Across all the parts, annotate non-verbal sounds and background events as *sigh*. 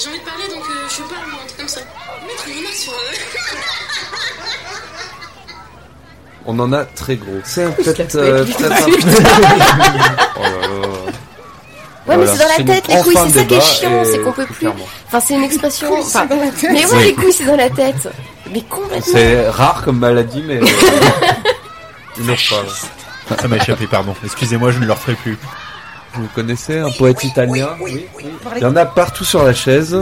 J'ai envie de parler donc euh, je parle ou un truc comme ça. Mettre une remarque sur. *laughs* On en a très gros. C'est un peut-être peut-être euh, *laughs* oh là là. Ouais, mais c'est dans la c'est tête, les couilles, c'est ça qui est débat, chiant, et- c'est qu'on peut plus. clairement. Enfin, c'est une expression. Enfin, mais ouais, les couilles, c'est dans la tête. Mais complètement. C'est rare comme maladie, mais. *laughs* Une autre fois. Ça m'a échappé, pardon. Excusez-moi, je ne le referai plus. Vous connaissez un poète italien Oui, oui. Il y en a partout sur la chaise.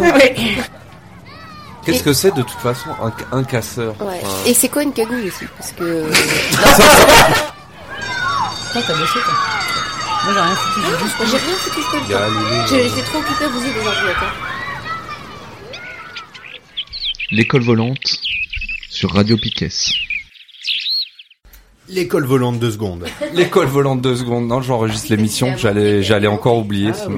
Qu'est-ce que c'est de toute façon un, un casseur Ouais. Enfin, Et c'est quoi une cagoule aussi Parce que. *laughs* Toi, t'as bossé, toi. Moi, j'ai rien foutu, j'ai juste. Moi, j'ai rien foutu. Lulu, J'ai- euh, J'étais trop occupée à bouger des ordinateurs. L'école volante sur Radio Piquet. L'école volante deux secondes. *laughs* L'école volante deux secondes. Non, j'enregistre l'émission. J'allais, j'allais encore oublier. Ah.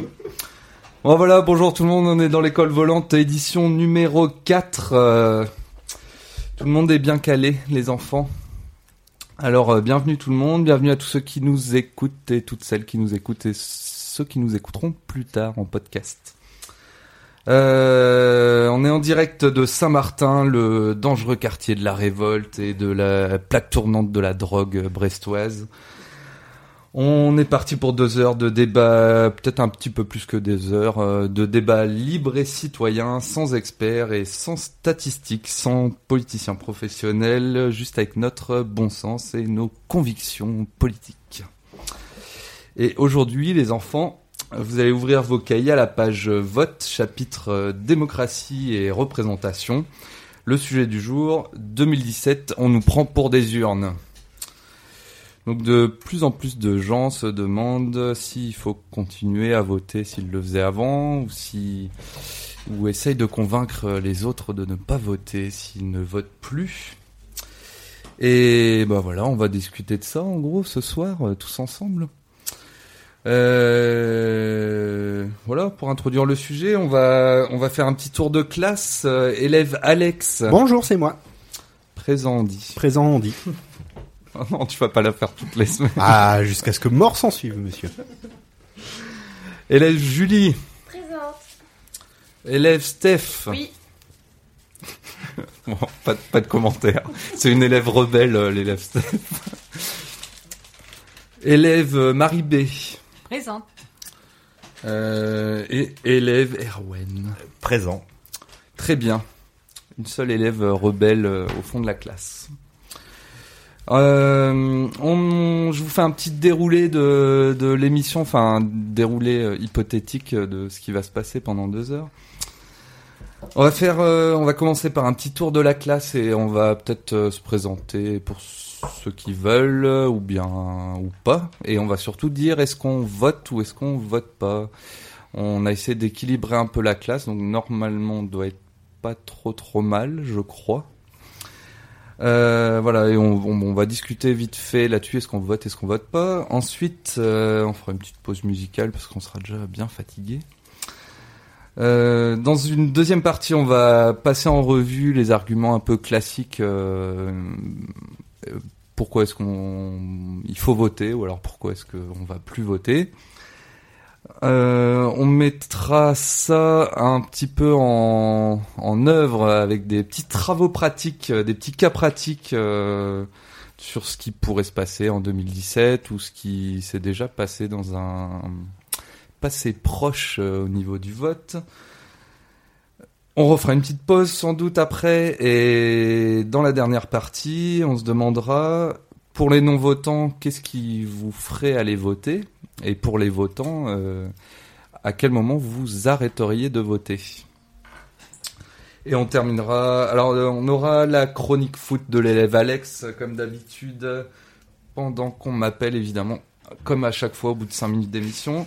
Bon voilà, bonjour tout le monde. On est dans l'école volante édition numéro 4. euh, tout le monde est bien calé, les enfants. Alors, euh, bienvenue tout le monde. Bienvenue à tous ceux qui nous écoutent et toutes celles qui nous écoutent et ceux qui nous écouteront plus tard en podcast. Euh, on est en direct de Saint-Martin, le dangereux quartier de la révolte et de la plaque tournante de la drogue brestoise. On est parti pour deux heures de débat, peut-être un petit peu plus que des heures, euh, de débat libre et citoyen, sans experts et sans statistiques, sans politiciens professionnels, juste avec notre bon sens et nos convictions politiques. Et aujourd'hui, les enfants, vous allez ouvrir vos cahiers à la page vote, chapitre euh, démocratie et représentation. Le sujet du jour, 2017, on nous prend pour des urnes. Donc de plus en plus de gens se demandent s'il faut continuer à voter s'ils le faisaient avant ou si ou essayent de convaincre les autres de ne pas voter s'ils ne votent plus. Et bah voilà, on va discuter de ça en gros ce soir euh, tous ensemble. Euh, voilà, pour introduire le sujet, on va on va faire un petit tour de classe. Euh, élève Alex, Bonjour, c'est moi. présent on dit. Présent, on dit. Oh *laughs* non, tu vas pas la faire toutes les semaines. Ah, jusqu'à ce que mort s'en suive, monsieur. Élève Julie. Présente. Élève Steph. Oui. *laughs* Bon, pas, de- pas de commentaire. C'est une élève rebelle, euh, l'élève Steph. élève Marie B. Présente. Euh, et élève Erwen. Présent. Très bien. Une seule élève euh, rebelle euh, au fond de la classe. Euh, on, je vous fais un petit déroulé de, de l'émission, enfin un déroulé hypothétique de ce qui va se passer pendant deux heures. On va faire, euh, on va commencer par un petit tour de la classe et on va peut-être euh, se présenter pour ceux qui veulent euh, ou bien ou pas. Et on va surtout dire est-ce qu'on vote ou est-ce qu'on vote pas? On a essayé d'équilibrer un peu la classe, donc normalement on doit être pas trop trop mal, je crois. Euh, voilà, et on, va discuter vite fait là-dessus, est-ce qu'on vote, est-ce qu'on vote pas? Ensuite, euh, on fera une petite pause musicale parce qu'on sera déjà bien fatigué. Dans une deuxième partie, on va passer en revue les arguments un peu classiques. Pourquoi est-ce qu'on il faut voter ou alors pourquoi est-ce qu'on va plus voter. Euh, on mettra ça un petit peu en, œuvre avec des petits travaux pratiques, des petits cas pratiques euh, sur ce qui pourrait se passer en 2017 ou ce qui s'est déjà passé dans un passé proche euh, au niveau du vote. On refera une petite pause sans doute après et dans la dernière partie, on se demandera pour les non-votants, qu'est-ce qui vous ferait aller voter? Et pour les votants, euh, à quel moment vous arrêteriez de voter? Et on terminera. Alors, euh, on aura la chronique foot de l'élève Alex, comme d'habitude, pendant qu'on m'appelle, évidemment, comme à chaque fois au bout de 5 minutes d'émission.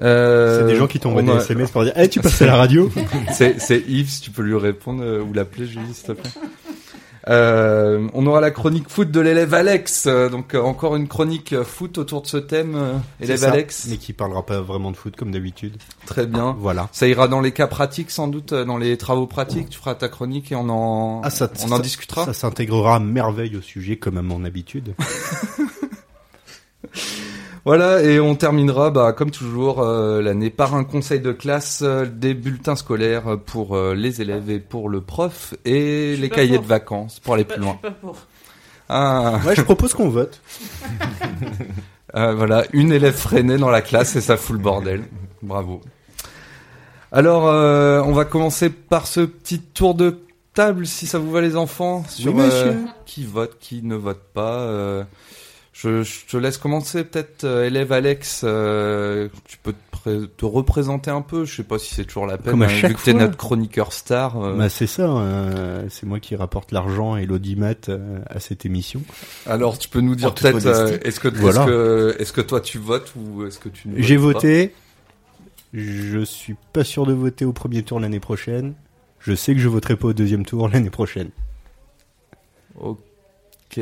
Euh, C'est des gens qui t'envoient on des SMS pour dire Eh, tu passes à la radio *laughs* c'est, Yves, si tu peux lui répondre euh, ou l'appeler, Julie, s'il te plaît. Euh, on aura la chronique foot de l'élève Alex, euh, donc euh, encore une chronique foot autour de ce thème, élève ça, Alex. Mais qui parlera pas vraiment de foot comme d'habitude. Très bien. Voilà. Ça ira dans les cas pratiques sans doute, dans les travaux pratiques. Tu feras ta chronique et on en, Ah, ça, on en discutera. Ça s'intégrera à merveille au sujet comme à mon habitude. *laughs* Voilà, et on terminera, bah, comme toujours, euh, l'année par un conseil de classe, euh, des bulletins scolaires pour euh, les élèves et pour le prof, et les cahiers pour. de vacances pour aller Pas- plus Je loin. suis pas pour. Ah, Ouais, je propose qu'on vote. *laughs* euh, voilà, une élève freinée dans la classe et ça fout le bordel. Bravo. Alors, euh, on va commencer par ce petit tour de table, si ça vous va les enfants, sur Oui, euh, qui vote, qui ne vote pas. Je, je te laisse commencer, peut-être, euh, élève Alex. euh, tu peux te, pré- te représenter un peu. Je sais pas si c'est toujours la peine, Comme à hein, chaque vu que t'es fois. notre chroniqueur star. euh. Bah, c'est ça, euh, c'est moi qui rapporte l'argent et l'audimat euh, à cette émission. Alors, tu peux nous dire peut-être, euh, est-ce que, Voilà. est-ce que, est-ce que toi tu votes ou est-ce que tu ne J'ai voté. Je suis pas sûr de voter au premier tour l'année prochaine. Je sais que je voterai pas au deuxième tour l'année prochaine. Ok.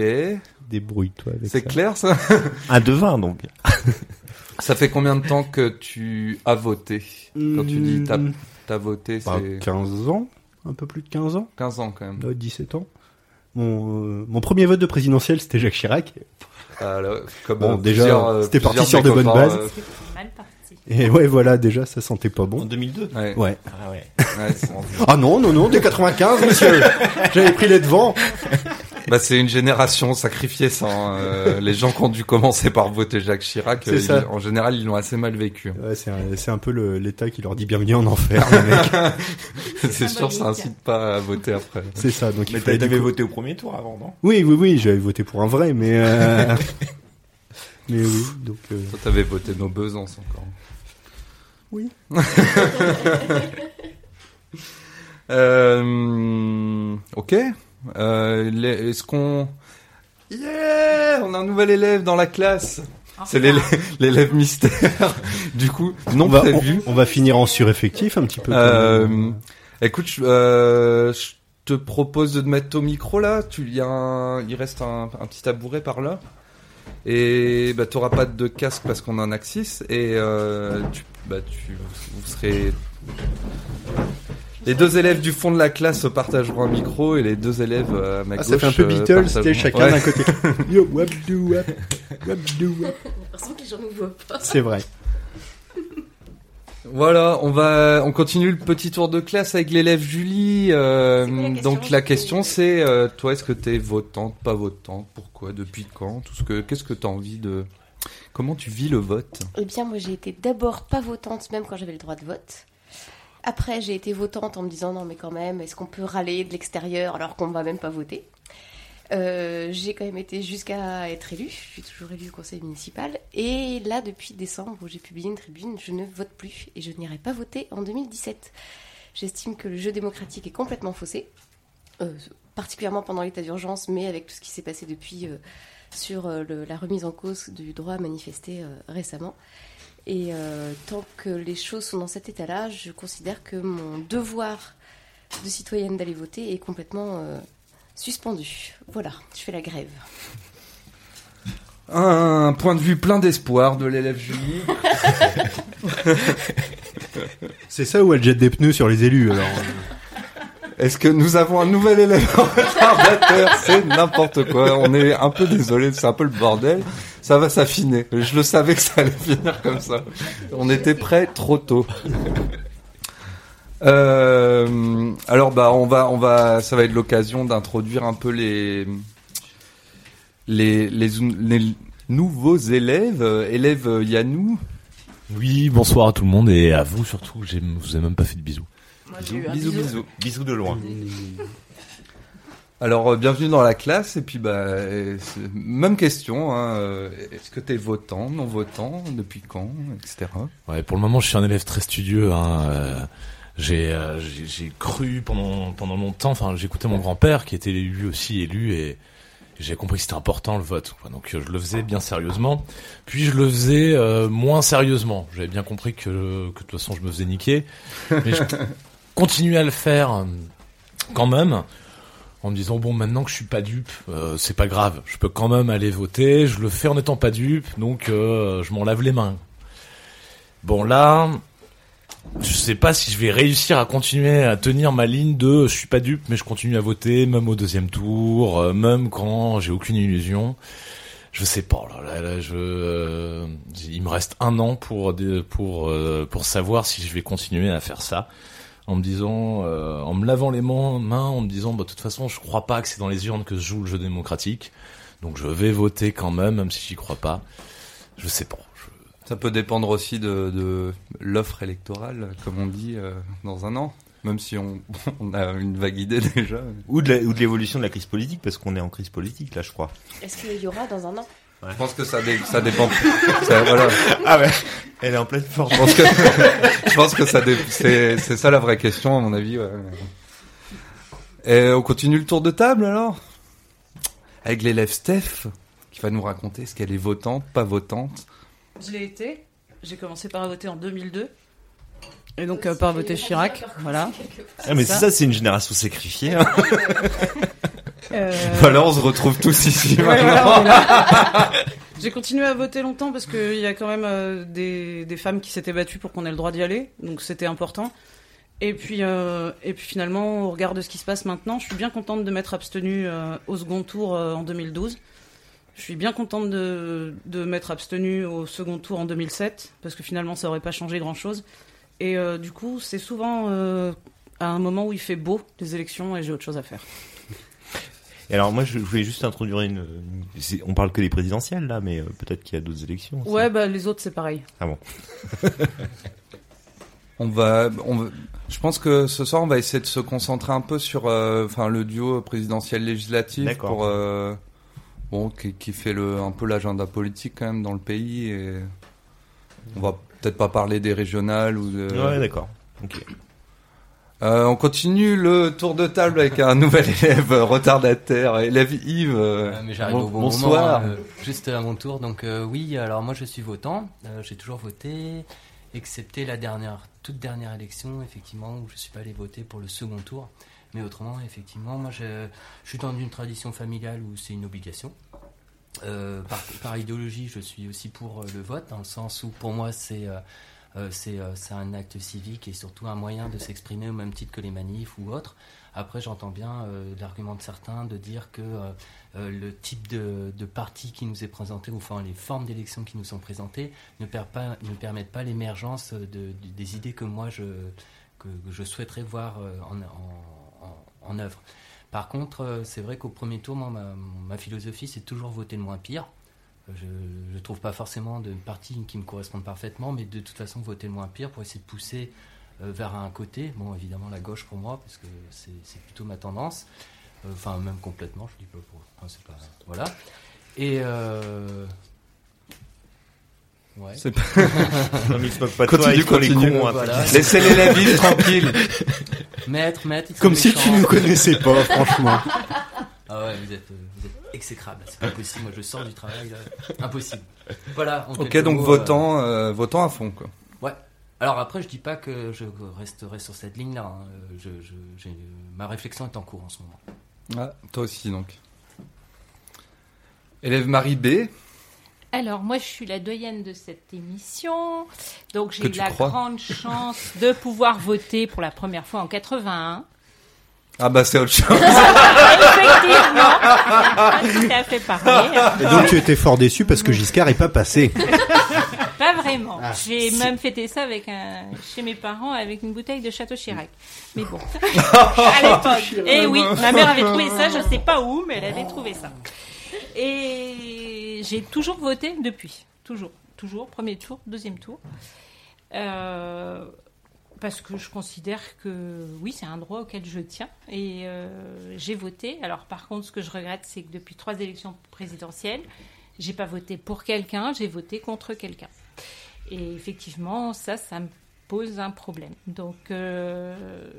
Débrouille-toi avec C'est ça. clair ça *laughs* Un devin, donc. *laughs* Ça fait combien de temps que tu as voté Quand tu dis t'as Hmm, voté, bah, c'est 15 ans, un peu plus de 15 ans, 15 ans quand même. Ouais, 17 ans. Mon, euh, mon premier vote de présidentiel, c'était Jacques Chirac. Ah, comme, Bon, euh, déjà, euh, c'était parti sur de bonnes bases. Mal parti. Et ouais, voilà, déjà, ça sentait pas En bon. 2002. ouais, Ouais. Ah ouais. ouais, c'est- Ah non, non, non, dès 95, monsieur *laughs* J'avais pris les devants *laughs* bah, c'est une génération sacrifiée sans euh, les gens qui ont dû commencer par voter Jacques Chirac. Euh, ça. ils- en général, ils l'ont assez mal vécu. Ouais, c'est un, c'est un peu le- l'État qui leur dit bienvenue en enfer, les mecs. *laughs* c'est sûr, ça incite pas à voter après. C'est ça, donc il Mais t'avais coup- voté au premier tour avant, non? Oui, oui, oui, j'avais voté pour un vrai, mais... euh, *laughs* mais oui, donc... euh, Toi, t'avais voté nos Besances encore. Oui. euh, ok. Euh, Est-ce qu'on... Yeah On a un nouvel élève dans la classe. C'est *laughs* l'élève mystère. *laughs* du coup, non on, va, prévu. on, on va finir en sureffectif un petit peu. Euh, comme- Écoute, je, euh, je te propose de te mettre au micro là. Tu il y a un, il reste un, un petit tabouret par là. Et bah t'auras pas de casque parce qu'on a un Axis et euh, tu, bah tu, vous serez. Les deux élèves du fond de la classe se partageront un micro et les deux élèves euh, à ma Ah, gauche. ça fait un peu euh, Beatles, c'était chacun Ouais. d'un côté. *laughs* Yo, wabdou, wap, wabdou, wap. *laughs* J'ai l'impression que les gens ne voient pas. C'est vrai. *laughs* Voilà, on va, on continue le petit tour de classe avec l'élève Julie. euh, la donc la question c'est, euh, toi, est-ce que t'es votante, pas votante, pourquoi, depuis quand, tout ce que, qu'est-ce que t'as envie de, comment tu vis le vote? Eh bien, moi, j'ai été d'abord pas votante, même quand j'avais le droit de vote. Après, j'ai été votante en me disant non, mais quand même, est-ce qu'on peut râler de l'extérieur alors qu'on ne va même pas voter? Euh, J'ai quand même été jusqu'à être élue. Je suis toujours élue au conseil municipal. Et là, depuis décembre, où j'ai publié une tribune, je ne vote plus et je n'irai pas voter en 2017. J'estime que le jeu démocratique est complètement faussé, euh, particulièrement pendant l'état d'urgence, mais avec tout ce qui s'est passé depuis euh, sur la remise en cause du droit à manifester récemment. Et euh, tant que les choses sont dans cet état-là, je considère que mon devoir de citoyenne d'aller voter est complètement euh, suspendu. Voilà, je fais la grève. Un point de vue plein d'espoir de l'élève Julie. *laughs* C'est ça ou elle jette des pneus sur les élus, alors. Est-ce que nous avons un nouvel élève *laughs* retardateur C'est n'importe quoi. On est un peu désolé, c'est un peu le bordel. Ça va s'affiner. Je le savais que ça allait finir comme ça. On était prêts trop tôt. Euh, alors bah on va on va ça va être l'occasion d'introduire un peu les les les, les nouveaux élèves élèves Yannou Oui, bonsoir à tout le monde et à vous surtout. J'ai, vous ai même pas fait de bisous. Moi, j'ai eu un bisous bisou. bisous Bisous de loin. Alors euh, bienvenue dans la classe et puis bah euh, même question hein, euh, est-ce que t'es votant non votant depuis quand etc Ouais, pour le moment, je suis un élève très studieux. Hein. euh, j'ai, cru pendant pendant longtemps. Enfin, j'écoutais mon grand-père qui était lui aussi élu et j'ai compris que c'était important le vote. quoi. Donc, je le faisais bien sérieusement. Puis, je le faisais moins sérieusement. J'avais bien compris que, que de toute façon, je me faisais niquer, mais je *laughs* continuais à le faire quand même. En me disant bon maintenant que je suis pas dupe, euh, c'est pas grave, je peux quand même aller voter, je le fais en n'étant pas dupe, donc euh, je m'en lave les mains. Bon là, je sais pas si je vais réussir à continuer à tenir ma ligne de je suis pas dupe mais je continue à voter même au deuxième tour, euh, même quand j'ai aucune illusion. Je sais pas. Là, là, là, je, euh, il me reste un an pour dé- pour euh, pour savoir si je vais continuer à faire ça. En me disant, euh, en me lavant les mains, en me disant, bah, de toute façon, je crois pas que c'est dans les urnes que se joue le jeu démocratique. Donc je vais voter quand même, même si j'y crois pas. Je sais pas. Je- Ça peut dépendre aussi de, de l'offre électorale, comme on dit, euh, dans un an. Même si on, *laughs* on a une vague idée déjà. Ou de la- ou de l'évolution de la crise politique, parce qu'on est en crise politique, là, je crois. Est-ce qu'il y aura dans un an? Je pense que ça, dé- ça dépend. Ça, voilà. Ah ouais Elle est en pleine forme. Je pense que, *laughs* je pense que ça dé- c'est, ça la vraie question, à mon avis. ouais. Et on continue le tour de table alors? Avec l'élève Steph, qui va nous raconter ce qu'elle est votante, pas votante. Je l'ai été. J'ai commencé par voter en 2002. Et donc euh, par voter Chirac. Voilà. Ah, mais ça. c'est ça, c'est une génération sacrifiée. hein. *laughs* Euh, Voilà, on se retrouve tous ici ouais, voilà. *laughs* J'ai continué à voter longtemps parce qu'il y a quand même euh, des, des femmes qui s'étaient battues pour qu'on ait le droit d'y aller, donc c'était important. Et puis, euh, et puis finalement, au regard de ce qui se passe maintenant, je suis bien contente de m'être abstenue euh, au second tour en 2012. Je suis bien contente de, de m'être abstenue au second tour en 2007 parce que finalement, ça aurait pas changé grand-chose. Et euh, du coup, c'est souvent euh, à un moment où il fait beau les élections et j'ai autre chose à faire. Et alors, moi, je voulais juste introduire une. une- On parle que des présidentielles, là, mais euh, peut-être qu'il y a d'autres élections. aussi. Ouais, bah les autres, c'est pareil. Ah bon. *laughs* On va, on va- je pense que ce soir, on va essayer de se concentrer un peu sur, euh, enfin, le duo présidentiel législatif D'accord. pour, euh, bon, qui, qui fait le, un peu l'agenda politique quand même dans le pays. Et on va peut-être pas parler des régionales ou de. Ouais, d'accord. Ok. Euh, on continue le tour de table avec un nouvel *laughs* élève retardataire, élève Yves. euh, mais j'arrive bon- au bon bonsoir. moment, euh, juste à mon tour. Donc oui, alors moi je suis votant, j'ai toujours voté, excepté la dernière, toute dernière élection, effectivement, où je suis pas allé voter pour le second tour. Mais autrement, effectivement, moi je, je suis dans une tradition familiale où c'est une obligation. Par, par idéologie, je suis aussi pour le vote, dans le sens où pour moi c'est c'est euh, c'est un acte civique et surtout un moyen de s'exprimer au même titre que les manifs ou autres. Après, j'entends bien euh, l'argument de certains de dire que euh, euh, le type de, parti qui nous est présenté, ou enfin les formes d'élection qui nous sont présentées, ne, permettent pas l'émergence de, de- des idées que moi je, souhaiterais voir euh, en, œuvre. Par contre, euh, c'est vrai qu'au premier tour, moi, ma, ma philosophie, c'est toujours voter le moins pire. Je ne trouve pas forcément de parti qui me correspondent parfaitement, mais de toute façon, voter le moins pire pour essayer de pousser euh, vers un côté. Bon, évidemment, la gauche pour moi, parce que c'est plutôt ma tendance. Euh, Enfin, même complètement, je dis pas pour. enfin, c'est pas- voilà. Et. Euh... Ouais. C'est pas- *laughs* Non, mais se pas de Continue, toi, ils font les continue. cons, hein, Voilà. t'inquiète. Laissez l'élève Yves *laughs* tranquille. Maître, maître, Comme si tu nous connaissais pas, franchement. Ah ouais, vous êtes, vous êtes exécrable, c'est pas possible. Moi, je sors du travail, là. Impossible. Voilà. en Ok, donc mots, euh, votant, euh, votant à fond, quoi. Alors après, je dis pas que je resterai sur cette ligne-là. hein. Euh, Je, je- j'ai- ma réflexion est en cours en ce moment. Ah, toi aussi, donc. Élève Marie B. Alors, moi, je suis la doyenne de cette émission. Donc, Que j'ai eu tu la crois? grande chance de pouvoir voter pour la première fois en 81. Ah bah c'est autre chose. *laughs* Effectivement, fait pareil. Et donc tu étais fort déçu parce que Giscard est pas passé. *laughs* Pas vraiment. Ah, J'ai même fêté ça avec un, chez mes parents avec une bouteille de Château Chirac. Mais bon, *laughs* à l'époque. Et oui, ma mère avait trouvé ça, je sais pas où, mais elle avait trouvé ça. Et j'ai toujours voté depuis. Toujours. Toujours. Premier tour, deuxième tour. Euh, parce que je considère que oui, c'est un droit auquel je tiens. Et euh, j'ai voté. Alors par contre, ce que je regrette, c'est que depuis trois élections présidentielles, j'ai pas voté pour quelqu'un, j'ai voté contre quelqu'un. Et effectivement, ça, ça me pose un problème. Donc, euh,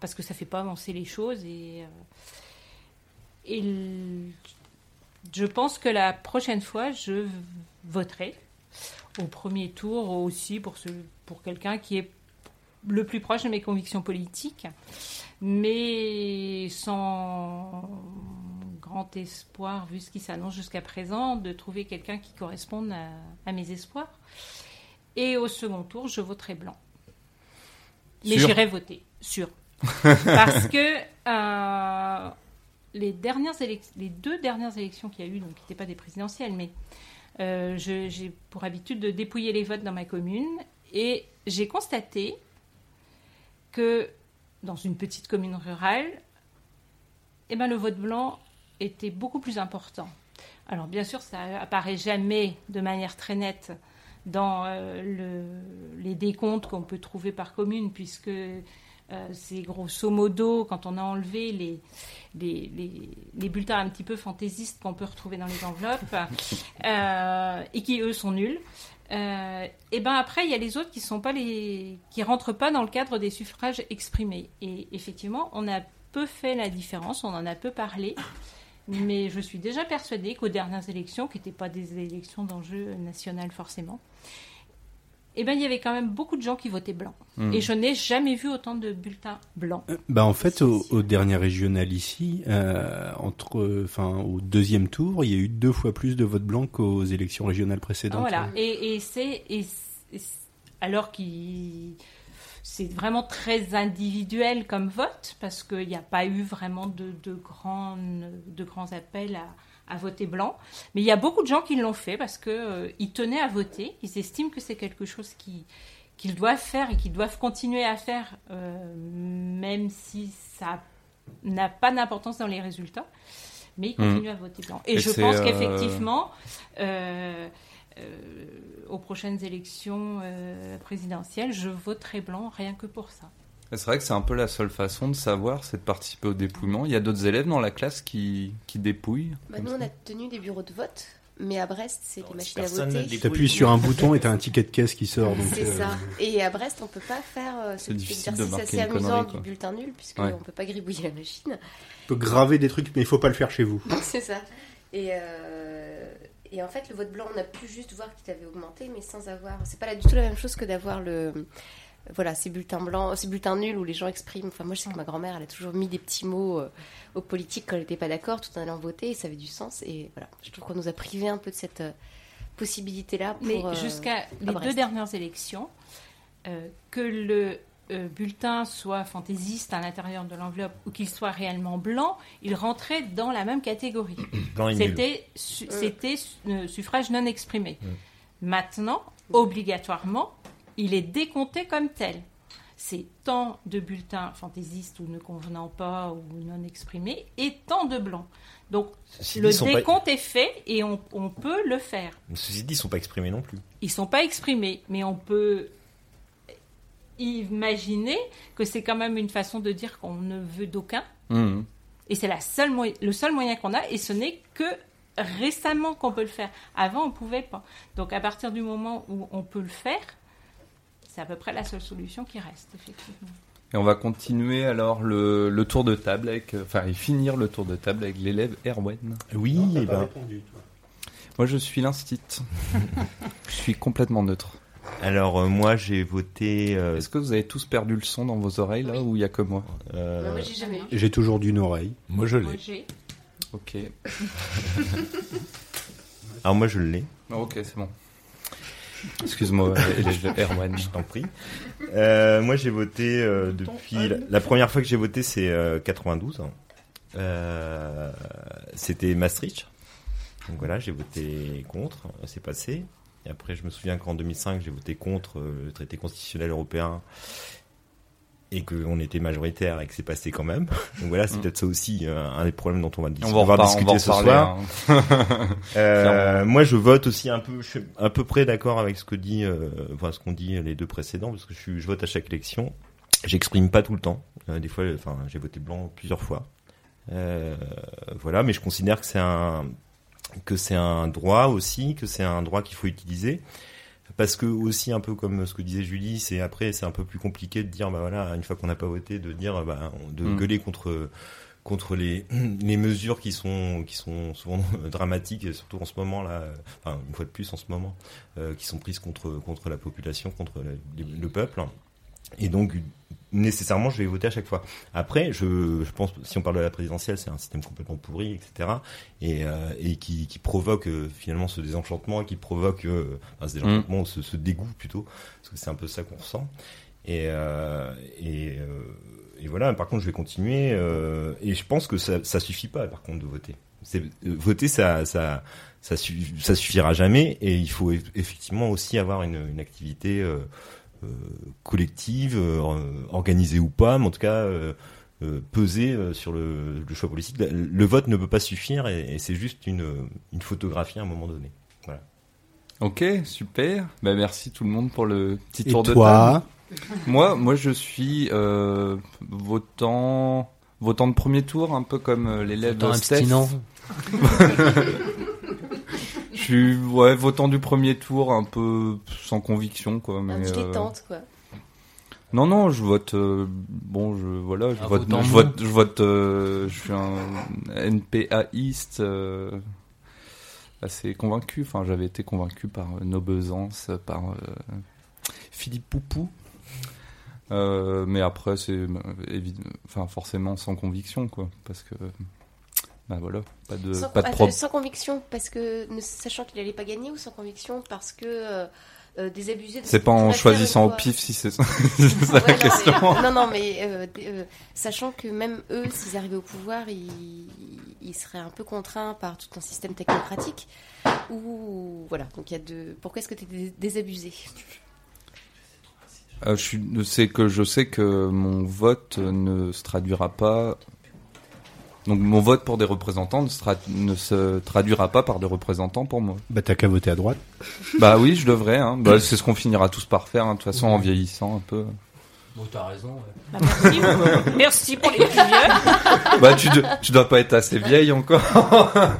parce que ça fait pas avancer les choses et, euh, je pense que la prochaine fois, je voterai au premier tour aussi pour, pour quelqu'un qui est le plus proche de mes convictions politiques, mais sans grand espoir, vu ce qui s'annonce jusqu'à présent, de trouver quelqu'un qui corresponde à, à mes espoirs. Et au second tour, je voterai blanc. Mais j'irai voter, sûr. *laughs* Parce que euh, les, dernières les deux dernières élections qu'il y a eu, donc qui n'étaient pas des présidentielles, mais euh, j'ai pour habitude de dépouiller les votes dans ma commune et j'ai constaté que dans une petite commune rurale, eh ben, le vote blanc était beaucoup plus important. Alors bien sûr, ça apparaît jamais de manière très nette dans euh, le- les décomptes qu'on peut trouver par commune, puisque euh, c'est grosso modo quand on a enlevé les, les, les- les bulletins un petit peu fantaisistes qu'on peut retrouver dans les enveloppes *laughs* euh, et qui eux sont nuls. Euh, et ben après il y a les autres qui sont pas les qui rentrent pas dans le cadre des suffrages exprimés. Et effectivement, on a peu fait la différence, on en a peu parlé. Mais je suis déjà persuadée qu'aux dernières élections, qui n'étaient pas des élections d'enjeu national forcément, eh ben, il y avait quand même beaucoup de gens qui votaient blanc. Mhm. Et je n'ai jamais vu autant de bulletins blancs. Bah en fait, au, au dernier régional ici, euh, entre, enfin au deuxième tour, il y a eu deux fois plus de votes blancs qu'aux élections régionales précédentes. voilà. Et, c'est et alors qu'il c'est vraiment très individuel comme vote parce qu'il n'y a pas eu vraiment de, de, grandes, de grands appels à, à voter blanc. Mais il y a beaucoup de gens qui l'ont fait parce qu'ils tenaient à voter. Ils estiment que c'est quelque chose qui qu'ils doivent faire et qu'ils doivent continuer à faire, euh, même si ça n'a pas d'importance dans les résultats. Mais ils Mhm. continuent à voter blanc. Et, Et je pense euh, qu'effectivement, euh, euh, aux prochaines élections euh, présidentielles, je voterai blanc rien que pour ça. C'est vrai que c'est un peu la seule façon de savoir, c'est de participer au dépouillement. Il y a d'autres élèves dans la classe qui, qui dépouillent. Bah, nous, ça. on a tenu des bureaux de vote, mais à Brest, c'est les machines à ne voter. T'appuies sur un bouton et t'as un ticket de caisse qui sort. C'est euh, ça. Et à Brest, on peut pas faire euh, ce C'est petit difficile de exercice assez amusant connerie, du bulletin nul, puisqu'on Ouais. ne peut pas gribouiller la machine. Tu peux graver des trucs, mais il faut pas le faire chez vous. *laughs* C'est ça. Et, euh, et en fait, le vote blanc, on a pu juste voir qu'il avait augmenté, mais sans avoir. C'est pas là du tout la même chose que d'avoir le. Voilà, ces bulletins blancs, ces bulletins nuls où les gens expriment. Enfin, moi, je sais que ma grand-mère, elle a toujours mis des petits mots euh, aux politiques quand elle n'était pas d'accord, tout en allant voter, et ça avait du sens. Et voilà, je trouve qu'on nous a privé un peu de cette euh, possibilité-là. Mais euh, jusqu'à les Brest. deux dernières élections, euh, que le euh, bulletin soit fantaisiste à l'intérieur de l'enveloppe ou qu'il soit réellement blanc, il rentrait dans la même catégorie. *clears throat* C'était su- c'était su- euh, suffrage non exprimé. Mm. Maintenant, obligatoirement, il est décompté comme tel. C'est tant de bulletins fantaisistes ou ne convenant pas ou non exprimés et tant de blancs. Donc Ceci le dit, pas- décompte est fait et on, on peut le faire. Ceci dit, ils sont pas exprimés non plus. Ils sont pas exprimés, mais on peut imaginer que c'est quand même une façon de dire qu'on ne veut d'aucun. Mhm. Et c'est la seule moy- le seul moyen qu'on a, et ce n'est que récemment qu'on peut le faire. Avant, on pouvait pas. Donc, à partir du moment où on peut le faire, c'est à peu près la seule solution qui reste, effectivement. Et on va continuer alors le, le tour de table avec, euh, enfin, et finir le tour de table avec l'élève Erwan. Oui, T'as eh pas ben, répondu, toi. Moi, je suis l'instit. *laughs* je suis complètement neutre. alors euh, moi j'ai voté. euh, Est-ce que vous avez tous perdu le son dans vos oreilles là ou il y a que moi euh, Non, moi, j'ai jamais eu. J'ai toujours d'une oreille. Moi, je Moi, l'ai. j'ai- Ok. alors moi je l'ai. Ah, ok, c'est bon. Excuse-moi, *laughs* Erwan. Je t'en prie. Euh, moi, j'ai voté euh, depuis la, la première fois que j'ai voté, c'est euh, 92. hein. Euh, C'était Maastricht. Donc voilà, j'ai voté contre. C'est passé. Et après, je me souviens qu'en 2005, j'ai voté contre le traité constitutionnel européen et qu'on était majoritaire et que c'est passé quand même. *laughs* Donc voilà, c'est Mm. peut-être ça aussi euh, un des problèmes dont on va, dis- On va en va repar- on va discuter ce soir. hein. *laughs* Euh, moi, je vote aussi un peu, je suis à peu près d'accord avec ce que dit, euh, enfin, ce qu'ont dit les deux précédents, parce que je, suis, je vote à chaque élection. J'exprime pas tout le temps. Euh, des fois, enfin, j'ai voté blanc plusieurs fois. Euh, voilà, mais je considère que c'est un que c'est un droit aussi, que c'est un droit qu'il faut utiliser. Parce que aussi un peu comme ce que disait Julie, c'est après c'est un peu plus compliqué de dire bah voilà une fois qu'on n'a pas voté de dire bah de Mm. gueuler contre contre les *clears throat* les mesures qui sont qui sont souvent *laughs* dramatiques et surtout en ce moment là enfin une fois de plus en ce moment euh, qui sont prises contre contre la population contre le peuple et donc nécessairement je vais voter à chaque fois après je, je pense si on parle de la présidentielle c'est un système complètement pourri etc et, euh, et qui, qui provoque euh, finalement ce désenchantement qui provoque euh, enfin, ce désenchantement ce, ce dégoût plutôt parce que c'est un peu ça qu'on ressent Et, et, et voilà. Par contre, je vais continuer. et je pense que ça, ça suffit pas, par contre, de voter. Voter, ça, ça, ça, su- ça suffira jamais. Et il faut eff- effectivement aussi avoir une, une activité collective, euh, organisée ou pas, mais en tout cas. euh, euh, peser euh, sur le, le choix politique. Le, vote ne peut pas suffire et, et c'est juste une, une photographie à un moment donné. Voilà. Ok, super. Bah, merci tout le monde pour le petit Et tour de toi table. Moi, moi, je suis euh, votant, votant de premier tour, un peu comme euh, l'élève Votant Steph. *laughs* suis ouais, votant du premier tour, un peu sans conviction, quoi. Mais, Un petit euh, dilettante, quoi. Non, non, je vote. euh, bon, je voilà, je vote. Je vote. Je vote. euh, je suis un NPAiste euh, assez convaincu. Enfin, j'avais été convaincu par euh, nos Besances, par euh, Philippe Poupou. Euh, mais après, c'est enfin forcément sans conviction, quoi, parce que bah voilà, pas de sans, pas de attends, pro- sans conviction, parce que ne sachant qu'il allait pas gagner, ou sans conviction parce que euh, euh, C'est pas en choisissant au pif si c'est *laughs* *laughs* ça, Ouais, la non, question. mais, non, non, mais euh, euh, sachant que même eux, s'ils arrivaient au pouvoir, ils, ils seraient un peu contraints par tout un système technocratique. Ou voilà, donc il y a de. Pourquoi est-ce que tu es désabusé Euh, c'est que je sais que mon vote ne se traduira pas. Donc mon vote pour des représentants ne se, tra- ne se traduira pas par des représentants pour moi. Bah t'as qu'à voter à droite. *laughs* Bah oui, je devrais. Hein. Bah, c'est ce qu'on finira tous par faire, hein, de toute façon, en vieillissant un peu. Bon, t'as raison. ouais. Bah, merci. *laughs* merci pour les plus vieux. *laughs* Bah tu, de- tu dois pas être assez vieille encore. ah,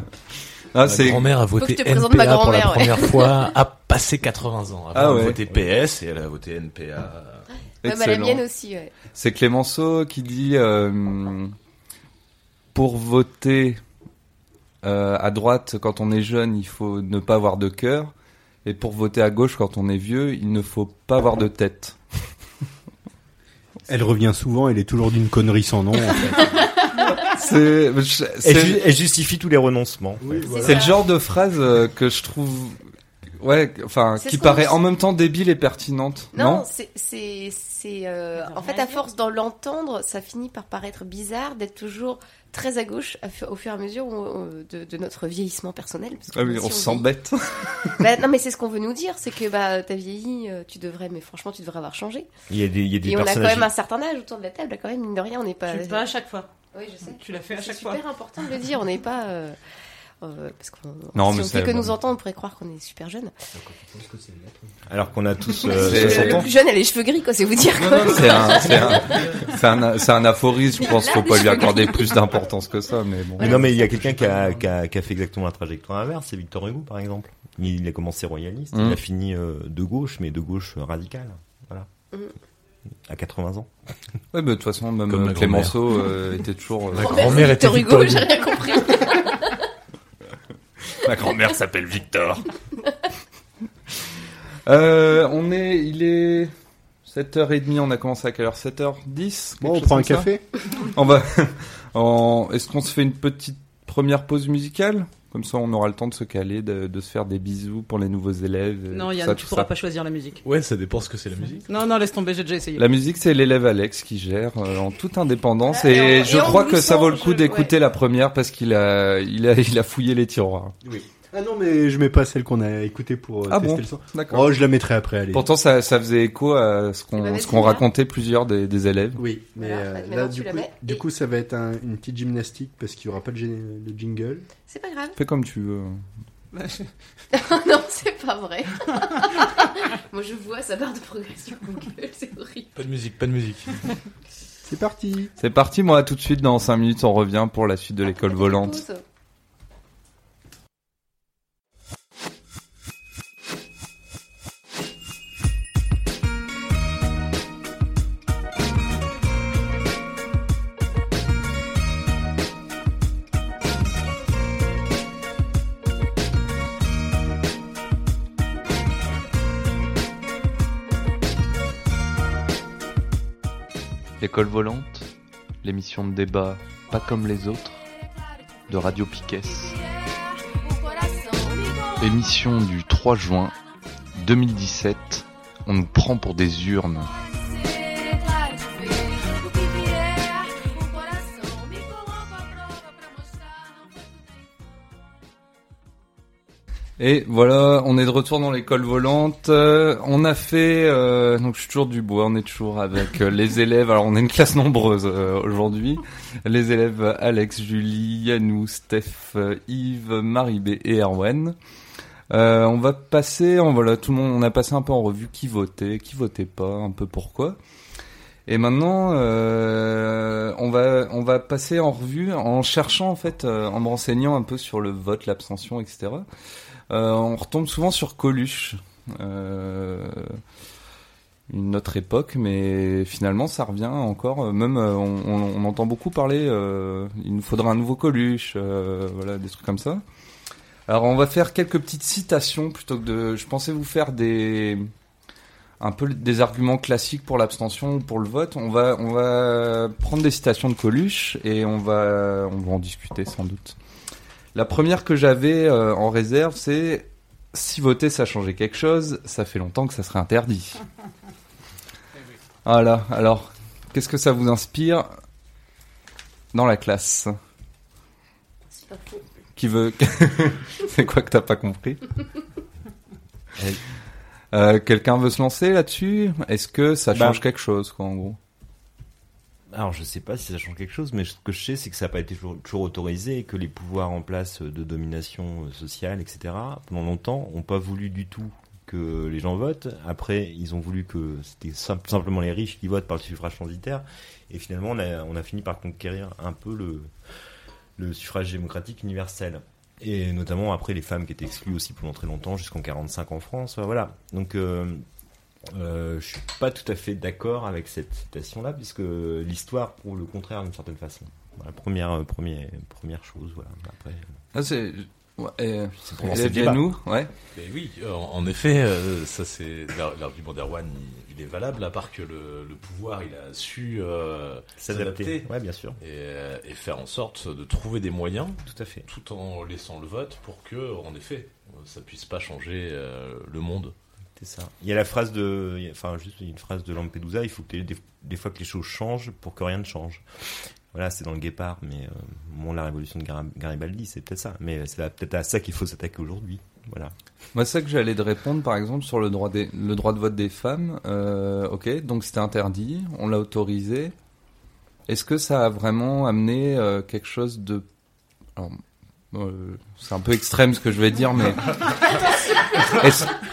Ma c'est grand-mère a voté je te présente ma NPA pour la ouais. première fois, a passé 80 ans. Ah de ouais. voter PS et elle a voté NPA. Ouais, bah, La mienne aussi, ouais. C'est Clémenceau qui dit euh, pour voter euh, à droite quand on est jeune, il faut ne pas avoir de cœur, et pour voter à gauche quand on est vieux, il ne faut pas avoir de tête. Elle revient souvent, elle est toujours d'une connerie sans nom. En fait. *laughs* C'est je- Elle, c'est- ju- elle justifie tous les renoncements. C'est c'est le genre de phrase euh, que je trouve ouais, enfin qui paraît en même temps débile et pertinente. Non, Non, c'est, c'est, c'est, euh, en fait, à force d'en l'entendre, ça finit par paraître bizarre d'être toujours très à gauche au fur et à mesure de, de notre vieillissement personnel. parce que Ah oui, si on se sent vieillit- bête. Bah, non, mais c'est ce qu'on veut nous dire, c'est que bah t'as vieilli, euh, tu devrais, mais franchement, tu devrais avoir changé. Il y a des, il y a des Et on a quand même un certain âge autour de la table, quand même, mine de rien, on n'est pas. Pas à chaque fois. Oui, je sais. Tu l'as fait à C'est chaque fois. super important de le dire, on n'est pas. euh, euh, parce qu'on Non, si mais on fait que bon. nous entendre, on pourrait croire qu'on est super jeune. Alors qu'on a tous *laughs* euh, C'est- 60 le ans. plus jeune, elle a les cheveux gris, quoi, c'est vous dire. quoi. C'est un, c'est un, c'est un, c'est un aphorisme. Je pense qu'il faut pas lui accorder plus d'importance que ça, mais bon. Mais non, mais il y a quelqu'un qui a, qui, a, qui a fait exactement la trajectoire inverse, c'est Victor Hugo par exemple. Il a commencé royaliste, il a fini euh, de gauche, mais de gauche radicale. Voilà. Mm. À 80 ans. Ouais, mais de toute façon, même euh, Clémenceau euh, était toujours. euh, Ma Grand-mère, était Victor Hugo, j'ai rien compris. Ma grand-mère s'appelle Victor. *laughs* euh, on est, il est 7h30, on a commencé à quelle heure? 7h10 Bon, on prend un café. On va, *laughs* en- est-ce qu'on se fait une petite première pause musicale? Comme ça, on aura le temps de se caler, de, de se faire des bisous pour les nouveaux élèves. Non, Yann, ça, tu pourras ça. pas choisir la musique. Ouais, ça dépend ce que c'est la musique. Non, non, laisse tomber, j'ai déjà essayé. La musique, c'est l'élève Alex qui gère euh, en toute indépendance Ah, et, je et crois que ça vaut le coup je- d'écouter la première parce qu'il a, il a, il a fouillé les tiroirs. Ah non, mais je mets pas celle qu'on a écoutée pour euh, Ah tester bon le son. D'accord. Oh, je la mettrai après, allez. Pourtant, ça, ça faisait écho à ce qu'on, vas-y, ce qu'ont viens. raconté plusieurs des, des élèves. Oui, mais euh, bah, là, du coup, du coup, ça va être un- une petite gymnastique parce qu'il y aura pas le jingle. C'est pas grave. Fais comme tu veux. *laughs* non, c'est pas vrai. *laughs* Moi, je vois sa barre de progression Google, c'est horrible. Pas de musique, pas de musique. C'est parti C'est parti, moi, tout de suite, dans 5 minutes, on revient pour la suite de l'école volante. L'école volante, l'émission de débat pas comme les autres, de Radio Piquet. Émission du 3 juin 2017, on nous prend pour des urnes. Et voilà, on est de retour dans l'école volante. Euh, on a fait, euh, donc je suis toujours du bois, on est toujours avec euh, les élèves. Alors on est une classe nombreuse euh, aujourd'hui. Les élèves Alex, Julie, Yanou, Steph, euh, Yves, Marie-B et Erwan. On va passer, on, voilà, tout le monde, on a passé un peu en revue qui votait, qui votait pas, un peu pourquoi. Et maintenant, euh, on va on va passer en revue en cherchant en fait, euh, en me renseignant un peu sur le vote, l'abstention, etc. Euh, on retombe souvent sur Coluche, euh, une autre époque, mais finalement ça revient encore. Même euh, on, entend beaucoup parler. il nous faudra un nouveau Coluche, voilà des trucs comme ça. Alors on va faire quelques petites citations plutôt que de. Je pensais vous faire des un peu des arguments classiques pour l'abstention ou pour le vote. On va on va prendre des citations de Coluche et on va on va en discuter sans doute. La première que j'avais euh, en réserve, c'est si voter ça changeait quelque chose, ça fait longtemps que ça serait interdit. Voilà. Alors, qu'est-ce que ça vous inspire dans la classe? C'est pas faux. Qui veut *laughs* C'est quoi que t'as pas compris? Euh, Quelqu'un veut se lancer là-dessus? Est-ce que ça Bah. change quelque chose, quoi, en gros? Alors je sais pas si ça change quelque chose, mais ce que je sais c'est que ça n'a pas été toujours, toujours autorisé que les pouvoirs en place de domination euh, sociale, etc., pendant longtemps, ont pas voulu du tout que les gens votent. Après, ils ont voulu que c'était sim- simplement les riches qui votent par le suffrage censitaire. Et finalement, on a, fini par conquérir un peu le, suffrage démocratique universel. Et notamment après les femmes qui étaient exclues aussi pendant très longtemps, jusqu'en 45 en France. Voilà. Donc euh, euh, je suis pas tout à fait d'accord avec cette citation-là, puisque l'histoire prouve le contraire d'une certaine façon. Voilà, première, euh, première, première chose. Voilà. Après, ah, c'est... Ouais, euh, c'est le élève débat. Yannou, ouais. Mais oui, en en effet, euh, ça c'est l'ar- l'argument d'Erwan, il, il est valable, à part que le, le pouvoir, il a su euh, S'adapter. Ouais, bien sûr. et, et faire en sorte de trouver des moyens, Tout à fait. tout en laissant le vote, pour que, en effet, ça puisse pas changer euh, le monde. C'est ça. Il y a la phrase de, enfin juste une phrase de Lampedusa. Il faut que des, des fois que les choses changent pour que rien ne change. Voilà, c'est dans le Guépard, mais euh, bon, la révolution de Gar- Garibaldi, c'est peut-être ça. Mais c'est peut-être à ça qu'il faut s'attaquer aujourd'hui. Voilà. Moi, c'est ça que j'allais te répondre, par exemple, sur le droit, des, le droit de vote des femmes. Euh, ok, donc c'était interdit, on l'a autorisé. Est-ce que ça a vraiment amené euh, quelque chose de... euh, c'est un peu extrême ce que je vais dire, mais...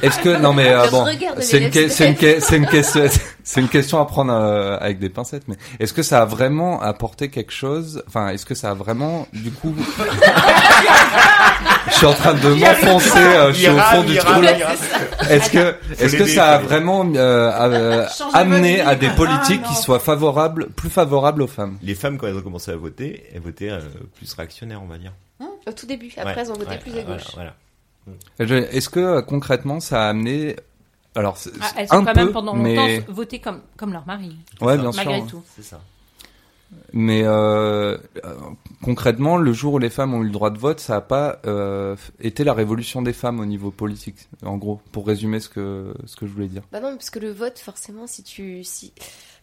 Est-ce que... Non, mais euh, bon, c'est une, l'élève que- c'est une, que- c'est une question... *laughs* C'est une question à prendre euh, avec des pincettes, mais est-ce que ça a vraiment apporté quelque chose Enfin, est-ce que ça a vraiment, du coup, *laughs* je suis en train de m'enfoncer, euh, je suis au fond du trou. là. Est-ce que, est-ce que ça a vraiment euh, euh, amené à des politiques Ah, qui non. soient favorables, plus favorables aux femmes? Les femmes, quand elles ont commencé à voter, elles votaient euh, plus réactionnaires, on va dire. Au tout début. Après, Ouais, ils ont voté ouais, plus ouais, à gauche. Voilà. Est-ce que euh, concrètement ça a amené, alors Ah, elles un ont quand peu, même pendant longtemps mais voté comme, comme leur mari, ouais, bien malgré sûr. tout. C'est ça. Mais euh, euh, concrètement, le jour où les femmes ont eu le droit de vote, ça n'a pas euh, été la révolution des femmes au niveau politique, en gros, pour résumer ce que ce que je voulais dire. Bah non, parce que le vote, forcément, si tu. Si,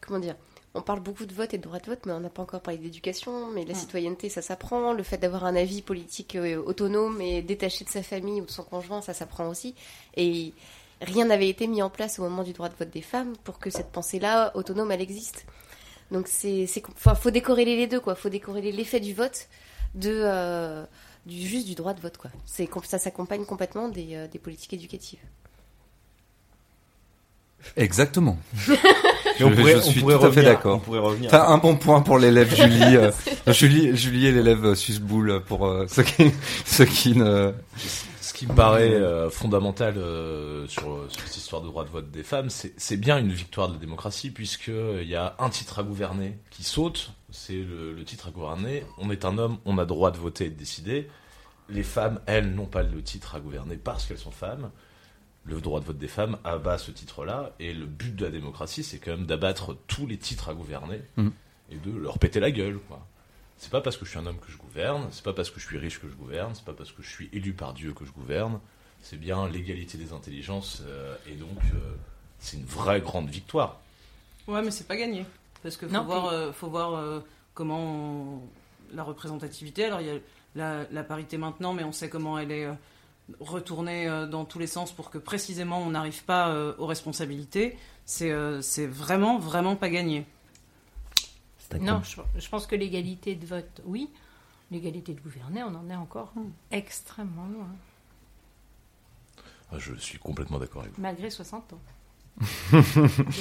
comment dire On parle beaucoup de vote et de droit de vote, mais on n'a pas encore parlé d'éducation. Mais la citoyenneté, ça s'apprend. Le fait d'avoir un avis politique euh, autonome et détaché de sa famille ou de son conjoint, ça s'apprend aussi. Et rien n'avait été mis en place au moment du droit de vote des femmes pour que cette pensée-là, autonome, elle existe. Donc c'est, c'est, enfin, faut décorréler les deux, quoi. Faut décorréler l'effet du vote de, euh, du juste du droit de vote, quoi. C'est, ça s'accompagne complètement des, euh, des politiques éducatives. Exactement. *laughs* Je- on pourrait, je on suis pourrait tout à fait revenir- d'accord. Enfin, un bon point pour l'élève *laughs* Julie. euh, Julie, Julie est l'élève Susboule pour euh, ceux qui, *laughs* ceux qui ne. Ce qui me paraît euh, fondamental euh, sur, sur cette histoire de droit de vote des femmes, c'est c'est bien une victoire de la démocratie, puisqu'il y a un titre à gouverner qui saute, c'est le, le titre à gouverner. On est un homme, on a droit de voter et de décider. Les femmes, elles, n'ont pas le titre à gouverner parce qu'elles sont femmes. Le droit de vote des femmes abat ce titre-là, et le but de la démocratie, c'est quand même d'abattre tous les titres à gouverner Mhm. et de leur péter la gueule, quoi. C'est pas parce que je suis un homme que je gouverne, c'est pas parce que je suis riche que je gouverne, c'est pas parce que je suis élu par Dieu que je gouverne. C'est bien l'égalité des intelligences euh, et donc euh, c'est une vraie grande victoire. Ouais, mais c'est pas gagné. Parce qu'il faut Non, voir, euh, faut voir euh, comment on- la représentativité. Alors, il y a la, la parité maintenant, mais on sait comment elle est euh, retourner euh, dans tous les sens pour que précisément on n'arrive pas euh, aux responsabilités, c'est euh, c'est vraiment, vraiment pas gagné. Non, je, je pense que l'égalité de vote, oui. L'égalité de gouverner, on en est encore extrêmement loin, Ah, Je suis complètement d'accord avec vous. malgré 60 ans. *laughs*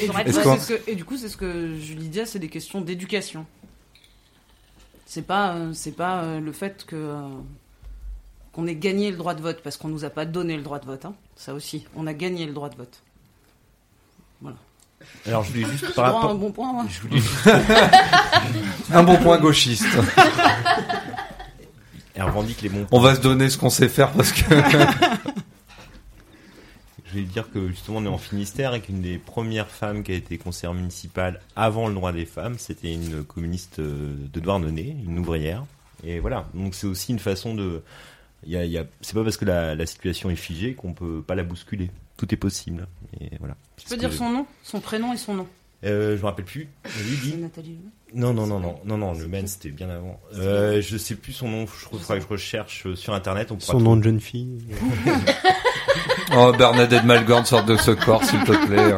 Et, du coup, c'est ce que- et du coup, c'est ce que Julie dit, c'est des questions d'éducation. C'est pas, c'est pas le fait que euh, qu'on ait gagné le droit de vote parce qu'on nous a pas donné le droit de vote. hein. Ça aussi, on a gagné le droit de vote. Voilà. Alors je voulais juste par rapport. un bon point. moi. Je voulais *laughs* Un bon point gauchiste. *laughs* Elle revendique les bons On va se donner ce qu'on sait faire parce que. *laughs* Je vais dire que justement on est en Finistère et qu'une des premières femmes qui a été conseillère municipale avant le droit des femmes, c'était une communiste euh, de Douarnenez, une ouvrière. Et voilà, donc c'est aussi une façon de... Il y a, il y a... C'est pas parce que la, la situation est figée qu'on peut pas la bousculer. Tout est possible. Et voilà. Tu peux dire son nom, son prénom et son nom. Euh, je me rappelle plus. C'est Nathalie. Non, non, non, non, non, non, le Men c'était bien avant. Euh, je sais plus son nom, je crois que je recherche euh, sur internet. On Son nom de jeune fille. *laughs* Oh, Bernadette Malgorn sort de ce corps, s'il te plaît.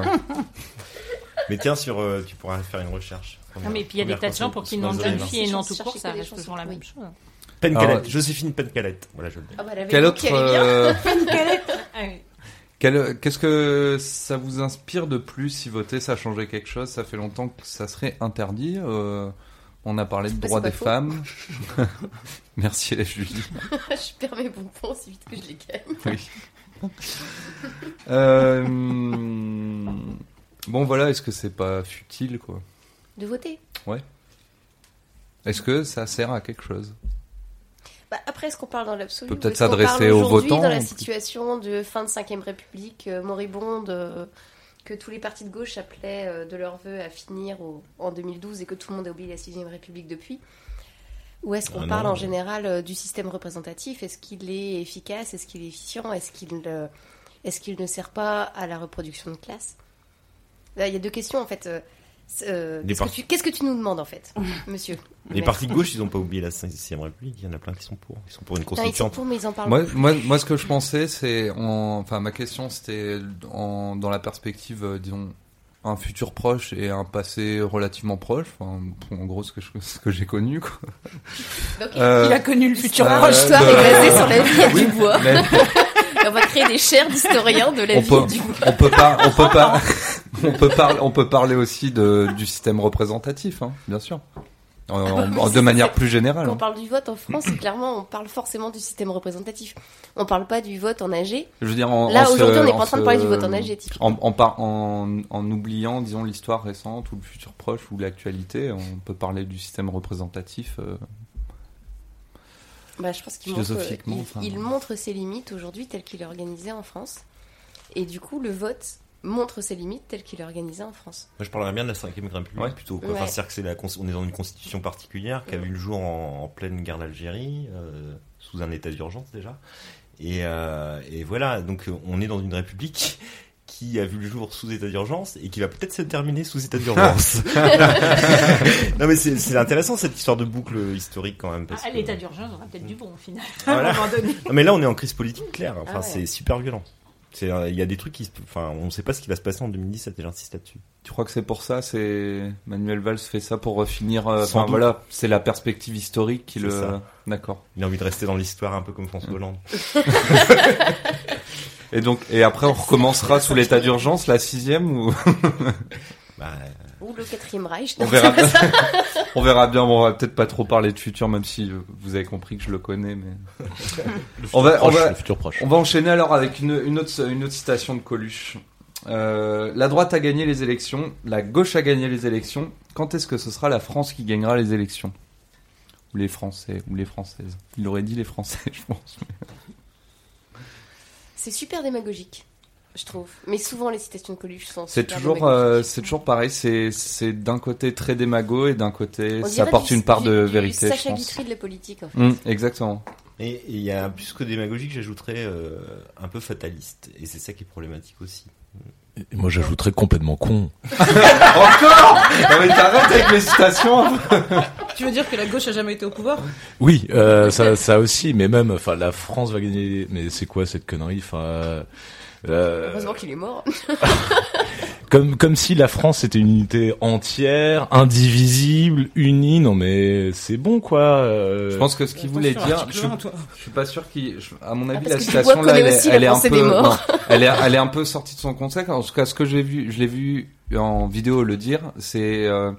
Mais tiens, sur, euh, tu pourras faire une recherche. Non, mais puis il y a des tas de gens pour qui nom de jeune fille et nom tout court, ça reste toujours la même chose. Pencalette, Alors, Joséphine Pencalette. Voilà, je le dis. Ah bah, elle avait Quel le autre. qui allait bien. euh, *laughs* Ah oui. quel- Qu'est-ce que ça vous inspire de plus si voter ça changeait quelque chose? Ça fait longtemps que ça serait interdit. euh, on a parlé de Bah, droits c'est des pas faux. femmes. *laughs* *laughs* Merci les Julie. je perds mes bonbons aussi vite que je les gagne. Oui. Euh, bon voilà, est-ce que c'est pas futile quoi? De voter. Ouais. Est-ce que ça sert à quelque chose? Bah, après, est-ce qu'on parle dans l'absolu Peut peut-être est-ce qu'on s'adresser parle aux votants. dans la situation de fin de 5ème République euh, moribonde euh, que tous les partis de gauche appelaient euh, de leur vœu à finir au- en 2012 et que tout le monde a oublié la 6ème République depuis? Ou est-ce qu'on Ah parle non. en général euh, du système représentatif? Est-ce qu'il est efficace? Est-ce qu'il est efficient? Est-ce qu'il euh, ne sert pas à la reproduction de classe? Là, Il y a deux questions en fait. Euh, Qu'est-ce que, tu- qu'est-ce que tu nous demandes en fait, monsieur Les Merci. partis de gauche, ils ont pas oublié la 5 République. Il y en a plein qui sont pour. Ils sont pour une Non, ils sont constituante. pour, mais ils en parlent moi, plus. moi, moi, ce que je pensais, c'est, en- enfin, ma question, c'était en- dans la perspective, euh, disons, un futur proche et un passé relativement proche. Enfin, en gros, ce que, je- ce que j'ai connu, quoi. Donc, Euh, Il a connu le futur euh, proche. De- est basée sur la vie à Oui, Dubois. mais *laughs* on va créer des chaires d'historiens de la on vie peut, à Dubois. on peut pas, on peut pas, *laughs* on peut parler, on peut parler aussi de, du système représentatif, hein, bien sûr. En- Ah bah en- de manière plus générale. Quand on hein. parle du vote en France, clairement, on parle forcément du système représentatif. On parle pas du vote en AG. Je veux dire, en, Là, aujourd'hui, on n'est pas en train de parler du vote en AG. En, en, en, en oubliant, disons, l'histoire récente ou le futur proche ou l'actualité, on peut parler du système représentatif. euh, Bah, je pense qu'il montre, il, enfin. il montre ses limites aujourd'hui tel qu'il est organisé en France. Et du coup, le vote montre ses limites tel qu'il est organisé en France. Moi, je parlerais bien de la 5 République Ouais. plutôt. Quoi. Ouais. Enfin, c'est-à-dire que c'est la, on est dans une constitution particulière qui a vu le jour en, en pleine guerre d'Algérie, euh, sous un état d'urgence déjà. Et, euh, et voilà, donc euh, on est dans une république *laughs* qui a vu le jour sous état d'urgence et qui va peut-être se terminer sous état d'urgence. *laughs* *laughs* non mais c'est intéressant cette histoire de boucle historique quand même. Parce Ah, que- l'état d'urgence aura peut-être du bon au final. Voilà. À un moment donné. Non, mais là on est en crise politique claire. Enfin Ah ouais. c'est super violent. C'est il y a des trucs qui, enfin on ne sait pas ce qui va se passer en 2017 et j'insiste là-dessus. Tu crois que c'est pour ça C'est Manuel Valls fait ça pour finir. euh, Enfin voilà, c'est la perspective historique qui le. ça. D'accord. Il a envie de rester dans l'histoire un peu comme François Hollande. *laughs* Et donc, et après, on recommencera sous l'état d'urgence, la sixième ou? *laughs* Bah, Ou le quatrième Reich. on verra. ça. *laughs* on verra bien. Bon, on va peut-être pas trop parler de futur, même si vous avez compris que je le connais, mais. on va, on Proche, va, le futur proche. On va enchaîner alors avec une, une, autre, une autre citation de Coluche. Euh, la droite a gagné les élections, la gauche a gagné les élections. Quand est-ce que ce sera la France qui gagnera les élections? Ou les Français, ou les Françaises. Il aurait dit les Français, *laughs* je pense. C'est super démagogique, je trouve. Mais souvent, les citations de Coluche sont C'est toujours, euh, c'est toujours pareil. C'est, c'est d'un côté très démago et d'un côté On ça apporte du- une part du- de du vérité, je Sacha pense. Guitry de la politique, en fait. Hum, exactement. Et il y a plus que démagogique, j'ajouterais euh, un peu fataliste. Et c'est ça qui est problématique aussi. Et moi, j'ajouterais complètement con. *laughs* Encore Non mais t'arrêtes avec les citations. Tu veux dire que la gauche a jamais été au pouvoir? Oui, euh, ça, ça aussi, mais même, enfin, la France va gagner. Mais c'est quoi cette connerie? Enfin, Heureusement qu'il est mort. *laughs* comme comme si la France était une unité entière, indivisible, unie. Non, mais c'est bon, quoi. euh. Je pense que ce qu'il voulait dire, je, je suis pas sûr qu'il, je- à mon avis, parce la citation là, elle est, elle est un peu, non, elle est, elle est un peu sortie de son contexte. En tout cas, ce que j'ai vu, je l'ai vu en vidéo le dire, c'est, euh,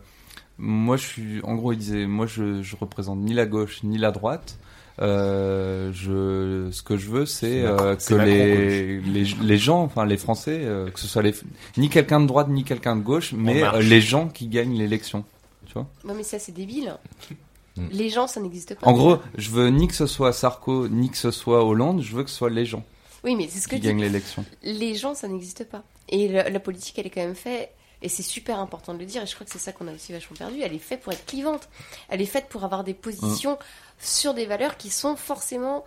moi, je suis, en gros, il disait, moi, je, je représente ni la gauche ni la droite. Euh, je, ce que je veux, c'est euh, que les, les, les gens, enfin les Français, euh, que ce soit les, ni quelqu'un de droite ni quelqu'un de gauche, mais euh, les gens qui gagnent l'élection. Tu vois? Non, mais ça, c'est débile. *laughs* Mm. Les gens, ça n'existe pas. En gros, je veux ni que ce soit Sarko, ni que ce soit Hollande, je veux que ce soit les gens oui, mais c'est ce que qui gagnent l'élection. les gens, ça n'existe pas. Et la, la politique, elle est quand même faite, et c'est super important de le dire, et je crois que c'est ça qu'on a aussi vachement perdu, elle est faite pour être clivante. Elle est faite pour avoir des positions sur des valeurs qui sont forcément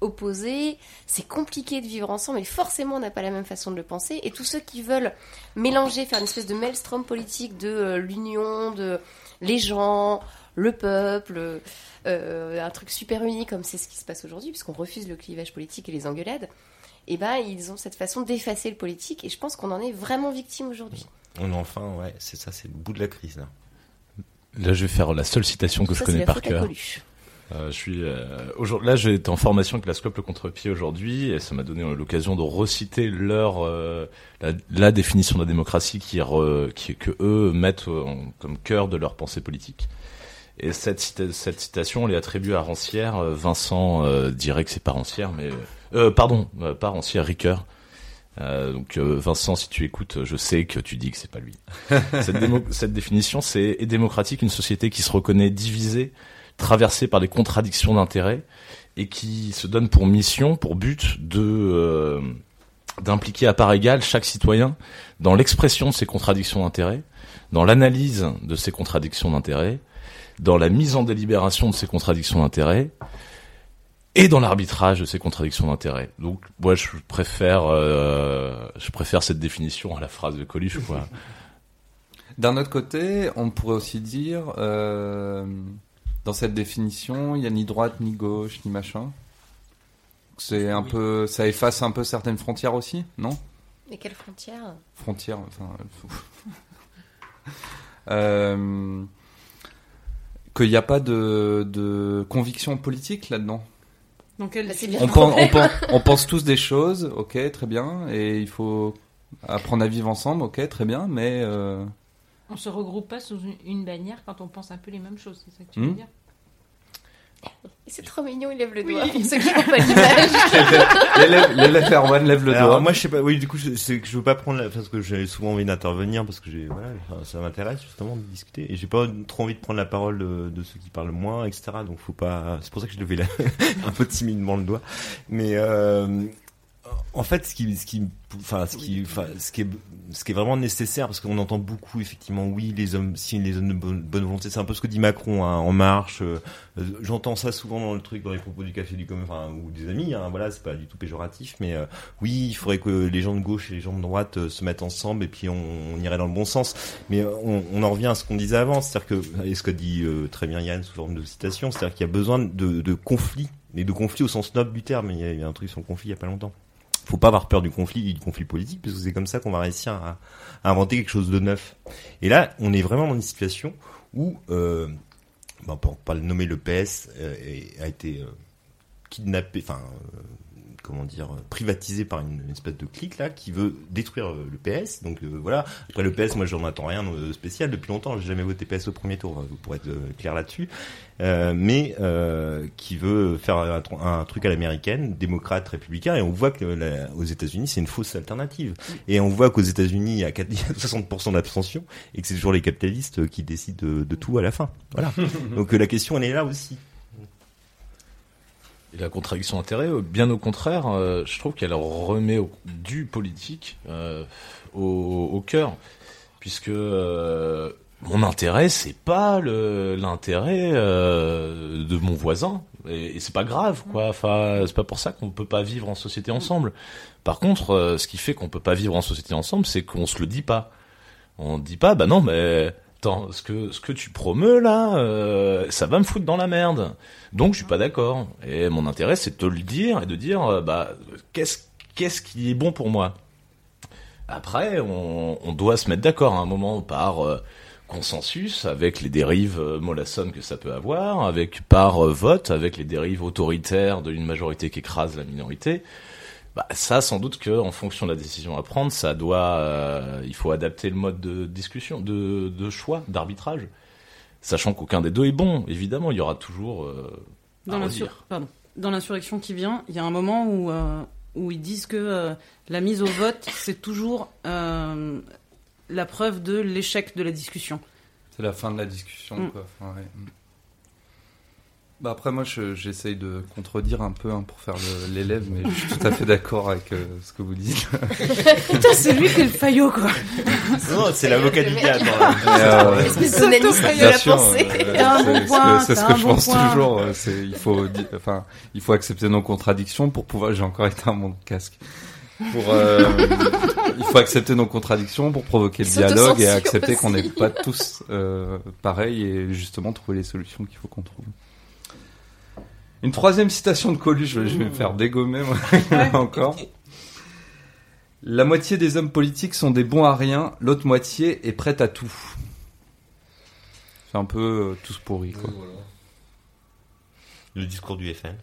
opposées. C'est compliqué de vivre ensemble, et forcément, on n'a pas la même façon de le penser. Et tous ceux qui veulent mélanger, faire une espèce de maelstrom politique de euh, l'union, de les gens, le peuple, euh, un truc super uni comme c'est ce qui se passe aujourd'hui, puisqu'on refuse le clivage politique et les engueulades eh ben, ils ont cette façon d'effacer le politique et je pense qu'on en est vraiment victime aujourd'hui. On est enfin, ouais, c'est ça, c'est le bout de la crise là. Là, je vais faire la seule citation que Ça, je connais par cœur. Coluche. Euh, je suis euh, aujourd'hui là, j'étais en formation avec la Scope le contre-pied aujourd'hui et ça m'a donné l'occasion de reciter leur euh, la, la définition de la démocratie qui, re- qui que eux mettent euh, en- comme cœur de leur pensée politique. Et cette, cita- cette citation, on est attribuée à Rancière. Euh, Vincent euh, dirait que c'est pas Rancière, mais euh, pardon, pas Rancière, Ricoeur. Euh, donc euh, Vincent, si tu écoutes, je sais que tu dis que c'est pas lui. *laughs* cette, démo- cette définition, c'est est démocratique une société qui se reconnaît divisée, traversée par des contradictions d'intérêts et qui se donne pour mission, pour but de euh, d'impliquer à part égale chaque citoyen dans l'expression de ces contradictions d'intérêts, dans l'analyse de ces contradictions d'intérêts, dans la mise en délibération de ces contradictions d'intérêts et dans l'arbitrage de ces contradictions d'intérêts. Donc, moi, je préfère, euh, je préfère cette définition à la phrase de Coluche, quoi. D'un autre côté, on pourrait aussi dire, euh, dans cette définition, il n'y a ni droite, ni gauche, ni machin. C'est un peu, ça efface un peu certaines frontières aussi, non? Mais quelle frontière Frontières, enfin. euh, *laughs* qu'il n'y a pas de, de conviction politique là-dedans. Donc elle Bah, c'est bien. On pense, on, pense, *laughs* on pense tous des choses, ok, très bien, et il faut apprendre à vivre ensemble, ok, très bien, mais euh, On se regroupe pas sous une, une bannière quand on pense un peu les mêmes choses, c'est ça que tu Hmm. veux dire Et C'est trop mignon, il lève le doigt pour ceux qui n'ont pas l'image. l'élève *laughs* l'élève Erwan lève le Alors, doigt. moi, je sais pas. Oui, du coup, je- c'est que je veux pas prendre la, parce que j'ai souvent envie d'intervenir parce que j'ai, voilà, ça m'intéresse justement de discuter et j'ai pas trop envie de prendre la parole de, de ceux qui parlent moins, etc. Donc, faut pas. C'est pour ça que je levais la, *laughs* un peu timidement le doigt. Mais euh, en fait, ce qui, ce qui, enfin, ce qui, enfin, ce qui est, ce qui est vraiment nécessaire, parce qu'on entend beaucoup effectivement, oui, les hommes, si les hommes de bonne, bonne volonté, c'est un peu ce que dit Macron hein, en marche. euh, euh, J'entends ça souvent dans le truc, dans les propos du café du commun, enfin, ou des amis. Hein, voilà, c'est pas du tout péjoratif, mais euh, oui, il faudrait que les gens de gauche et les gens de droite euh, se mettent ensemble et puis on, on irait dans le bon sens. Mais on, on en revient à ce qu'on disait avant, c'est-à-dire que, et ce que dit très bien Yann sous forme de citation, c'est-à-dire qu'il y a besoin de, de conflits, mais de conflits au sens noble du terme. Il y a, il y a un truc sur le conflit il y a pas longtemps. Faut pas avoir peur du conflit, du conflit politique, parce que c'est comme ça qu'on va réussir à, inventer quelque chose de neuf. Et là, on est vraiment dans une situation où, euh, bah, pour pas le nommer, le PS euh, a été euh, kidnappé, enfin, euh, comment dire, euh, privatisé par une, une espèce de clique là qui veut détruire euh, le PS. Donc euh, voilà. Après le PS, moi j'en attends rien de spécial depuis longtemps. J'ai jamais voté PS au premier tour, euh, pour être euh, clair là-dessus. Euh, mais euh, qui veut faire un, tr- un truc à l'américaine, démocrate, républicain, et on voit que la- aux États-Unis c'est une fausse alternative. Et on voit qu'aux États-Unis il y a 4 *laughs* il y a 60% d'abstention et que c'est toujours les capitalistes qui décident de, de tout à la fin. Voilà. *laughs* Donc euh, la question elle est là aussi. Et la contradiction d'intérêt, euh, bien au contraire, euh, je trouve qu'elle remet du politique euh, au, cœur, puisque mon intérêt, c'est pas l'intérêt de mon voisin, et, et c'est pas grave, quoi. Enfin, c'est pas pour ça qu'on peut pas vivre en société ensemble. Par contre, ce qui fait qu'on peut pas vivre en société ensemble, c'est qu'on se le dit pas. On dit pas, bah non, mais attends, ce que ce que tu promeus là, euh, ça va me foutre dans la merde. Donc je suis pas d'accord. Et mon intérêt, c'est de te le dire et de dire, euh, bah, qu'est-ce qu'est-ce qui est bon pour moi? Après, on, on doit se mettre d'accord à un moment par euh, consensus, avec les dérives euh, mollassonnes que ça peut avoir, avec par vote, avec les dérives autoritaires d'une majorité qui écrase la minorité. Bah, ça, sans doute que, en fonction de la décision à prendre, ça doit, euh, il faut adapter le mode de discussion, de, de choix, d'arbitrage, sachant qu'aucun des deux est bon. Évidemment, il y aura toujours euh, à Dans l'insur- pardon. Dans l'insurrection qui vient, il y a un moment où, euh, où ils disent que euh, la mise au vote, c'est toujours euh, la preuve de l'échec de la discussion. C'est la fin de la discussion, Mm. quoi. Enfin, ouais. Bah après, moi, je- j'essaye de contredire un peu hein, pour faire l'élève, mais je suis tout à fait d'accord avec euh, ce que vous dites. *laughs* Putain, c'est lui qui est le faillot, quoi. Non, c'est l'avocat du diable. Et, euh, Espèce de la sûr, pensée. euh, c'est bon ce que- je bon pense point. toujours. euh, C'est il faut, enfin, il faut accepter nos contradictions pour pouvoir. J'ai encore éteint mon casque. Pour, euh, il faut accepter nos contradictions pour provoquer le dialogue et accepter qu'on n'est pas tous euh, pareils et justement trouver les solutions qu'il faut qu'on trouve. Une troisième citation de Coluche, je vais- me faire dégommer moi, *laughs* *laughs* encore. La moitié des hommes politiques sont des bons à rien, l'autre moitié est prête à tout. C'est un peu euh, tous pourris quoi. Le discours du FN.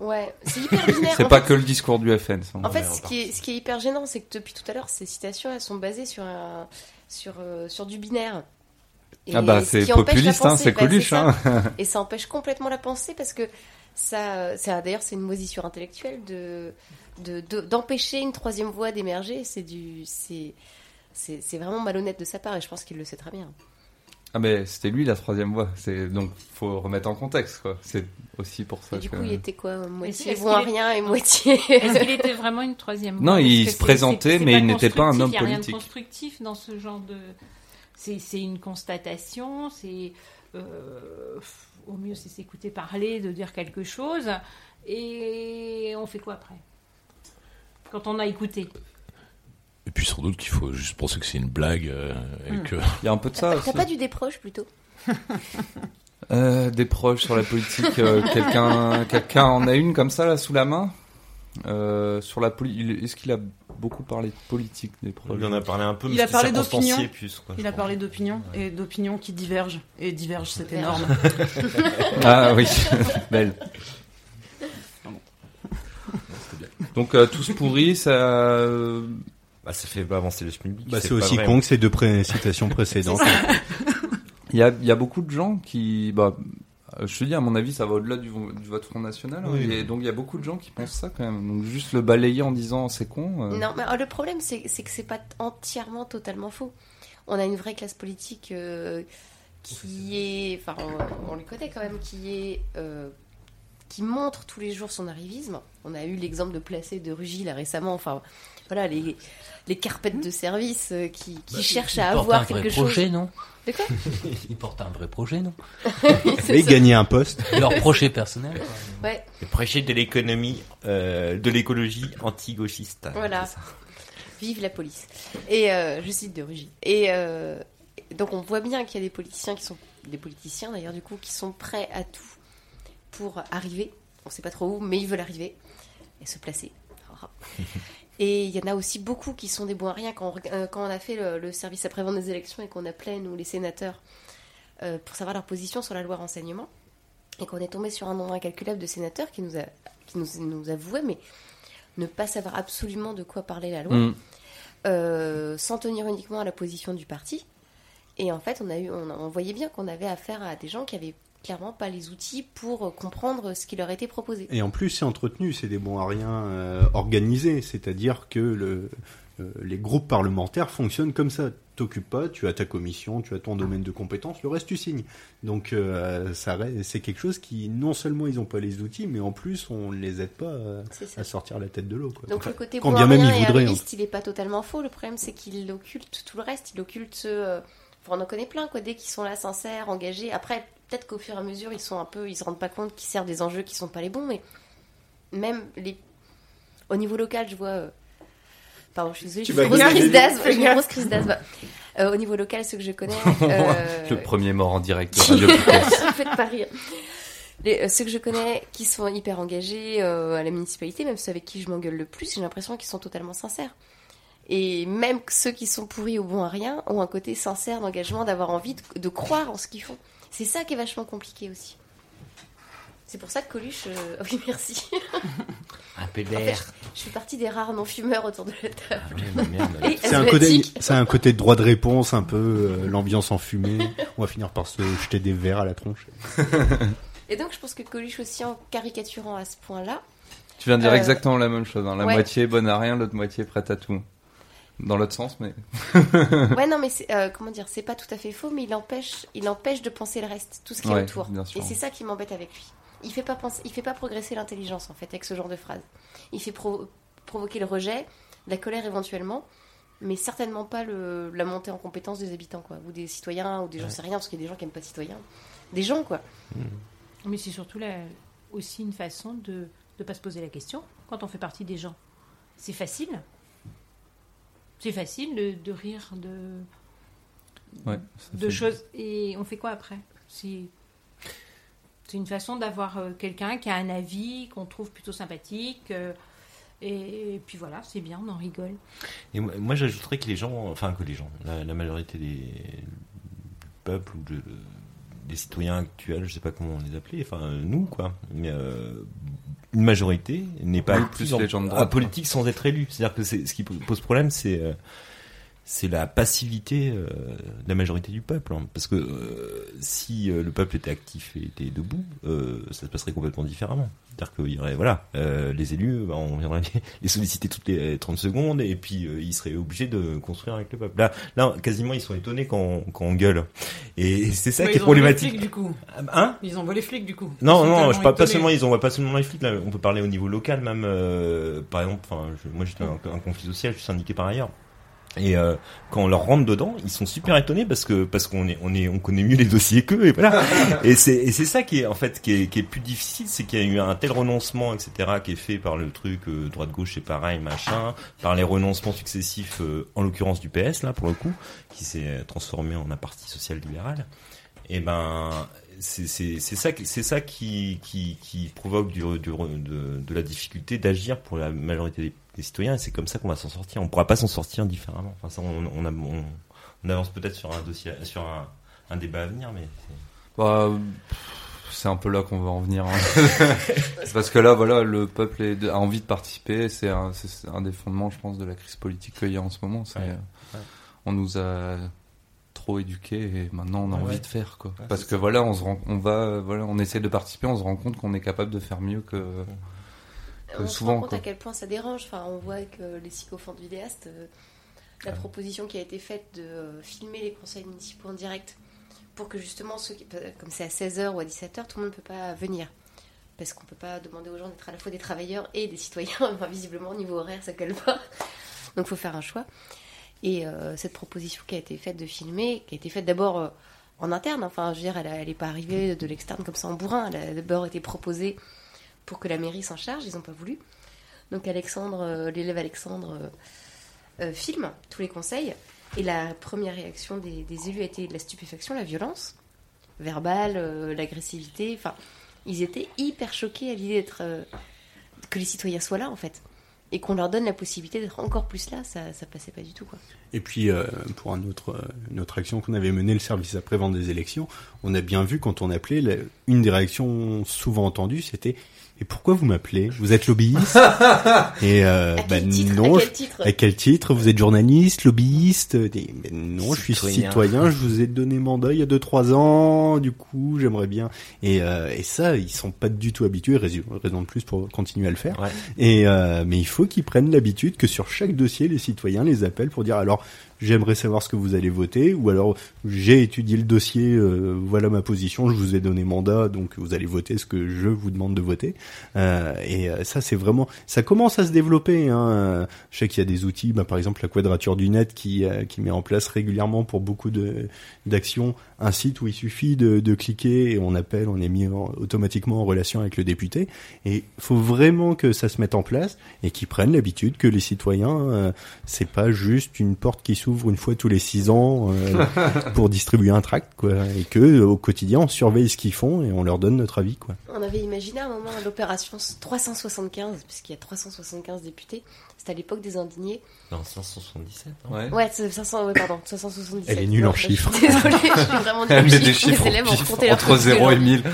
Ouais, c'est hyper *laughs* binaire. C'est en pas fait. que le discours du FN. ça. En fait, ce qui, est, ce qui est hyper gênant, c'est que depuis tout à l'heure, ces citations, elles sont basées sur, un, sur, euh, sur du binaire. Et Ah bah ce c'est populiste, hein, c'est bah, c'est Coluche. Hein. Et ça empêche complètement la pensée parce que ça, d'ailleurs c'est une moisissure intellectuelle de de- de- d'empêcher une troisième voie d'émerger. C'est du c'est c'est c'est vraiment malhonnête de sa part et je pense qu'il le sait très bien. Ah mais c'était lui la troisième voie. C'est donc faut remettre en contexte quoi. C'est aussi pour ça Et du que. coup, il était quoi moitié est- rien et moitié. Est-ce qu'il était vraiment une troisième Non, voie il Parce se présentait, c'est- c'est mais il n'était pas un homme Il n'y a rien de politique. constructif dans ce genre de. C'est c'est une constatation, c'est. euh, au mieux, c'est s'écouter parler, de dire quelque chose. Et on fait quoi après? Quand on a écouté. Et puis sans doute qu'il faut juste penser que c'est une blague euh, et Hmm. que Il y a un peu de ça. T'as aussi. pas du déproche plutôt? *laughs* Euh, des proches sur la politique. euh, quelqu'un, quelqu'un en a une comme ça là sous la main? Euh, sur la politique. Est-ce qu'il a beaucoup parlé de politique des proches Il en a parlé un peu, mais Il a parlé d'opinion. plus, quoi, Il a parlé d'opinion et d'opinions qui divergent. Et divergent, c'est énorme. *laughs* Ah oui, *laughs* belle. Donc euh, tous pourris, ça. euh, Bah, ça fait pas avancer le SMIC. Bah, c'est aussi con que ces deux pré- citations précédentes. Il y a, il y a beaucoup de gens qui, bah, je te dis, à mon avis, ça va au-delà du, du vote Front National. hein. Oui. Et donc il y a beaucoup de gens qui pensent ça quand même. Donc juste le balayer en disant c'est con. euh, Non, mais euh, le problème, c'est c'est que c'est pas entièrement totalement faux. On a une vraie classe politique euh, qui est, enfin, on, on les connaît quand même, qui est, euh, qui montre tous les jours son arrivisme. On a eu l'exemple de Placé de Rugy là récemment. Enfin, voilà les les carpettes de service euh, qui, qui cherchent à Ils portent avoir un vrai quelque projet, chose. non De quoi *laughs* Ils portent un vrai projet, non *laughs* Et ça. gagner un poste. *laughs* Leur projet personnel. Ouais, Le prêcher de l'économie, euh, de l'écologie anti-gauchiste. Voilà. Vive la police. Et euh, je cite de Rugy. Et euh, donc on voit bien qu'il y a des politiciens qui sont des politiciens d'ailleurs du coup qui sont prêts à tout pour arriver. On sait pas trop où, mais ils veulent arriver et se placer. Et il y en a aussi beaucoup qui sont des bons à rien quand on, euh, quand on a fait le, le service après-vente des élections et qu'on appelait nous les sénateurs euh, pour savoir leur position sur la loi renseignement et qu'on est tombé sur un nombre incalculable de sénateurs qui nous, a, qui nous, nous avouaient mais ne pas savoir absolument de quoi parlait la loi Mm. euh, s'en tenir uniquement à la position du parti. Et en fait, on, a eu, on, on voyait bien qu'on avait affaire à des gens qui avaient clairement pas les outils pour euh, comprendre ce qui leur était proposé. Et en plus, c'est entretenu, c'est des bons à rien euh, organisés, c'est-à-dire que le, euh, les groupes parlementaires fonctionnent comme ça. T'occupes pas, tu as ta commission, tu as ton domaine de compétence, le reste tu signes. Donc euh, ça c'est quelque chose qui non seulement ils ont pas les outils, mais en plus on ne les aide pas à, sortir la tête de l'eau. quoi. Donc le côté quand bon bien même ils voudraient. hein. il est pas totalement faux. Le problème, c'est qu'il occulte tout le reste. Il occulte enfin, on en connaît plein, quoi, dès qu'ils sont là, sincères, engagés. Après, peut-être qu'au fur et à mesure, ils sont un peu... Ils se rendent pas compte qu'ils servent des enjeux qui sont pas les bons, mais même les... Au niveau local, je vois... euh, Pardon, je suis désolée, j'ai une grosse crise d'asthme. J'ai une grosse crise d'asthme. Euh, au niveau local, ceux que je connais. *laughs* euh, Le premier mort en direct de *laughs* Radio. Faites pas rire. Les, ceux que je connais qui sont hyper engagés à la municipalité, même ceux avec qui je m'engueule le plus, j'ai l'impression qu'ils sont totalement sincères. Et même ceux qui sont pourris au bon à rien ont un côté sincère d'engagement, d'avoir envie de, de croire en ce qu'ils font. C'est ça qui est vachement compliqué aussi. C'est pour ça que Coluche. euh, *laughs* Oui, merci. *laughs* Un peu En fait, d'air. je fais partie des rares non-fumeurs autour de la table. Ouais. Et C'est un côté, un de droit de réponse, un peu euh, l'ambiance enfumée. On va finir par se jeter des verres à la tronche. *laughs* Et donc, je pense que Coluche aussi, en caricaturant à ce point-là, Tu viens de dire Euh, exactement la même chose. hein. La ouais. moitié bonne à rien, l'autre moitié prête à tout. Dans l'autre sens, mais. *laughs* Ouais, non, mais c'est, euh, comment dire, c'est pas tout à fait faux, mais il empêche, il empêche de penser le reste, tout ce qui est Ouais, autour. bien sûr. Et c'est ça qui m'embête avec lui. Il fait pas penser, il fait pas progresser l'intelligence en fait avec ce genre de phrase. Il fait pro- provoquer le rejet, la colère éventuellement, mais certainement pas le, la montée en compétence des habitants quoi, ou des citoyens ou des gens, Ouais. sais rien parce qu'il y a des gens qui aiment pas citoyens, des gens quoi. Mais c'est surtout la- aussi une façon de ne pas se poser la question quand on fait partie des gens. C'est facile. C'est facile de, de rire de, Ouais, de choses. Et on fait quoi après? C'est c'est une façon d'avoir euh, quelqu'un qui a un avis qu'on trouve plutôt sympathique. euh, et, puis voilà, c'est bien, on en rigole. Et moi, moi, j'ajouterais que les gens, enfin que les gens, la, la majorité des du peuple ou de, des citoyens actuels, je sais pas comment on les appelait, enfin nous quoi, mais euh, une majorité n'est pas plus en- politique sans être élu. C'est-à-dire que c'est ce qui pose problème, c'est euh, c'est la passivité euh, de la majorité du peuple. hein. Parce que euh, si euh, le peuple était actif et était debout, euh, ça se passerait complètement différemment. C'est-à-dire qu'il y aurait, voilà, euh, les élus, bah, on viendrait *laughs* les solliciter toutes les 30 secondes et puis euh, ils seraient obligés de construire avec le peuple. Là, là quasiment, ils sont étonnés quand, quand on gueule. Et c'est ça qui est ils envoient les problématique. flics, du coup. Hein? Ils envoient les flics du coup. non, Ils non, je parle pas seulement, ils envoient pas seulement les flics, là, on peut parler au niveau local même, euh, par exemple, je- moi j'étais un, un conflit social, je suis syndiqué par ailleurs. Et euh, quand on leur rentre dedans, ils sont super étonnés parce que parce qu'on est on est on connaît mieux les dossiers qu'eux et voilà. *laughs* et c'est et c'est ça qui est en fait qui est qui est plus difficile, c'est qu'il y a eu un tel renoncement etc qui est fait par le truc euh, droite gauche c'est pareil machin, par les renoncements successifs euh, en l'occurrence du PS là pour le coup qui s'est transformé en un parti social libéral. Et ben c'est c'est c'est ça qui- c'est ça qui qui qui provoque du, du de, de la difficulté d'agir pour la majorité des, des citoyens et c'est comme ça qu'on va s'en sortir on pourra pas s'en sortir différemment enfin ça on on, a- on, on avance peut-être sur un dossier sur un, un débat à venir mais c'est- Bah, c'est un peu là qu'on va en venir. hein. *laughs* Parce que là, voilà, le peuple a envie de participer. C'est un, des fondements, je pense, de la crise politique qu'il y a en ce moment. Ouais. euh, Ouais. On nous a trop éduqués et maintenant on a Ouais, envie de faire quoi. Parce que ça. voilà, on se rend, on va, voilà, on essaie de participer, on se rend compte qu'on est capable de faire mieux que. On souvent, se rend compte quoi. à quel point ça dérange. Enfin, on voit que les sycophantes vidéastes, euh, la proposition qui a été faite de euh, filmer les conseils municipaux en direct pour que justement ceux qui, comme c'est à 16h ou à 17h, tout le monde ne peut pas venir. Parce qu'on peut pas demander aux gens d'être à la fois des travailleurs et des citoyens. *laughs* Visiblement, au niveau horaire, ça colle pas. Donc, il faut faire un choix. Et euh, cette proposition qui a été faite de filmer, qui a été faite d'abord euh, en interne, enfin, je veux dire, elle n'est pas arrivée de l'externe comme ça en bourrin. Elle a d'abord été proposée pour que la mairie s'en charge, ils n'ont pas voulu. Donc Alexandre, euh, l'élève Alexandre euh, euh, filme tous les conseils. Et la première réaction des, élus a été de la stupéfaction, la violence verbale, l'agressivité. Enfin, ils étaient hyper choqués à l'idée d'être que les citoyens soient là en fait. Et qu'on leur donne la possibilité d'être encore plus là, ça, ça passait pas du tout quoi. Et puis, pour une autre action qu'on avait menée, le service après-vente des élections, on a bien vu quand on appelait, la- une des réactions souvent entendues, c'était Et pourquoi vous m'appelez? Vous êtes lobbyiste? *laughs* Et euh, À bah, quel titre? Non, À quel titre? à quel titre? Vous êtes journaliste, lobbyiste? Mais Non, je suis Citoyen. je vous ai donné mandat il y a 2-3 ans, du coup, j'aimerais bien. Et, euh, et ça, ils sont pas du tout habitués, raison, raison de plus pour continuer à le faire. Ouais. Et euh, mais il faut qu'ils prennent l'habitude que sur chaque dossier, les citoyens les appellent pour dire alors j'aimerais savoir ce que vous allez voter ou alors j'ai étudié le dossier, euh, voilà ma position, je vous ai donné mandat, donc vous allez voter ce que je vous demande de voter. Euh, et euh, ça c'est vraiment, ça commence à se développer. Hein. Je sais qu'il y a des outils, bah, par exemple la Quadrature du Net qui qui met en place régulièrement pour beaucoup d'actions un site où il suffit de, de cliquer et on appelle, on est mis en- automatiquement en relation avec le député. Et faut vraiment que ça se mette en place et qu'ils prennent l'habitude que les citoyens, c'est pas juste une porte qui s'ouvre s'ouvre une fois tous les six ans euh, pour distribuer un tract, quoi, et que euh, au quotidien on surveille ce qu'ils font et on leur donne notre avis, quoi. On avait imaginé à un moment l'opération 375, puisqu'il y a 375 députés. C'était à l'époque des indignés. Non, 577. non Ouais. Ouais, c'est 500, ouais, pardon, 577. Elle est nulle en Non, je suis chiffres. Désolée, je suis vraiment nulle *laughs* Elle en met des chiffres. Les élèves ont entre 0 et 1000. *laughs*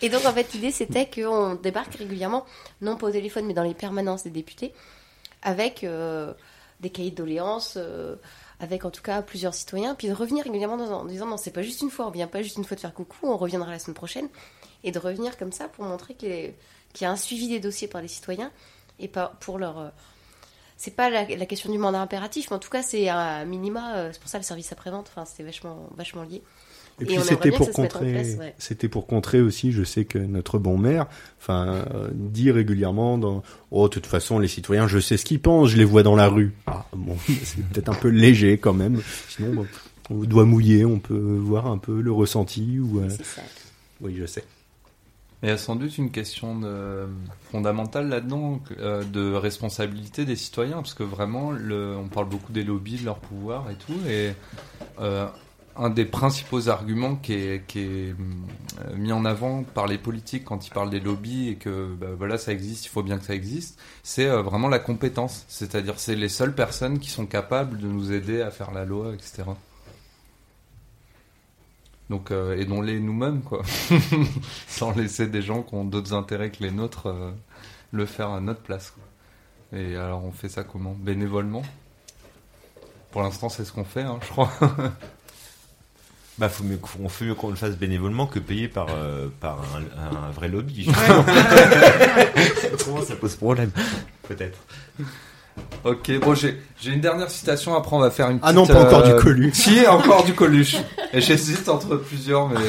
Et donc, en fait, l'idée, c'était qu'on débarque régulièrement, non pas au téléphone, mais dans les permanences des députés, avec euh, des cahiers de doléances, euh, avec en tout cas plusieurs citoyens, puis de revenir régulièrement en disant non, c'est pas juste une fois, on vient pas juste une fois de faire coucou, on reviendra la semaine prochaine, et de revenir comme ça pour montrer qu'il y a un suivi des dossiers par les citoyens, et pas pour leur. euh, c'est pas la, la question du mandat impératif, mais en tout cas, c'est un minima, c'est pour ça le service après-vente, enfin, c'est vachement, vachement lié. Et Et puis c'était pour contrer, ouais. c'était pour contrer aussi. Je sais que notre bon maire, enfin, euh, dit régulièrement dans, oh, de toute façon, les citoyens, je sais ce qu'ils pensent, je les vois dans la rue. Ah, bon, *laughs* c'est peut-être un peu léger quand même. Sinon, bon, on doit mouiller, on peut voir un peu le ressenti ou. euh, ça. Oui, je sais. Mais il y a sans doute une question de, fondamentale là-dedans, euh, de responsabilité des citoyens, parce que vraiment, le, on parle beaucoup des lobbies, de leur pouvoir et tout, et euh, un des principaux arguments qui est, euh, mis en avant par les politiques quand ils parlent des lobbies et que bah, voilà ça existe, il faut bien que ça existe, c'est euh, vraiment la compétence, c'est-à-dire c'est les seules personnes qui sont capables de nous aider à faire la loi, etc. Donc euh, aidons-les nous-mêmes, quoi. *laughs* Sans laisser des gens qui ont d'autres intérêts que les nôtres euh, le faire à notre place. quoi. Et alors on fait ça comment? Bénévolement? Pour l'instant c'est ce qu'on fait, hein, je crois. *laughs* Bah, faut mieux, qu'on- on fait mieux qu'on le fasse bénévolement que payé par, euh, par un, un vrai lobby. Autrement, *laughs* ça pose problème. Peut-être. ok, bon j'ai j'ai une dernière citation, après on va faire une Ah non, petite, pas encore euh, du Coluche. Si, encore du Coluche. Et j'hésite entre plusieurs, mais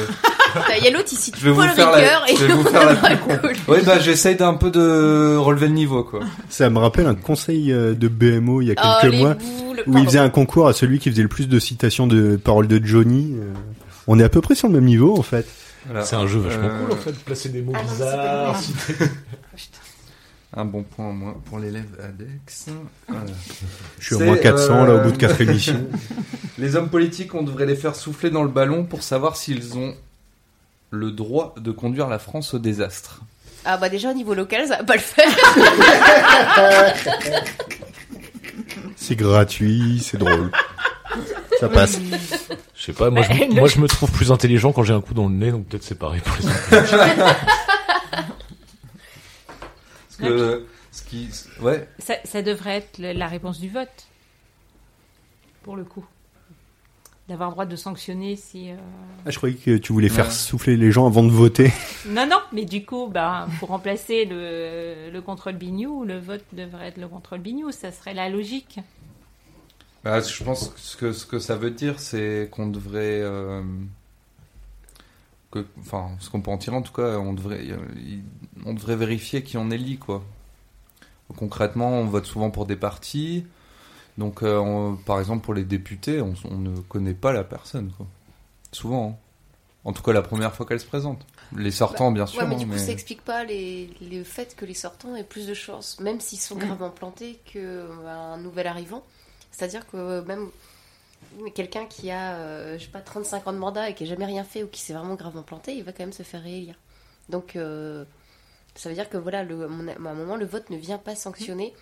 Il y a l'autre ici, je vais vous Paul faire Ricoeur la, et je vais vous faire la plus. Oui, bah j'essaye d'un peu de relever le niveau, quoi. Ça me rappelle un conseil euh, de BMO il y a Oh, quelques mois. boules, où il faisait un concours à celui qui faisait le plus de citations de paroles de Johnny. euh, On est à peu près sur le même niveau en fait. Voilà. C'est un jeu vachement Euh, cool en fait, de placer des mots Ah bizarres. *laughs* Un bon point en moins pour l'élève Adex. Voilà. Je suis au moins 400 là au euh, bout de 4 émissions. *laughs* Les hommes politiques, on devrait les faire souffler dans le ballon pour savoir s'ils ont le droit de conduire la France au désastre. Ah bah déjà au niveau local, ça va pas le faire. *laughs* C'est gratuit, c'est drôle. Ça passe. Je sais pas, moi je, *laughs* moi je me trouve plus intelligent quand j'ai un coup dans le nez, donc peut-être c'est pareil pour les autres. *laughs* Parce que ce qui, ouais, Ça, ça devrait être la réponse du vote, pour le coup. D'avoir le droit de sanctionner si... euh, Ah, je croyais que tu voulais faire Ouais. souffler les gens avant de voter. *laughs* Non, non, mais du coup, bah, pour remplacer le, le contrôle bignou, le vote devrait être le contrôle bignou, ça serait la logique. Bah, je pense que ce que ce que ça veut dire, c'est qu'on devrait, euh, que, enfin, ce qu'on peut en tirer en tout cas, on devrait, on devrait vérifier qui on élit quoi. Concrètement, on vote souvent pour des partis, donc euh, on- par exemple pour les députés, on, on ne connaît pas la personne quoi. Souvent, hein. en tout cas la première fois qu'elle se présente. Les sortants, bien sûr. ouais, mais hein, du coup, mais- ça explique pas les, le fait que les sortants aient plus de chances, même s'ils sont gravement plantés, qu'un nouvel arrivant. C'est-à-dire que même mais quelqu'un qui a, euh, je sais pas, 35 ans de mandat et qui a jamais rien fait ou qui s'est vraiment gravement planté, il va quand même se faire réélire. Donc, euh, ça veut dire que voilà, le, à un moment, le vote ne vient pas sanctionner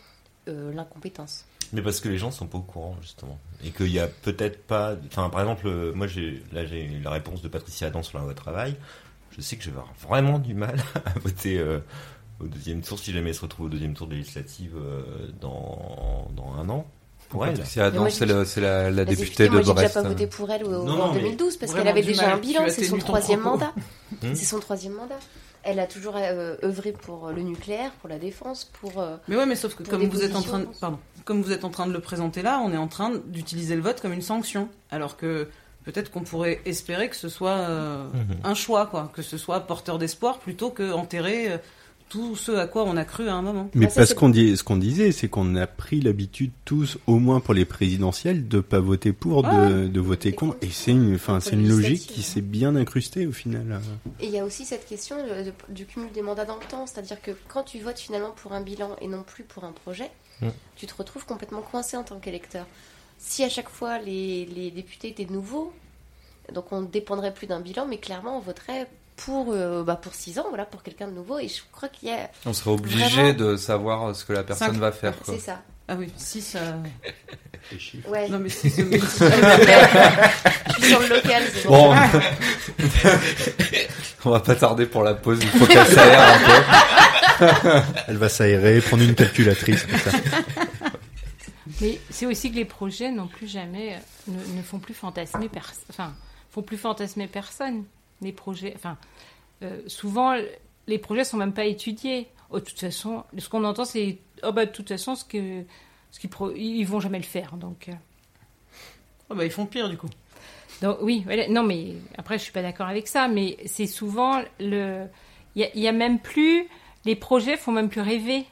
euh, l'incompétence. Mais parce que les gens sont pas au courant justement et qu'il y a peut-être pas. Enfin, par exemple, euh, moi j'ai là j'ai la réponse de Patricia Adam sur la loi travail. Je sais que je vais avoir vraiment du mal *laughs* à voter euh, au deuxième tour si jamais elle se retrouve au deuxième tour de législative euh, dans dans un an. Pour elle. Patricia Adam, c'est le- c'est la, la députée de moi, j'ai Brest. déjà pas voté pour elle au- Non, en mais 2012 parce qu'elle vraiment avait du déjà mal. un bilan, as c'est son ton troisième propos. mandat. Hmm. C'est son troisième mandat. Elle a toujours euh, œuvré pour le nucléaire, pour la défense, pour. euh, Mais ouais, mais sauf que comme vous êtes en train de, positions. pardon, comme vous êtes en train de le présenter là, on est en train d'utiliser le vote comme une sanction, alors que peut-être qu'on pourrait espérer que ce soit euh, Mhm. un choix, quoi, que ce soit porteur d'espoir plutôt que enterrer euh, tout ce à quoi on a cru à un moment. Mais Ah, parce qu'on dit, ce qu'on disait, c'est qu'on a pris l'habitude tous, au moins pour les présidentielles, de pas voter pour, de, de voter contre. Et c'est une, enfin, c'est une logique qui s'est bien incrustée au final. Et il y a aussi cette question du cumul des mandats dans le temps, c'est-à-dire que quand tu votes finalement pour un bilan et non plus pour un projet, tu te retrouves complètement coincé en tant qu'électeur. Si à chaque fois les, les députés étaient nouveaux, donc on ne dépendrait plus d'un bilan, mais clairement on voterait pour, euh, bah pour 6 ans, voilà, pour quelqu'un de nouveau. Et je crois qu'il y a. On serait obligé Vraiment. de savoir ce que la personne Cinq. va faire. Quoi. C'est ça. Ah oui, si ça. *laughs* Les chiffres. Ouais. Non mais si ce *laughs* je suis sur le local, Bon, *laughs* on va pas tarder pour la pause. Il faut qu'elle s'aère un peu. Elle va s'aérer, prendre une calculatrice. ça. Mais c'est aussi que les projets non plus jamais euh, ne, ne font plus fantasmer. Enfin, font plus fantasmer personne. Les projets. Enfin, euh, souvent les projets sont même pas étudiés. Oh, de toute façon, ce qu'on entend c'est oh bah de toute façon ce que ce qu'ils pro- ils vont jamais le faire. Donc, euh, Ah bah ils font pire du coup. donc oui, voilà. non mais après je suis pas d'accord avec ça, mais c'est souvent le. Il y a, il y a même plus les projets font même plus rêver.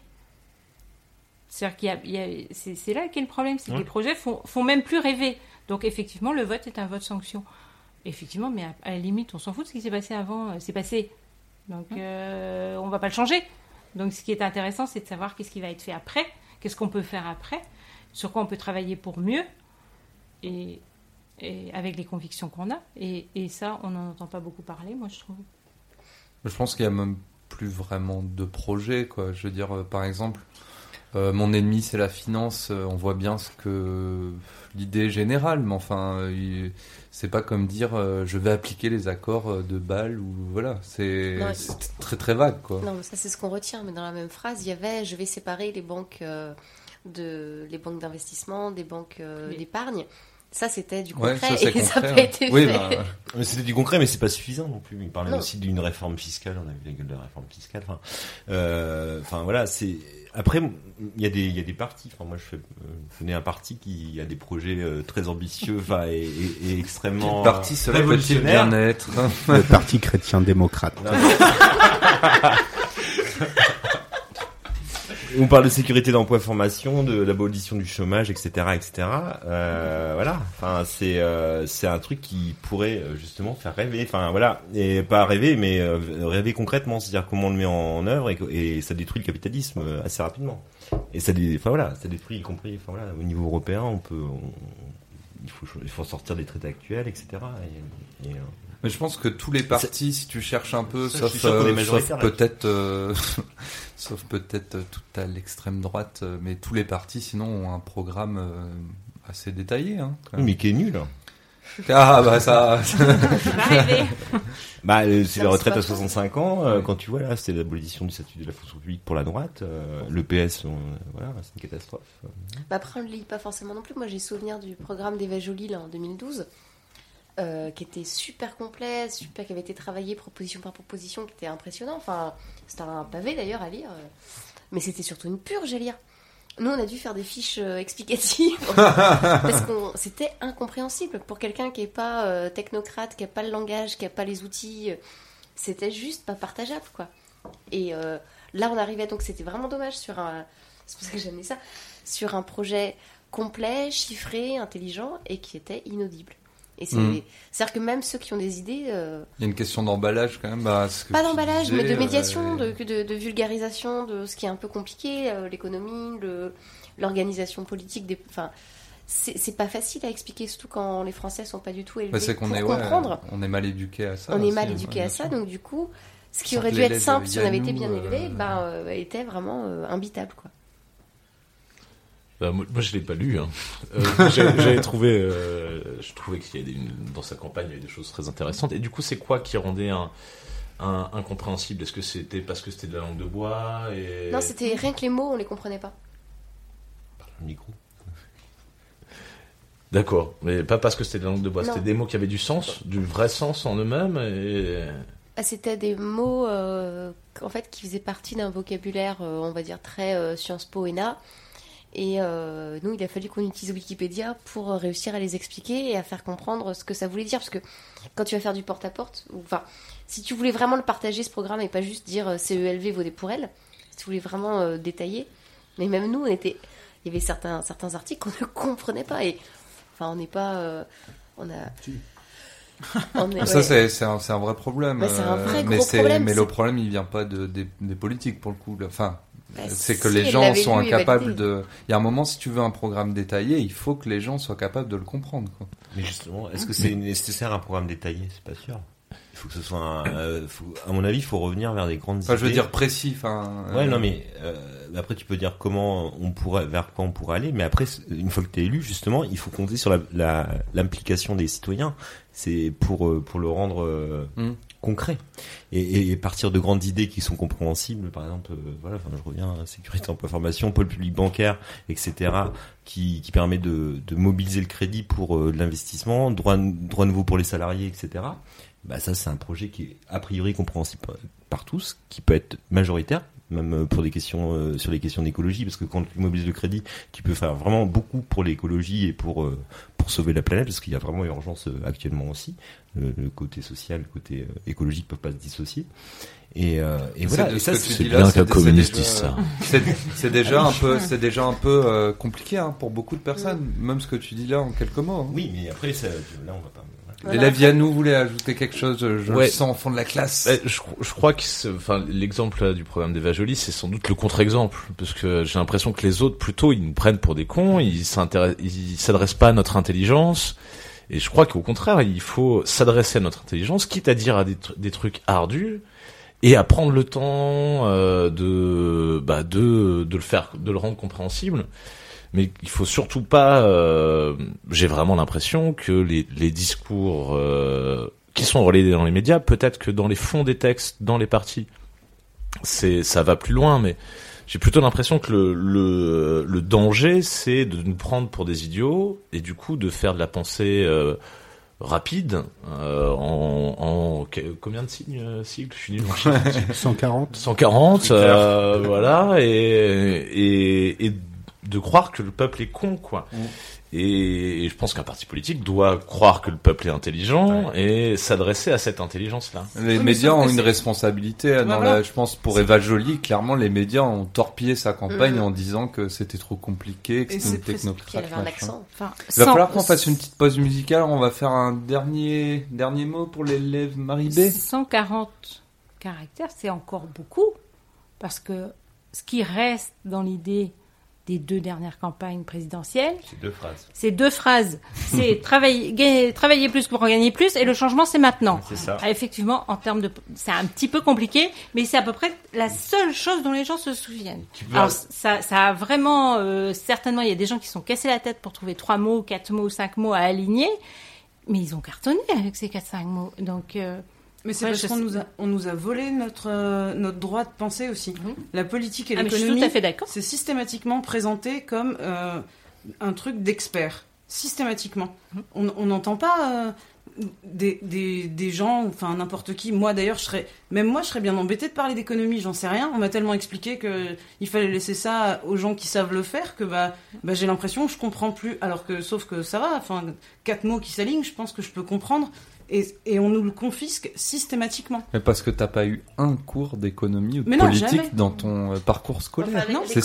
C'est-à-dire qu'il y a, il y a- c'est, c'est là qu'est le problème, c'est que Ouais. les projets font, font même plus rêver. Donc effectivement, le vote est un vote sanction. Effectivement, mais à, à la limite, on s'en fout de ce qui s'est passé avant. euh, C'est passé. Donc euh, on va pas le changer. Donc ce qui est intéressant, c'est de savoir qu'est-ce qui va être fait après, qu'est-ce qu'on peut faire après, sur quoi on peut travailler pour mieux, et, et avec les convictions qu'on a. Et, et ça, on n'en entend pas beaucoup parler, moi je trouve. Je pense qu'il y a même plus vraiment de projets, quoi. Je veux dire, euh, par exemple, euh, mon ennemi c'est la finance. euh, on voit bien ce que l'idée générale, mais enfin, euh, il- c'est pas comme dire euh, je vais appliquer les accords de Bâle ou voilà. C'est très très vague, quoi. Non, mais ça c'est ce qu'on retient. Mais dans la même phrase, il y avait je vais séparer les banques euh, de les banques d'investissement des banques euh, Oui. d'épargne. Ça c'était du Ouais, concret ça, et ça n'a pas été Oui, fait. bah, *laughs* Mais C'était du concret, mais c'est pas suffisant non plus. Il parlait Non. aussi d'une réforme fiscale. On a vu la gueule de la réforme fiscale. Enfin, euh, enfin voilà, c'est. Après, il y a des, il y a des partis. Enfin, moi, je fais, euh, je connais un parti qui a des projets euh, très ambitieux, enfin, et, et, et extrêmement. Quel parti euh, cela peut-il révolutionnaire. bien être Le Parti chrétien-démocrate. *laughs* On parle de sécurité d'emploi formation, de l'abolition du chômage, etc., etc. Euh, voilà. Enfin, c'est euh, c'est un truc qui pourrait euh, justement faire rêver. Enfin, voilà, et pas rêver, mais rêver concrètement, c'est-à-dire comment on le met en, œuvre et, ça détruit le capitalisme assez rapidement. Et ça, enfin voilà, ça détruit y compris. Enfin voilà, au niveau européen, on peut, il faut il faut sortir des traités actuels, etc. Et, et, Mais je pense que tous les partis, si tu cherches un peu, Ça, sauf, est euh, sauf peut-être, euh, *laughs* sauf peut-être euh, tout à l'extrême droite, euh, mais tous les partis, sinon, ont un programme euh, assez détaillé. Hein, quand même. mais qui est nul. hein. Ah bah ça. *laughs* Bah, euh, c'est la retraite à pas Ouais. 65 ans. euh, Quand tu vois là, c'est l'abolition du statut de la fonction publique pour la droite. euh, le PS, on- voilà, c'est une catastrophe. Bah, après, on ne lit pas forcément non plus. Moi, j'ai souvenir du programme d'Eva Joly là, en 2012, euh, qui était super complet, super, qui avait été travaillé proposition par proposition, qui était impressionnant. Enfin, c'était un pavé d'ailleurs à lire, mais c'était surtout une purge à lire. Nous, on a dû faire des fiches euh, explicatives *laughs* parce que c'était incompréhensible pour quelqu'un qui n'est pas euh, technocrate, qui n'a pas le langage, qui n'a pas les outils. C'était juste pas partageable, quoi. Et là, on arrivait donc, c'était vraiment dommage sur un. C'est pour ça que j'aimais ça sur un projet complet, chiffré, intelligent et qui était inaudible. Et c'est, Mhm. c'est-à-dire que même ceux qui ont des idées, euh, Il y a une question d'emballage quand même. Bah, ce que pas d'emballage, mais de médiation, euh, de, de, de vulgarisation de ce qui est un peu compliqué, euh, l'économie, le, l'organisation politique, des, enfin, c'est, c'est pas facile à expliquer, surtout quand les Français sont pas du tout élevés bah, c'est qu'on pour est, ouais, comprendre. on est mal éduqué à ça. on est mal hein, éduqué à ça, donc du coup, ce qui aurait dû être simple si on avait été bien élevé, ben, était vraiment imbitable, quoi. Bah, moi, moi, je l'ai pas lu. Hein. Euh, j'ai- *laughs* J'avais trouvé, euh, je trouvais qu'il y avait dans sa campagne il y avait des choses très intéressantes. Et du coup, c'est quoi qui rendait un, un incompréhensible? Est-ce que c'était parce que c'était de la langue de bois et Non, c'était rien que les mots, on les comprenait pas. Le micro. D'accord, mais pas parce que c'était de la langue de bois. C'était des mots qui avaient du sens, du vrai sens en eux-mêmes. Et Ah, C'était des mots euh, en fait qui faisaient partie d'un vocabulaire, euh, on va dire très euh, Sciences Po ENA, Et euh, nous, il a fallu qu'on utilise Wikipédia pour euh, réussir à les expliquer et à faire comprendre ce que ça voulait dire. Parce que quand tu vas faire du porte-à-porte, ou- enfin, si tu voulais vraiment le partager, ce programme, et pas juste dire euh, CELV voter pour elle, si tu voulais vraiment euh, détailler, mais même nous, on était, il y avait certains, certains articles qu'on *laughs* ne comprenait pas. Et enfin, on n'est pas. euh, on a. *laughs* On est- Ça, ouais. c'est c'est un, vrai problème. Bah, c'est un vrai euh, mais problème, Mais le problème, il vient pas de, des, des politiques, pour le coup. Enfin, c'est que si, les gens sont incapables de... Il y a un moment, si tu veux un programme détaillé, il faut que les gens soient capables de le comprendre. Quoi. Mais justement, est-ce que c'est nécessaire un programme détaillé? C'est pas sûr. Il faut que ce soit un, euh, faut- à mon avis, il faut revenir vers des grandes Enfin, je veux idées. dire précis. Enfin, Ouais, euh, non, mais euh, après tu peux dire comment on pourrait, vers quoi on pourrait aller, mais après, une fois que tu es élu, justement, il faut compter sur la- la- l'implication des citoyens. C'est pour euh, pour le rendre euh, Mm. Concret et, partir de grandes idées qui sont compréhensibles. Par exemple, euh, voilà, je reviens à sécurité emploi formation, pôle public bancaire, etc., qui, qui permet de, mobiliser le crédit pour euh, l'investissement, droit droit nouveau pour les salariés, etc. Bah ça, c'est un projet qui est a priori compréhensible par tous, qui peut être majoritaire, même euh, pour des questions euh, sur les questions d'écologie, parce que quand tu mobilises le crédit, tu peux faire vraiment beaucoup pour l'écologie et pour euh, pour sauver la planète, parce qu'il y a vraiment urgence euh, actuellement aussi. Le, le côté social, le côté euh, écologique peuvent pas se dissocier. Et, euh, voilà. Et ça, c'est bien qu'un communiste dise ça. C'est c'est déjà un peu, c'est déjà un peu euh, compliqué hein, pour beaucoup de personnes. Même ce que tu dis là en quelques mots. hein. Oui, mais après, ça, là, on va pas. Voilà. L'élève Yannou voulait ajouter quelque chose. Je, je Ouais. le sens au fond de la classe. Eh, je, je crois que c'est- enfin, l'exemple du programme d'Eva Joly, c'est sans doute le contre-exemple. Parce que j'ai l'impression que les autres, plutôt, ils nous prennent pour des cons, ils s'intéressent- ils s'adressent pas à notre intelligence. Et je crois qu'au contraire, il faut s'adresser à notre intelligence, quitte à dire à des, tr- des trucs ardus, et à prendre le temps euh, de, bah, de, de le faire, de le rendre compréhensible. Mais il faut surtout pas. euh, J'ai vraiment l'impression que les, les discours euh, qui sont relayés dans les médias, peut-être que dans les fonds des textes, dans les partis, c'est ça va plus loin, mais j'ai plutôt l'impression que le, le, le danger, c'est de nous prendre pour des idiots et du coup de faire de la pensée euh, rapide euh, en, en que- combien de signes euh, sigles Je suis nul en chiffres. *laughs* 140. 140, euh, voilà, et, et, et de croire que le peuple est con, quoi. Et, et je pense qu'un parti politique doit croire que le peuple est intelligent et s'adresser à cette intelligence-là. Les médias ont une responsabilité. dans voilà. la, je pense pour Eva Joly, clairement, les médias ont torpillé sa campagne Mhm. en disant que c'était trop compliqué, que c'était une technocrate. Un. Enfin, Il va sans- falloir qu'on fasse une petite pause musicale. On va faire un dernier dernier mot pour l'élève Marie B. 140 caractères, c'est encore beaucoup. Parce que ce qui reste dans l'idée des deux dernières campagnes présidentielles, C'est deux phrases. c'est deux phrases. C'est *laughs* travailler, gagner- travailler plus pour en gagner plus et le changement, c'est maintenant. C'est ça. Ah, Effectivement, en termes de, c'est un petit peu compliqué, mais c'est à peu près la seule chose dont les gens se souviennent. Alors ça, ça a vraiment, euh, certainement, il y a des gens qui sont cassés la tête pour trouver trois mots, quatre mots, cinq mots à aligner, mais ils ont cartonné avec ces quatre, cinq mots. Donc, euh, Mais c'est Ouais, parce qu'on nous a, on nous a volé notre, euh, notre droit de penser aussi. Mhm. La politique et ah, l'économie, c'est systématiquement présenté comme euh, un truc d'expert. Systématiquement. Mhm. On n'entend pas euh, des, des, des gens, enfin n'importe qui. Moi d'ailleurs, je serais, même moi, je serais bien embêté de parler d'économie. J'en sais rien. On m'a tellement expliqué que il fallait laisser ça aux gens qui savent le faire que bah, bah j'ai l'impression que je comprends plus. Alors que sauf que ça va. Enfin, quatre mots qui s'alignent, je pense que je peux comprendre. Et, et on nous le confisque systématiquement. Mais parce que t'as pas eu un cours d'économie ou de politique jamais. dans ton euh, parcours scolaire. Enfin, Non, c'est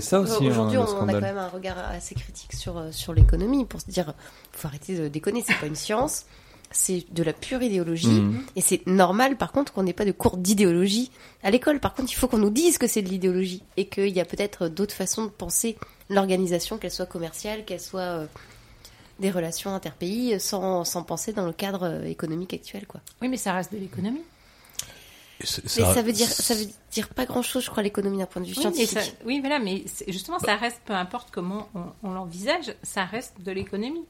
ça aussi hein, Aujourd'hui, on a quand même un regard assez critique sur, euh, sur l'économie pour se dire faut arrêter de déconner, c'est pas une science, c'est de la pure idéologie. Mhm. Et c'est normal, par contre, qu'on n'ait pas de cours d'idéologie à l'école. Par contre, il faut qu'on nous dise que c'est de l'idéologie et qu'il y a peut-être d'autres façons de penser l'organisation, qu'elle soit commerciale, qu'elle soit euh, des relations interpays, sans, sans penser dans le cadre euh, économique actuel, quoi. Oui, mais ça reste de l'économie. Mais ça veut dire, ça veut dire pas grand-chose, je crois, l'économie d'un point de vue Oui, mais scientifique. ça- oui, voilà, mais c'est- justement, ça reste, peu importe comment on, on l'envisage, ça reste de l'économie.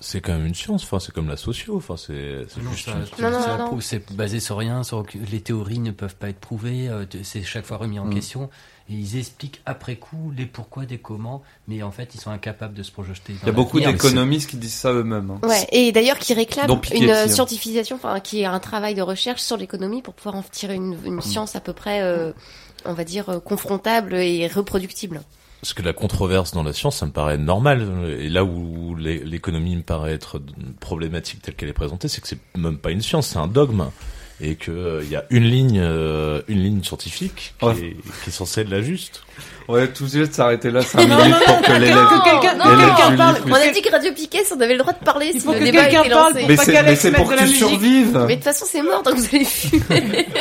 C'est quand même une science, enfin, c'est comme la socio, enfin, c'est c'est Non, juste ça- une- Non, non, ça non, non. prouve- c'est basé sur rien, sur les théories ne peuvent pas être prouvées, euh, c'est chaque fois remis en Mm. question, et ils expliquent après coup les pourquoi des comment, mais en fait ils sont incapables de se projeter. Il y a beaucoup d'économistes qui disent ça eux-mêmes. hein. Ouais, et d'ailleurs qui réclament une hein. euh, scientifisation, enfin qui est un travail de recherche sur l'économie pour pouvoir en tirer une, une Mm. science à peu près, euh, on va dire, euh, confrontable et reproductible. Parce que la controverse dans la science, ça me paraît normal. Et là où l'é- l'économie me paraît être problématique telle qu'elle est présentée, c'est que c'est même pas une science, c'est un dogme. Et que il y a une ligne, euh, une ligne scientifique qui, Ouais. est, qui est censée être la juste. Ouais, tout de suite s'arrêter là 5 Non, minutes non, pour non, que non, l'élève. que quelqu'un- non, l'élève quelqu'un Julie parle. On a dit que Radio Piquet, on avait le droit de parler Il si faut le que quelqu'un parle lancé. Mais Pas c'est, qu'Alex c'est pour de que la tu musique. survives. Mais de toute façon, c'est mort, donc vous allez fumer. *laughs*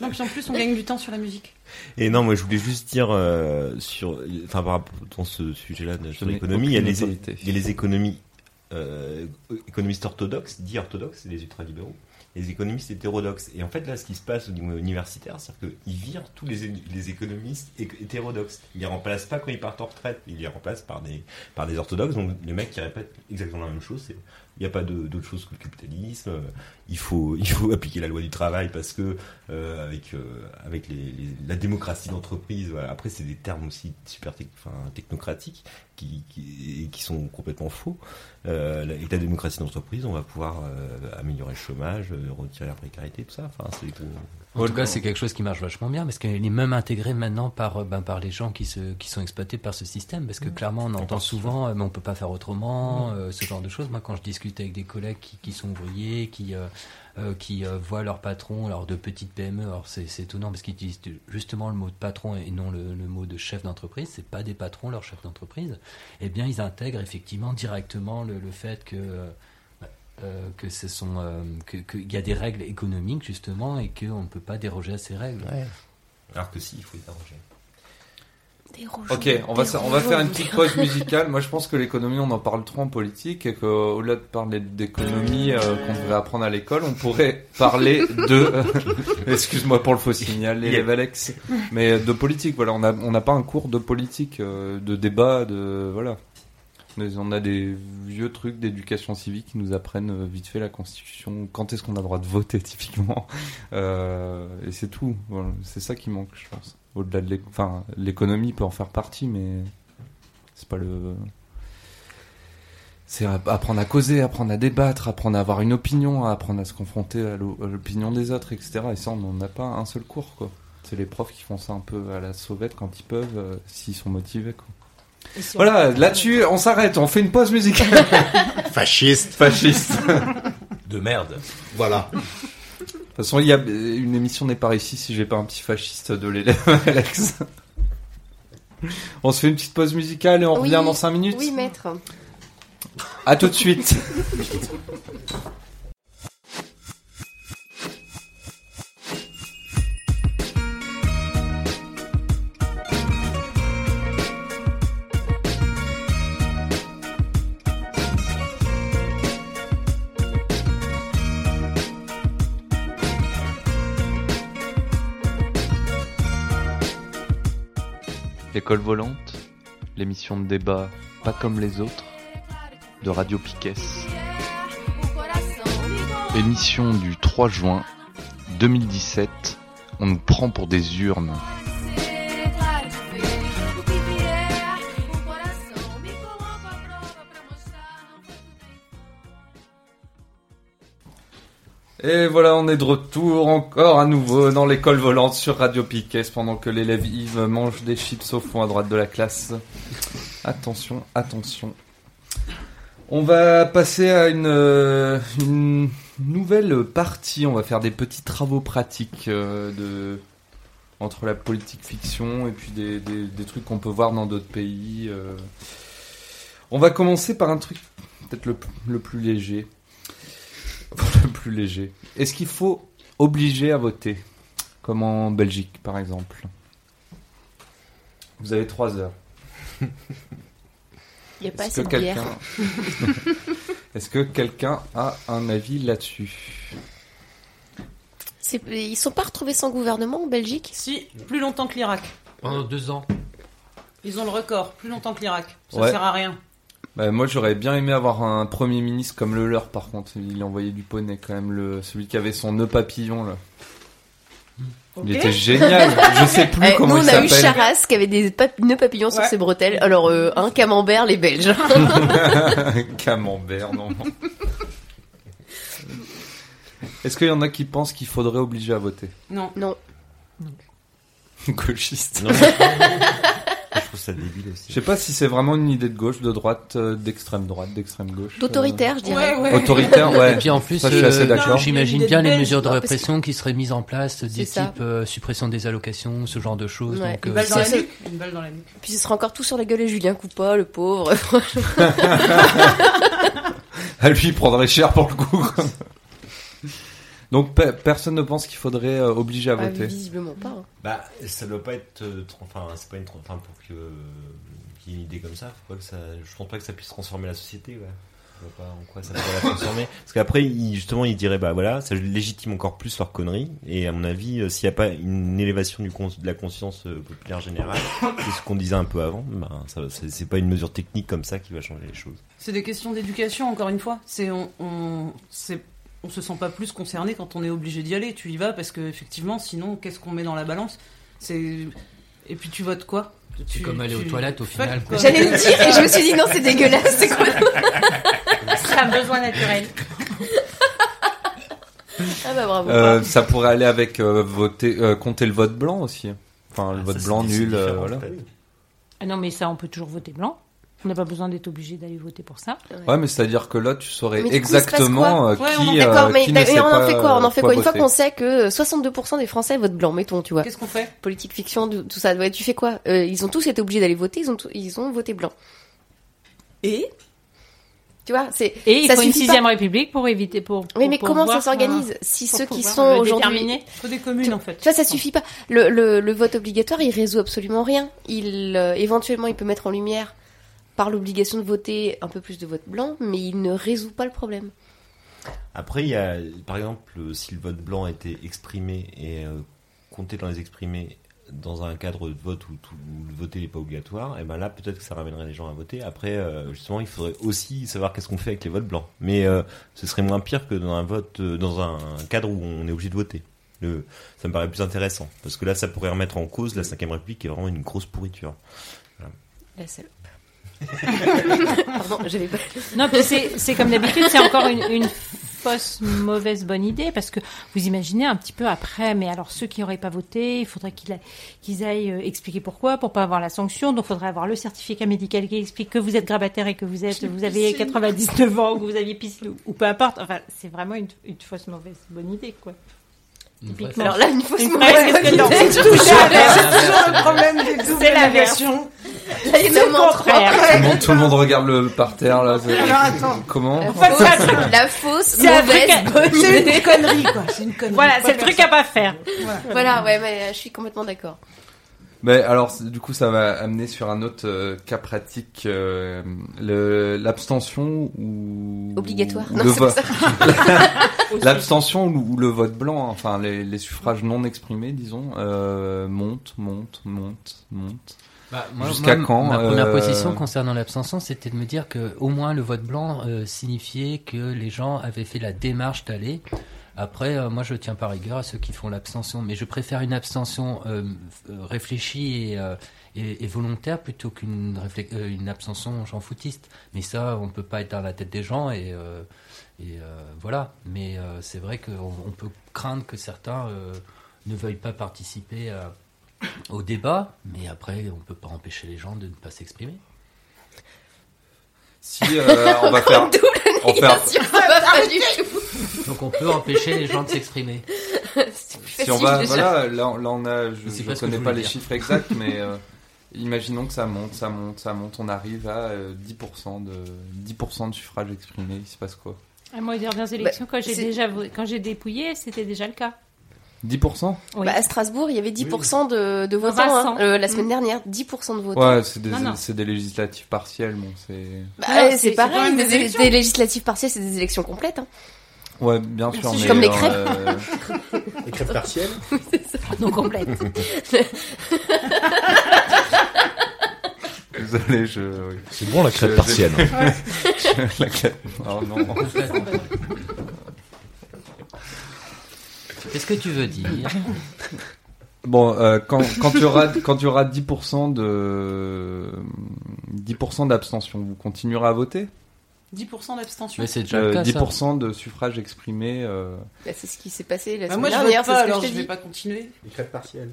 Non, puis en plus, on gagne du temps sur la musique. Et non, moi je voulais juste dire euh, sur, enfin par rapport dans ce sujet-là de- sur l'économie, il y a les, autorité. il y a les économies euh, économistes orthodoxes, dits orthodoxes, les ultralibéraux, et les économistes hétérodoxes. Et en fait là, ce qui se passe au niveau universitaire, c'est qu'ils virent tous les, économistes hé- hétérodoxes. Ils les remplacent pas quand ils partent en retraite, ils les remplacent par des par des orthodoxes. Donc les mecs qui répètent exactement la même chose, c'est il n'y a pas d'autre chose que le capitalisme. Il faut, *laughs* il faut appliquer la loi du travail parce que euh, avec, euh, avec les, les- la démocratie d'entreprise, voilà. après c'est des termes aussi super enfin, technocratiques qui, qui, qui sont complètement faux. Euh, avec la démocratie d'entreprise, on va pouvoir euh, améliorer le chômage, retirer la précarité, tout ça. Enfin, c'est En tout cas, c'est quelque chose qui marche vachement bien parce qu'elle est même intégrée maintenant par, ben, par les gens qui, se, qui sont exploités par ce système. Parce que clairement, on entend souvent, mais on peut pas faire autrement, euh, ce genre de choses. Moi, quand je discute avec des collègues qui, qui sont ouvriers, qui, euh, euh, qui euh, voient leur patron, alors de petites PME, alors c'est étonnant parce qu'ils utilisent justement le mot de patron et non le, le mot de chef d'entreprise. C'est pas des patrons, leur chef d'entreprise. Eh bien, ils intègrent effectivement directement le, le fait que. euh, que ce sont euh, que qu'il y a des règles économiques justement et qu'on ne peut pas déroger à ces règles. alors que si, il faut les arranger. Des. Ok, on va, on va faire une petite pause musicale. Moi, je pense que l'économie, on en parle trop en politique et qu'au-delà de parler d'économie euh, qu'on devrait apprendre à l'école, on pourrait parler de. *laughs* Excuse-moi pour le faux signal, l'élève Alex. Mais de politique, voilà. On n'a on pas un cours de politique, euh, de débat, de. Voilà. Mais on a des vieux trucs d'éducation civique qui nous apprennent euh, vite fait la Constitution, quand est-ce qu'on a le droit de voter typiquement, Euh, et c'est tout. Voilà. C'est ça qui manque, je pense. Au-delà de enfin, l'économie peut en faire partie, mais c'est pas le. C'est app- apprendre à causer, apprendre à débattre, apprendre à avoir une opinion, apprendre à se confronter à l'o- à l'opinion des autres, etc. Et ça, on n'en a pas un seul cours, quoi. C'est les profs qui font ça un peu à la sauvette quand ils peuvent, euh, s'ils sont motivés, quoi. Si Voilà, là-dessus, on s'arrête, on fait une pause musicale. *laughs* Fasciste. Fasciste. De merde. Voilà. De toute façon, il y a une émission n'est pas réussie si j'ai pas un petit fasciste de l'élève *laughs* Alex. On se fait une petite pause musicale et on Oui. revient dans 5 minutes. Oui, maître. À tout de suite. *laughs* L'école volante, l'émission de débat pas comme les autres, de Radio Piquet. Émission du 3 juin 2017, on nous prend pour des urnes. Et voilà, on est de retour encore à nouveau dans l'école volante sur Radio Piquet pendant que l'élève Yves mange des chips au fond à droite de la classe. Attention, attention. On va passer à une, euh, nouvelle partie. On va faire des petits travaux pratiques euh, entre la politique fiction et puis des, trucs qu'on peut voir dans d'autres pays. euh. On va commencer par un truc peut-être le plus léger. Le plus léger. Est-ce qu'il faut obliger à voter Comme en Belgique, par exemple? Vous avez trois heures. Il n'y a pas Est-ce assez que de bière. quelqu'un... *laughs* Est-ce que quelqu'un a un avis là-dessus? Ils sont pas retrouvés sans gouvernement en Belgique? Si, plus longtemps que l'Irak. Pendant deux ans. Ils ont le record, plus longtemps que l'Irak. Ça Ouais. sert à rien. Bah, Moi, j'aurais bien aimé avoir un premier ministre comme le leur, par contre. Il envoyait du poney, quand même, le... celui qui avait son nœud papillon, là. Il était génial. Je sais plus *laughs* Eh, comment nous, on il a eu s'appelle. Charas qui avait des pap- nœuds papillons sur ses bretelles. Alors, euh, un camembert, les Belges. *laughs* *laughs* Camembert, non. Est-ce qu'il y en a qui pensent qu'il faudrait obliger à voter? Non. non. Gauchiste. Non, Je trouve ça débile aussi. Je sais pas si c'est vraiment une idée de gauche, de droite, euh, d'extrême droite, d'extrême gauche. euh, D'autoritaire, je dirais. Ouais, ouais. Autoritaire, ouais. Et puis en plus, Ça, je suis assez euh, d'accord. j'imagine bien des les mesures de répression qui seraient mises en place, du C'est ça. type euh, suppression des allocations, ce genre de choses. Ouais. Donc, Une euh, balle dans la c'est- nuque. Une balle dans la nuque. Puis ce sera encore tout sur la gueule et Julien Coupa, le pauvre. *laughs* À lui, il prendrait cher pour le coup. *laughs* Donc pe- personne ne pense qu'il faudrait euh, obliger à Ah, voter. visiblement pas. hein. Bah, ça doit pas être. euh, Enfin, c'est pas une. Enfin, pour que qu'il y ait une idée comme ça, faut pas que ça. Je pense pas que ça puisse transformer la société. Ouais. Je vois pas en quoi ça pourrait la transformer. *laughs* Parce qu'après, justement, ils diraient bah voilà, ça légitime encore plus leur connerie. Et à mon avis, euh, s'il n'y a pas une élévation du de la conscience euh, populaire générale, *coughs* c'est ce qu'on disait un peu avant. Bah, c'est c'est pas une mesure technique comme ça qui va changer les choses. C'est des questions d'éducation, encore une fois. C'est on, on, c'est- on se sent pas plus concerné quand on est obligé d'y aller. Tu y vas parce que effectivement, sinon, qu'est-ce qu'on met dans la balance? C'est et puis tu votes quoi? C'est comme aller aux toilettes au final. quoi? J'allais le dire et je me suis dit non, c'est dégueulasse. C'est quoi? *laughs* C'est un besoin naturel. Ah bah bravo. Euh, ça pourrait aller avec euh, voter, euh, compter le vote blanc aussi. Enfin, le Ah, vote ça, blanc nul, euh, voilà. Ah non, mais ça, on peut toujours voter blanc. On n'a pas besoin d'être obligé d'aller voter pour ça. Ouais, mais c'est-à-dire que là, tu saurais Mais du coup, exactement euh, qui, on- euh, D'accord, mais, qui ne mais sait on en fait quoi On en euh, fait quoi Une fois qu'on sait que 62% des Français votent blanc, mettons, tu vois. Qu'est-ce qu'on fait? Politique fiction, tout ça. Ouais, tu fais quoi? Euh, Ils ont tous été obligés d'aller voter, ils ont, ils ont voté blanc. Et? Tu vois, c'est. Et il ça faut une sixième pas. république pour éviter pour. Oui, mais pour comment ça s'organise euh, si ceux qui sont aujourd'hui faut des communes en fait. Tu vois, ça suffit pas. Le, le, le vote obligatoire, il résout absolument rien. Il, euh, éventuellement, il peut mettre en lumière, par l'obligation de voter, un peu plus de vote blanc, mais il ne résout pas le problème. Après, il y a, par exemple, si le vote blanc était exprimé et euh, compté dans les exprimés dans un cadre de vote où, tout, où le voter n'est pas obligatoire, et ben là, peut-être que ça ramènerait les gens à voter. Après, euh, justement, il faudrait aussi savoir qu'est-ce qu'on fait avec les votes blancs. Mais euh, ce serait moins pire que dans un vote, euh, dans un cadre où on est obligé de voter. Le, ça me paraît plus intéressant parce que là, ça pourrait remettre en cause la 5 République, qui est vraiment une grosse pourriture. La salope. *laughs* Pardon, j'avais pas. Non, c'est comme d'habitude, c'est encore une, une fausse mauvaise bonne idée parce que vous imaginez un petit peu après, mais alors ceux qui n'auraient pas voté, il faudrait qu'ils aillent euh, expliquer pourquoi, pour pas avoir la sanction. Donc, il faudrait avoir le certificat médical qui explique que vous êtes grabataire et que vous êtes, vous avez 99 ans, que vous aviez piscine ou, ou peu importe. Enfin, c'est vraiment une, une fausse mauvaise bonne idée, quoi. Alors là, une fausse mauvaise c'est toujours le problème des doubles C'est la négations. Là, il y en a au moins trois. Tout le monde, tout le monde regarde le parterre là. c'est- Alors attends. Comment La fausse, c'est un truc- la fausse c'est un mauvaise truc à- bonne C'est une connerie quoi. C'est une connerie. Voilà, c'est le pas truc faire à pas faire. Voilà, ouais, mais euh, je suis complètement d'accord. Mais alors, c'est- du coup, ça va amener sur un autre euh, cas pratique, euh, le- l'abstention ou Obligatoire. ou Non, le c'est pas vote. ça. *laughs* L'abstention ou, ou le vote blanc, enfin les, les suffrages non exprimés, disons, euh, monte, monte, monte, monte. Bah, Jusqu'à quand, Ma première euh, position concernant l'abstention, c'était de me dire que au moins le vote blanc euh, signifiait que les gens avaient fait la démarche d'aller. Après, euh, moi, je tiens par rigueur à ceux qui font l'abstention, mais je préfère une abstention réfléchie et, et, et volontaire plutôt qu'une une abstention j'en foutiste. Mais ça, on peut pas être dans la tête des gens et, et voilà. Mais c'est vrai qu'on on peut craindre que certains ne veuillent pas participer à au débat, mais après, on peut pas empêcher les gens de ne pas s'exprimer. Si euh, on va faire, on du tout. Donc on peut empêcher les gens de s'exprimer. C'est plus si on facile, va, voilà, là, là on a, je, ce que connais je pas voulais les dire. chiffres exacts, mais euh, imaginons que ça monte, ça monte, ça monte, on arrive à euh, 10% de 10% de suffrages exprimés, il se passe quoi? À moi, aux dernières élections, quand j'ai c'est- déjà vo- quand j'ai dépouillé, c'était déjà le cas. 10% Oui. Bah, à Strasbourg, il y avait 10% de, de votants hein, euh, la semaine Mm. dernière. 10% de votants. Ouais, c'est des, c'est législatives partielles, bon, c'est. Bah, c'est- c'est pareil, des, des des élections. législatives partielles, c'est des élections complètes. Hein. Ouais, bien sûr, mais. Comme les euh, crêpes. euh, *laughs* Les crêpes partielles *laughs* Non complète. *laughs* Désolé, je. C'est bon la crêpe Je- partielle. La crêpe. Oh non. Qu'est-ce que tu veux dire *laughs* Bon, euh, quand, quand tu auras quand tu auras 10% de 10% d'abstention, vous continuerez à voter? 10% d'abstention. Mais c'est déjà Euh, le cas, ça. 10% de suffrages exprimés. euh, Bah, c'est ce qui s'est passé la Bah, semaine moi je dernière, vote c'est pas, ce que alors je je t'ai vais dit. pas continuer. Les crêpes partielles.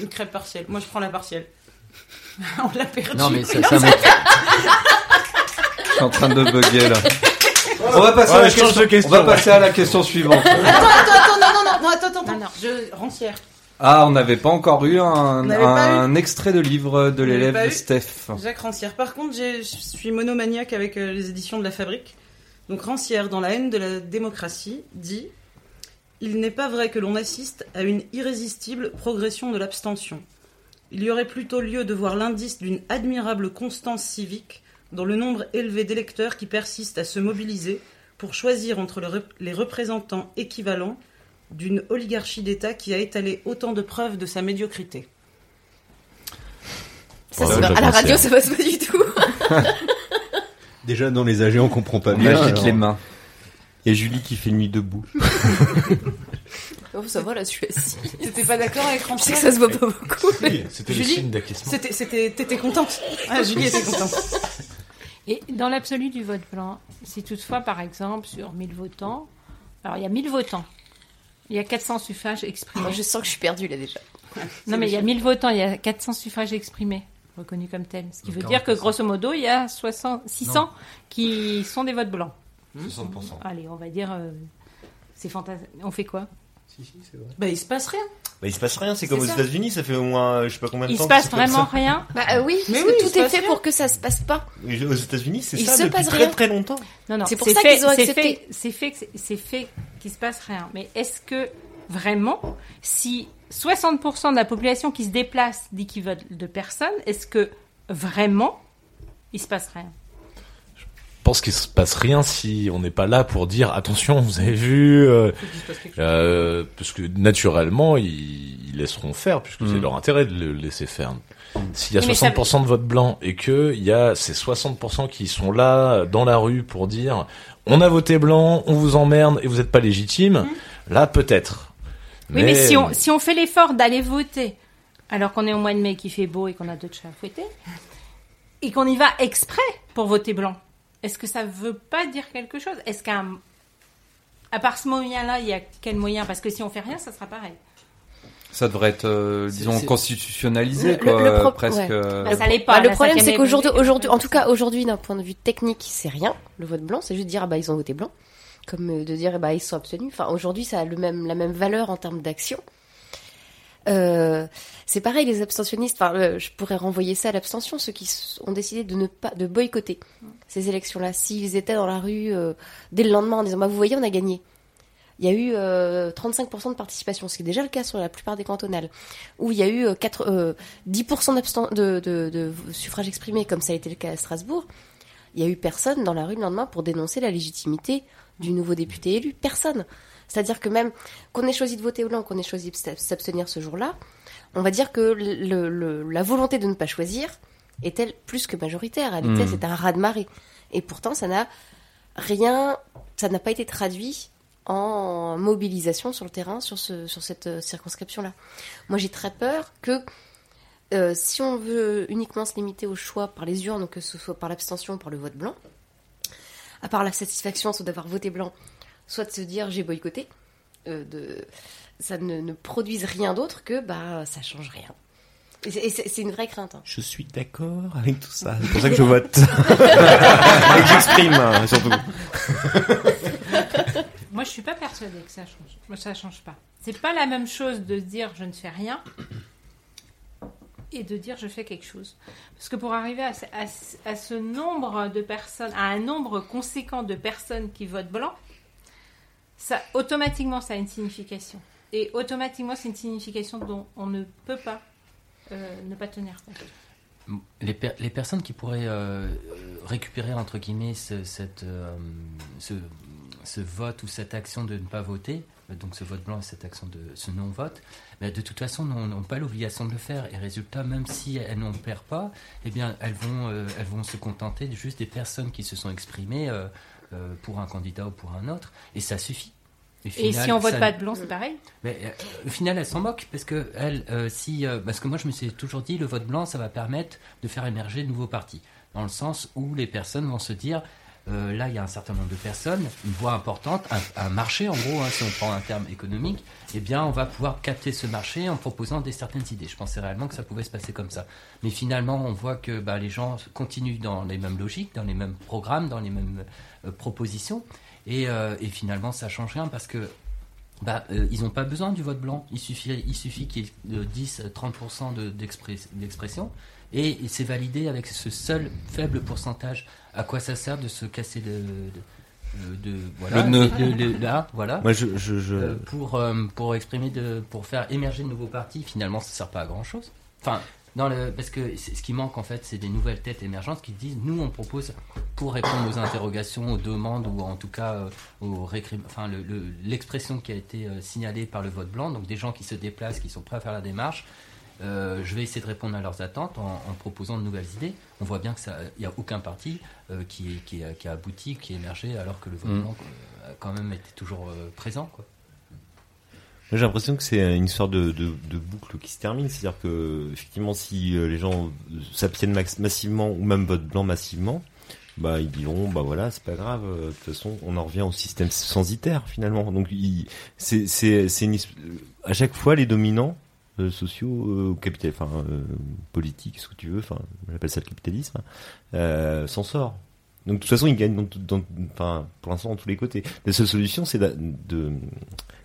Une crêpe partielle. Moi je prends la partielle. *laughs* On l'a perdu. Non, mais ça, *laughs* ça me- Je suis en train de bugger là. On va passer, Ouais, à, la question, on va passer à la question suivante. Attends, attends, attends, non, non, non, non. Je rancière. Ah, on n'avait pas encore eu un, extrait de livre de l'élève. Steph. Jacques Rancière. Par contre, je suis monomaniaque avec euh, les éditions de la Fabrique. Donc Rancière, dans La haine de la démocratie, dit Il n'est pas vrai que l'on assiste à une irrésistible progression de l'abstention. Il y aurait plutôt lieu de voir l'indice d'une admirable constance civique dans le nombre élevé d'électeurs qui persistent à se mobiliser pour choisir entre les représentants équivalents d'une oligarchie d'État qui a étalé autant de preuves de sa médiocrité. Ça, à la radio, ça passe pas du tout. *laughs* Déjà dans les AG, on comprend pas On bien. les mains. Il y a Julie qui fait nuit debout. *laughs* Oh, ça va, là, je suis assise. T'étais pas d'accord avec Je sais Rancière que ça se voit pas beaucoup. Oui, c'était le signe d'acquiescement. C'était, c'était, t'étais contente. Ah, Julie était contente. Et dans l'absolu du vote blanc, si toutefois, par exemple, sur 1000 votants, alors il y a 1000 votants, il y a 400 suffrages exprimés. Moi, je sens que je suis perdue là déjà. Non, mais il y a 1000 votants, il y a 400 suffrages exprimés, reconnus comme tels. Ce qui veut dire que, grosso modo, il y a 60, 600 Non. qui sont des votes blancs. 60%. Allez, on va dire, euh, c'est fantastique. On fait quoi? Bah, il se passe rien. Bah, il se passe rien, c'est comme aux ça. États-Unis, ça fait au moins, je sais pas combien de Il temps. se que passe c'est comme vraiment ça. rien *laughs* Bah euh, oui, Mais parce oui, que il tout se est passe fait rien. pour que ça se passe pas. Et Aux États-Unis, c'est Il ça se depuis passe très rien. très longtemps. Non, non, C'est pour ça fait- qu'ils ont c'est accepté. fait- C'est fait, que c'est- c'est fait qu'il se passe rien. Mais est-ce que vraiment, si 60% de la population qui se déplace dit qu'ils votent de personnes, est-ce que vraiment il se passe rien? Pense qu'il se passe rien si on n'est pas là pour dire attention, vous avez vu, euh, euh, parce que naturellement ils, ils laisseront faire puisque c'est Mm. leur intérêt de le laisser faire. S'il y a Oui, mais ça 60% de vote blanc et que il y a ces 60% qui sont là dans la rue pour dire on a voté blanc, on vous emmerde et vous n'êtes pas légitime, là peut-être. Oui, mais, si, on, si on fait l'effort d'aller voter, alors qu'on est au mois de mai, qu'il fait beau et qu'on a d'autres chats à fouetter, et qu'on y va exprès pour voter blanc, est-ce que ça veut pas dire quelque chose? Est-ce qu'à à part ce moyen-là, il y a quel moyen? Parce que si on fait rien, ça sera pareil. Ça devrait être, euh, disons, constitutionnalisé, Le- quoi, le pro- presque. ouais. euh, Bah, ça l'est pas. Bah, le problème, c'est qu'aujourd'hui, aujourd'hui, en tout cas, aujourd'hui, d'un point de vue technique, c'est rien. Le vote blanc, c'est juste dire, ah bah, ils ont voté blanc. Comme euh, de dire, eh bah, ils sont abstenus. Enfin, aujourd'hui, ça a le même, la même valeur en termes d'action. Euh, c'est pareil, les abstentionnistes, enfin, euh, je pourrais renvoyer ça à l'abstention, ceux qui ont décidé de ne pas, de boycotter ces élections-là. S'ils étaient dans la rue euh, dès le lendemain en disant, bah, vous voyez, on a gagné. Il y a eu euh, 35% de participation, ce qui est déjà le cas sur la plupart des cantonales, où il y a eu euh, quatre- euh, 10% d'absten- de, de, suffrages exprimés, comme ça a été le cas à Strasbourg. Il y a eu personne dans la rue le lendemain pour dénoncer la légitimité du nouveau député élu. Personne. C'est-à-dire que même qu'on ait choisi de voter blanc, qu'on ait choisi de s'ab- s'abstenir ce jour-là, on va dire que le- le- la volonté de ne pas choisir est-elle plus que majoritaire Elle était, Mhm. c'est un raz-de-marée. Et pourtant, ça n'a rien, ça n'a pas été traduit en mobilisation sur le terrain sur, ce, sur cette euh, circonscription-là. Moi, j'ai très peur que euh, si on veut uniquement se limiter au choix par les urnes, que ce soit par l'abstention ou par le vote blanc, à part la satisfaction d'avoir voté blanc, soit de se dire j'ai boycotté, euh, de, ça ne, ne produise rien d'autre que bah ça change rien. Et c'est- une vraie crainte. hein. Je suis d'accord avec tout ça. C'est pour ça que je *laughs* vote. *laughs* et que j'exprime, hein, surtout. *laughs* Moi, je suis pas persuadée que ça change. Moi, ça change pas. C'est pas la même chose de dire je ne fais rien et de dire je fais quelque chose. Parce que pour arriver à, ce- à ce- à ce nombre de personnes, à un nombre conséquent de personnes qui votent blanc, automatiquement ça a une signification. Et automatiquement, c'est une signification dont on ne peut pas euh, ne pas tenir compte. les, per- les personnes qui pourraient euh, euh, récupérer entre guillemets ce, vote ou cette action de ne pas voter, donc ce vote blanc et cette action de ce non-vote, mais de toute façon n'ont pas l'obligation de le faire. Et résultat, même si elles n'en perdent pas, eh bien elles vont, elles vont se contenter juste des personnes qui se sont exprimées euh, pour un candidat ou pour un autre, et ça suffit. Et final, si on vote ça- pas de blanc, c'est pareil mais euh, au final, elle s'en moque parce que elle, euh, si, parce que moi, je me suis toujours dit, le vote blanc, ça va permettre de faire émerger de nouveaux partis, dans le sens où les personnes vont se dire, euh, là, il y a un certain nombre de personnes, une voix importante, un, un marché en gros, hein, si on prend un terme économique, eh bien, on va pouvoir capter ce marché en proposant des certaines idées. Je pensais réellement que ça pouvait se passer comme ça. Mais finalement, on voit que bah, les gens continuent dans les mêmes logiques, dans les mêmes programmes, dans les mêmes euh, propositions. Et, euh, et finalement, ça change rien parce que bah, euh, ils n'ont pas besoin du vote blanc. Il suffit, il suffit qu'il y ait de 10-30% de- d'express- d'expression. Et, et c'est validé avec ce seul faible pourcentage. À quoi ça sert de se casser le, de, de- voilà, Le nœud. là, voilà. Moi, je, je, je- Euh, pour, euh, pour exprimer de, pour faire émerger de nouveaux partis, finalement, ça sert pas à grand chose. Enfin, dans le, parce que ce qui manque en fait, c'est des nouvelles têtes émergentes qui disent, nous, on propose pour répondre aux interrogations, aux demandes ou en tout cas euh, aux récrim- enfin le- le- l'expression qui a été euh, signalée par le vote blanc, donc des gens qui se déplacent, qui sont prêts à faire la démarche. Euh, je vais essayer de répondre à leurs attentes en, en proposant de nouvelles idées. On voit bien que ça, il n'y a aucun parti euh, qui, qui, a, qui a abouti, qui est émergé, alors que le vote Mm. blanc a quand même été toujours présent. Quoi. J'ai l'impression que c'est une histoire de, de, boucle qui se termine. C'est-à-dire que, effectivement, si euh, les gens s'abstiennent massivement ou même votent blanc massivement, bah, ils diront, bah voilà, c'est pas grave. euh, De toute façon, on en revient au système censitaire, finalement. Donc, c'est, c'est, c'est une, à chaque fois, les dominants euh, sociaux, euh, capital, enfin, politiques, ce que tu veux, enfin, j'appelle ça le capitalisme, s'en sort. Donc, de toute façon, ils gagnent enfin, pour l'instant, dans tous les côtés. La seule solution, c'est de,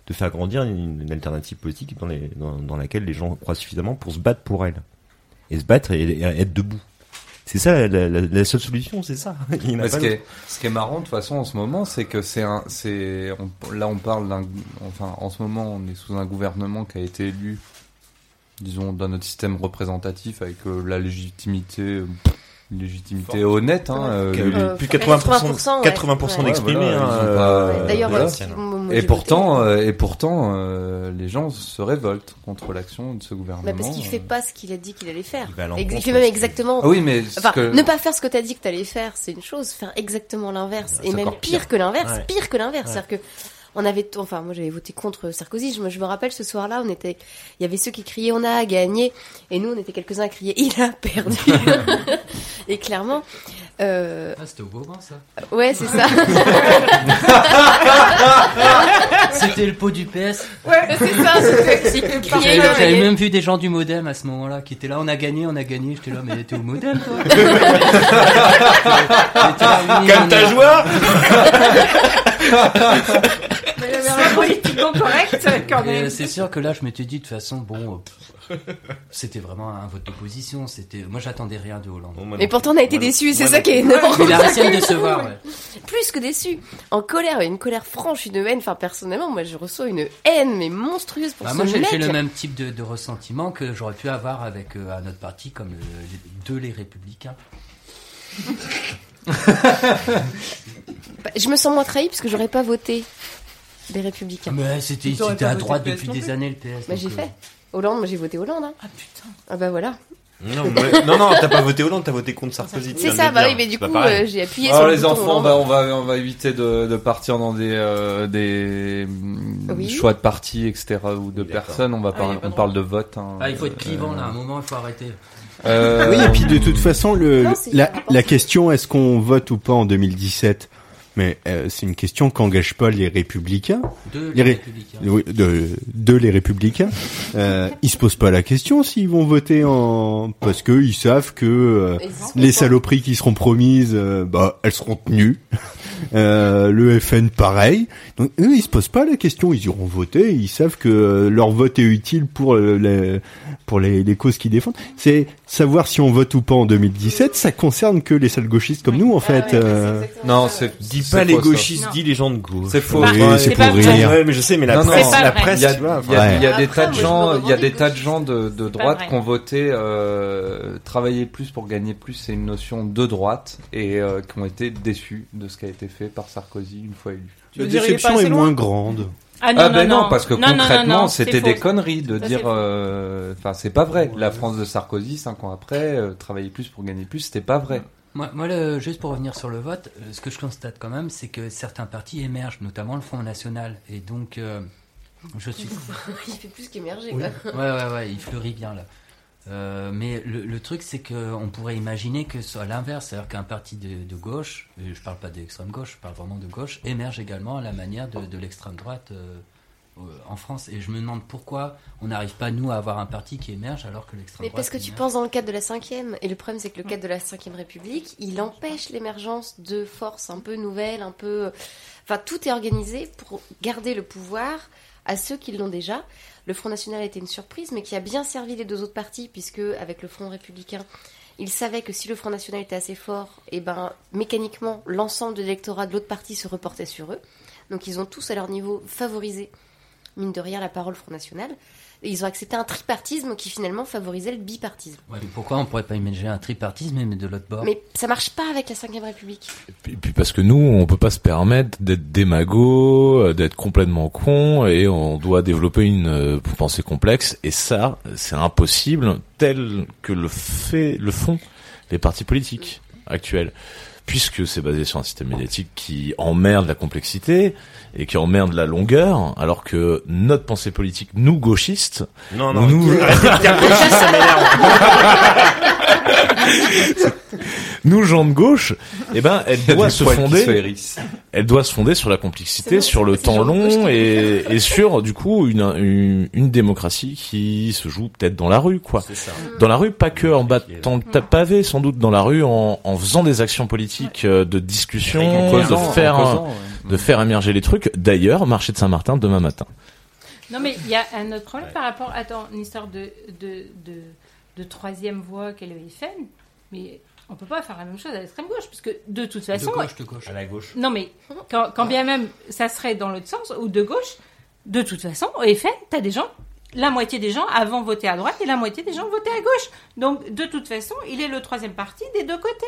de faire grandir une, une alternative politique dans, les, dans, dans laquelle les gens croient suffisamment pour se battre pour elle. Et se battre et, et être debout. C'est ça, la, la- la seule solution, c'est ça. *laughs* Il ce, qui est, ce qui est marrant de toute façon en ce moment, c'est que c'est un, c'est, là on parle d'un, enfin en ce moment on est sous un gouvernement qui a été élu, disons dans notre système représentatif avec euh, la légitimité, euh, une légitimité honnête, hein, euh, Euh, plus de 80%, 80%, 80% ouais. d'exprimés. Ouais, voilà, hein, euh, Ouais, euh, et pourtant, voté. euh, et pourtant, euh, les gens se révoltent contre l'action de ce gouvernement. Bah, parce qu'il fait euh. pas ce qu'il a dit qu'il allait faire. Il Et fait même exactement. Ah oui, mais ce Enfin, que- ne pas faire ce que tu as dit que tu allais faire, c'est une chose. Faire exactement l'inverse. Et même pire, que l'inverse. Ouais. Pire que l'inverse. Ouais. C'est-à-dire que. On avait, enfin, moi j'avais voté contre Sarkozy. Je me, je me rappelle ce soir-là, on était, il y avait ceux qui criaient on a gagné, et nous on était quelques-uns à crier il a perdu. *laughs* et clairement, euh, Ah, c'était au Bourbon, ça. *laughs* ouais, c'est ça. C'était le pot du PS. Ouais, c'est ça. C'est c'est que crier, J'avais il a j'avais gagné. même vu des gens du modem à ce moment-là qui étaient là. On a gagné, on a gagné. J'étais là, mais t'es au modem, toi. *laughs* Calme ta a- politiquement correct quand euh, même. C'est sûr que là, je m'étais dit de toute façon, bon, euh, c'était vraiment un vote d'opposition. C'était, moi, j'attendais rien de Hollande. Bon, moi Et pourtant on a été Moi déçus, c'est Moi ça qui est énorme. Mais il a réussi à me décevoir. Ouais. *laughs* plus que déçu, en colère, une colère franche, une haine. Enfin, personnellement, moi, je reçois une haine mais monstrueuse pour Bah, ce moi, j'ai mec. j'ai le même type de, de ressentiment que j'aurais pu avoir avec euh, un autre parti comme le, les, deux les Républicains. *laughs* Bah, je me sens moins trahi parce que j'aurais pas voté les Républicains. Mais c'était à droite depuis des années le PS. Bah, donc, j'ai euh, fait. Hollande, moi j'ai voté Hollande. Hein. Ah putain. Ah bah voilà. Non, non, non, t'as pas voté Hollande, t'as voté contre Sarkozy. C'est ça, bah oui, mais du pas coup, euh, j'ai appuyé Alors sur le les enfants, Hollande. bah, on va on va éviter de, de partir dans des euh, des Oui. choix de partis etc ou de Oui, personnes. On va Ah, parler, on parle de vote. hein. Ah, il faut être clivant Euh, là, à un moment, il faut arrêter. euh, Oui, et puis de toute façon, le, Non, la, la question est-ce qu'on vote ou pas en 2017 Mais euh, c'est une question qu'engage pas les républicains, Deux Les les ré- Républicains. oui, de, de les républicains. Euh, ils se posent pas la question s'ils vont voter en parce que ils savent que euh, les saloperies qui seront promises, euh, bah elles seront tenues. *laughs* Euh, le FN pareil. Donc eux ils se posent pas la question, ils iront voter, ils savent que euh, leur vote est utile pour euh, les pour les, les causes qu'ils défendent. C'est savoir si on vote ou pas en 2017, ça concerne que les sales gauchistes comme nous en Ah ouais, fait. c'est euh. non, c'est. Dis pas les gauchistes, dis les gens de gauche. C'est faux. Oui, c'est pour rire. Ouais, mais je sais, mais la Non, presse, la Il y a, y y des tas de gens, il y a des tas de gens de, droite qui ont voté euh, travailler plus pour gagner plus. C'est une notion de droite et euh, qui ont été déçus de ce qui a été fait par Sarkozy une fois élu. La déception est moins grande. Ah ah ben non, parce que Non, non, non, concrètement, non, c'était faux. des conneries de Ça, dire. euh, Enfin, c'est pas vrai. La France de Sarkozy, cinq ans après, euh, travailler plus pour gagner plus, c'était pas vrai. Moi, moi le- juste pour revenir sur le vote, euh, ce que je constate quand même, c'est que certains partis émergent, notamment le Front National. Et donc, euh, je suis. *laughs* Il fait plus qu'émerger Oui. quoi. Ouais, ouais, ouais, il fleurit bien là. Euh, mais le, le truc, c'est qu'on pourrait imaginer que ce soit l'inverse, c'est-à-dire qu'un parti de, de gauche, et je parle pas d'extrême gauche, je parle vraiment de gauche, émerge également à la manière de, de l'extrême droite euh, euh, en France. Et je me demande pourquoi on n'arrive pas, nous, à avoir un parti qui émerge alors que l'extrême Mais droite. parce que tu penses dans le cadre de la cinquième, et le problème c'est que le cadre de la cinquième République, il empêche l'émergence de forces un peu nouvelles, un peu... Enfin, tout est organisé pour garder le pouvoir à ceux qui l'ont déjà. Le Front National été une surprise, mais qui a bien servi les deux autres partis, puisque avec le Front Républicain, ils savaient que si le Front National était assez fort, et ben mécaniquement, l'ensemble de l'électorat de l'autre parti se reportait sur eux. Donc ils ont tous à leur niveau favorisé, mine de rien, la parole Front National. Et ils ont accepté un tripartisme qui finalement favorisait le bipartisme. Ouais, mais pourquoi on pourrait pas imaginer un tripartisme, mais de l'autre bord Mais ça marche pas avec la 5ème République. Et puis parce que nous, on peut pas se permettre d'être démago, euh, d'être complètement con, et on doit développer une euh, pensée complexe. Et ça, c'est impossible, tel que le fait, le font les partis politiques actuels, puisque c'est basé sur un système médiatique qui emmerde la complexité et qui emmerde la longueur, alors que notre pensée politique, nous gauchistes, Non, non, nous, gauchiste, ça m'énerve. *laughs* *laughs* nous gens de gauche, eh ben, elle *laughs* doit se fonder. elle doit se fonder sur la complexité, sur le temps long et, et sur du coup une, une, une démocratie qui se joue peut-être dans la rue quoi. Ça. Dans la rue, pas que en battant le pavé, sans doute dans la rue en, en faisant des actions politiques euh, de discussion, de faire En causant, ouais. de faire émerger les trucs. D'ailleurs, marché de Saint-Martin demain matin. Non, mais il y a un autre problème par rapport. Attends, une histoire de, de, de, de troisième voie qu'est le FN. Mais on peut pas faire la même chose à l'extrême gauche, parce que de toute de façon. gauche, de gauche. À la gauche. Non, mais quand, quand bien même ça serait dans l'autre sens, ou de gauche, de toute façon, au FN, t'as des gens. La moitié des gens avant voté à droite et la moitié des gens votaient à gauche. Donc, de toute façon, il est le troisième parti des deux côtés.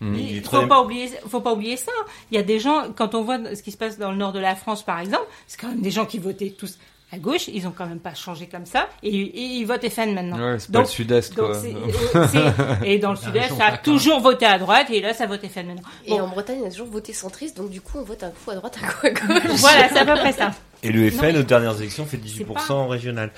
Il est Il faut troisième- pas oublier, faut pas oublier ça. Il y a des gens, quand on voit ce qui se passe dans le nord de la France, par exemple, c'est quand même des gens qui votaient tous à gauche. Ils ont quand même pas changé comme ça et, et ils votent FN maintenant. Ouais, c'est pas le sud-est, Donc quoi. c'est- *laughs* c'est- et dans le sud-est, ça a toujours voté à droite et là, ça vote FN maintenant. Et en Bretagne, on a toujours voté centriste, donc du coup, on vote un coup à droite, un coup à gauche. Voilà, c'est à peu près ça. Et le Non, FN, mais- aux dernières élections, fait 18% C'est pas- en régional.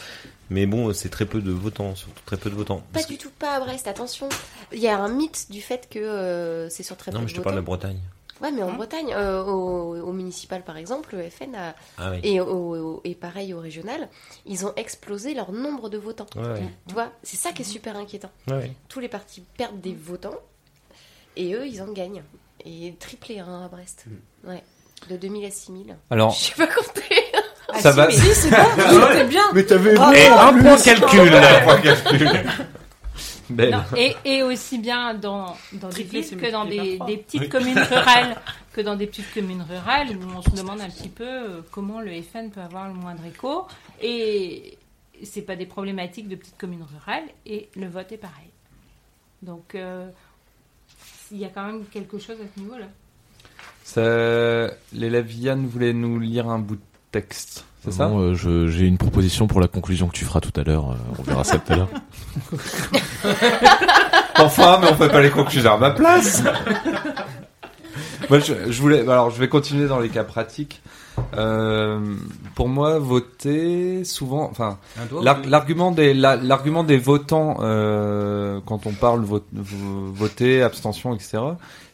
Mais bon, c'est très peu de votants, surtout très peu de votants. Pas Parce du tout, pas à Brest, attention. Il y a un mythe du fait que euh, c'est sur très peu Non, de mais je te parle de la votants. Bretagne. Ouais, mais en Bretagne, euh, au, au municipal par exemple, le FN a, Ah oui. et, au, au- et pareil au régional, ils ont explosé leur nombre de votants. Ouais, ouais. Tu vois, c'est ça qui est super inquiétant. Ouais, ouais. Tous les partis perdent des votants et eux, ils en gagnent. Et triplé hein, à Brest. Ouais. De 2000 à 6000. Alors, Je sais pas compter. Ah, ça si, va. mais- Si, c'est bon, *laughs* t'es bien. Mais t'avais. Et un point calcul. Belle. Non, et, et aussi bien dans, dans des villes que dans des, petites communes *laughs* rurales que dans des petites communes rurales où on se demande un petit peu euh, comment le FN peut avoir le moindre écho. Et c'est pas des problématiques de petites communes rurales et le vote est pareil. Donc euh, il y a quand même quelque chose à ce niveau là Ça... L'élève Yann voulait nous lire un bout de texte, c'est ça euh, je- J'ai une proposition pour la conclusion que tu feras tout à l'heure. euh, on verra ça tout à l'heure. *laughs* Enfin, mais on fait pas les conclusions à ma place. *laughs* moi, je, je voulais. Alors, je vais continuer dans les cas pratiques. Euh, pour moi, voter souvent, enfin, l'ar- l'argument des la- l'argument des votants euh, quand on parle vo- vo- voter, abstention, etc.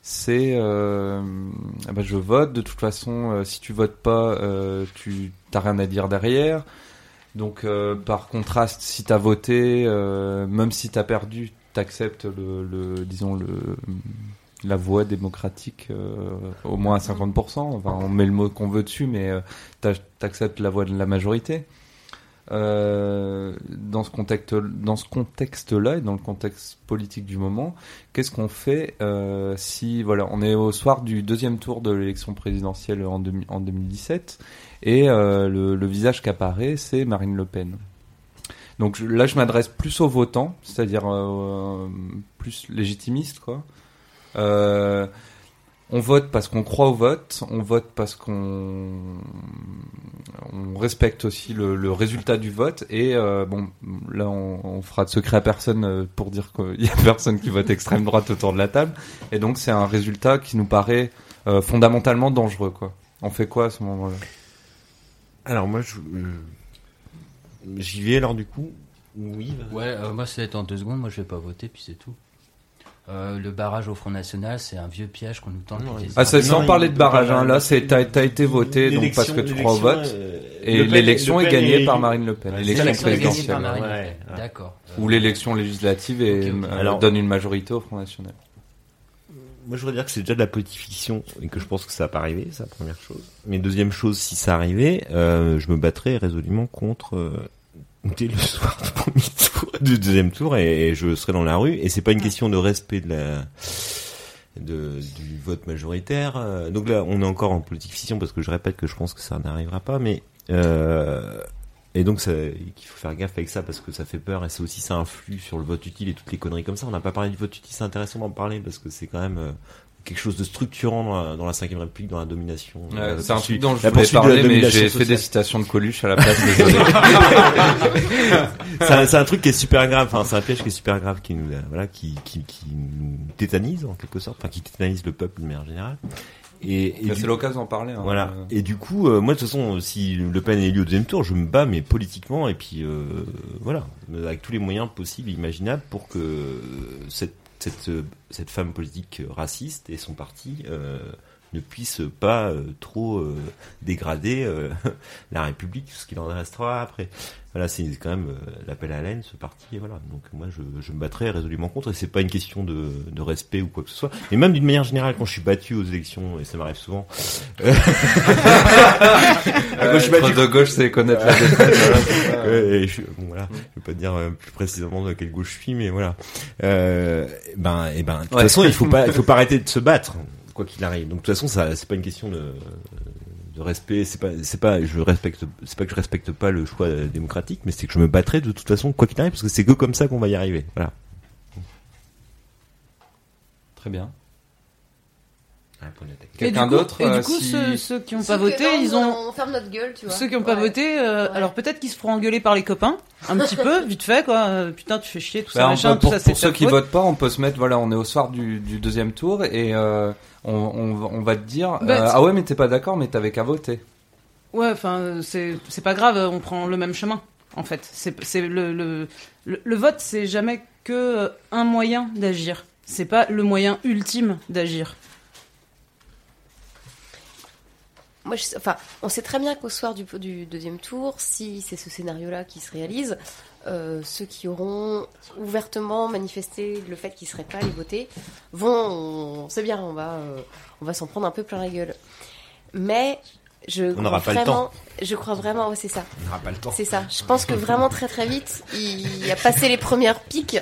C'est, euh, ah bah, je vote. De toute façon, euh, si tu votes pas, euh, tu t'as rien à dire derrière. Donc, euh, par contraste, si t'as voté, euh, même si t'as perdu, t'acceptes le, le, disons le, la voie démocratique au moins à 50%. Enfin, on met le mot qu'on veut dessus, mais t'acceptes la voie de la majorité. Euh, dans ce contexte-là et dans le contexte politique du moment, qu'est-ce qu'on fait euh, si voilà, on est au soir du deuxième tour de l'élection présidentielle en, demi- en 2017 et euh, le, le visage qui apparaît, c'est Marine Le Pen. Donc là, je m'adresse plus aux votants, c'est-à-dire plus légitimistes, quoi. On vote parce qu'on croit au vote, on vote parce qu'on on respecte aussi le, le résultat du vote et euh, bon là on, on fera de secret à personne euh, pour dire qu'il y a *laughs* personne qui vote extrême droite autour de la table et donc c'est un résultat qui nous paraît euh, fondamentalement dangereux quoi. On fait quoi à ce moment-là? Alors moi, je, euh, j'y vais alors du coup. Oui. Ouais, euh, moi, ça va être en deux secondes. Moi, je vais pas voter, puis c'est tout. Euh, le barrage au Front National, c'est un vieux piège qu'on nous tend. Depuis des Ah, c'est sans Non, parler de barrage, hein. là c'est t'as t'as été voté donc parce que tu crois au L'élection, vote euh, et l'élection Le est gagnée est par. Marine Le Pen, Ouais, l'élection présidentielle. D'accord. Ou l'élection législative et euh, Alors- donne une majorité au Front National. Moi, je voudrais dire que c'est déjà de la politique fiction et que je pense que ça va pas arriver, c'est la première chose. Mais deuxième chose, si ça arrivait, euh, je me battrais résolument contre euh, *laughs* dès le soir du premier tour, du deuxième tour, et, je serais dans la rue. Et c'est pas une question de respect de la de, du vote majoritaire. Euh, Donc là, on est encore en politique fiction parce que je répète que je pense que ça n'arrivera pas, mais euh, et donc qu'il faut faire gaffe avec ça parce que ça fait peur et c'est aussi ça influe sur le vote utile et toutes les conneries comme ça. On n'a pas parlé du vote utile, c'est intéressant d'en parler parce que c'est quand même euh, quelque chose de structurant dans la, dans la 5 République, dans la domination. Euh, c'est un truc dont je la voulais parler, mais j'ai fait des citations de Coluche à la place, *laughs* *laughs* c'est un, truc qui est super grave, enfin c'est un piège qui est super grave qui nous, voilà, qui, qui, qui nous tétanise en quelque sorte, enfin qui tétanise le peuple de manière générale. Et, du- c'est l'occasion d'en parler. hein. Voilà. Euh, Et du coup, euh, moi de toute façon, si Le Pen est élu au deuxième tour, je me bats mais politiquement et puis euh, voilà, avec tous les moyens possibles et imaginables pour que cette cette euh, cette femme politique raciste et son parti euh, ne puissent pas euh, trop euh, dégrader euh, *laughs* la République, ce qu'il en restera après. Voilà, c'est quand même euh, l'appel à la haine, ce parti. Et voilà. Donc moi, je, je me battrai résolument contre. Et c'est pas une question de, de respect ou quoi que ce soit. Et même d'une manière générale, quand je suis battu aux élections, et ça m'arrive souvent. euh, *laughs* euh, je suis battu- de gauche, c'est connaître la défaite. *laughs* Ouais, je, bon, voilà, je vais pas te dire euh, plus précisément de quelle gauche je suis, mais voilà. Euh, ben, et ben, de toute Ouais. façon, il faut pas, il faut pas arrêter de se battre, quoi qu'il arrive. Donc de toute façon, ça, c'est pas une question de, de respect. C'est pas, c'est pas, je respecte, c'est pas que je respecte pas le choix démocratique, mais c'est que je me battrai de toute façon, quoi qu'il arrive, parce que c'est que comme ça qu'on va y arriver. Voilà. Très bien. Et Quelqu'un du coup- d'autre Et du euh, coup, si- ceux, ceux qui n'ont pas voté, non, ils ont. On ferme notre gueule, tu vois. Ceux qui n'ont pas voté, euh, Ouais. alors peut-être qu'ils se feront engueuler par les copains, un petit peu, *laughs* vite fait, quoi. Euh, Putain, tu fais chier, tout Bah, ça, machin, peut- tout pour, ça, c'est pour ceux qui votent pas, on peut se mettre, voilà, on est au soir du, du deuxième tour et euh, on, on, on va te dire, Bah, euh, ah ouais, mais t'es pas d'accord, mais t'avais qu'à voter. Ouais, enfin, c'est c'est pas grave, on prend le même chemin, en fait. C'est c'est le, le, le, le vote, c'est jamais que euh, un moyen d'agir. C'est pas le moyen ultime d'agir. Moi, je sais- enfin, on sait très bien qu'au soir du, du deuxième tour, si c'est ce scénario-là qui se réalise, euh, ceux qui auront ouvertement manifesté le fait qu'ils seraient pas allés voter vont, on sait bien, on va, euh, on va s'en prendre un peu plein la gueule. Mais je On crois pas le vraiment, temps. je crois vraiment, ouais, c'est ça. On n'aura pas le temps. C'est ça. Je pense que vraiment très très vite, il a passé les premières piques.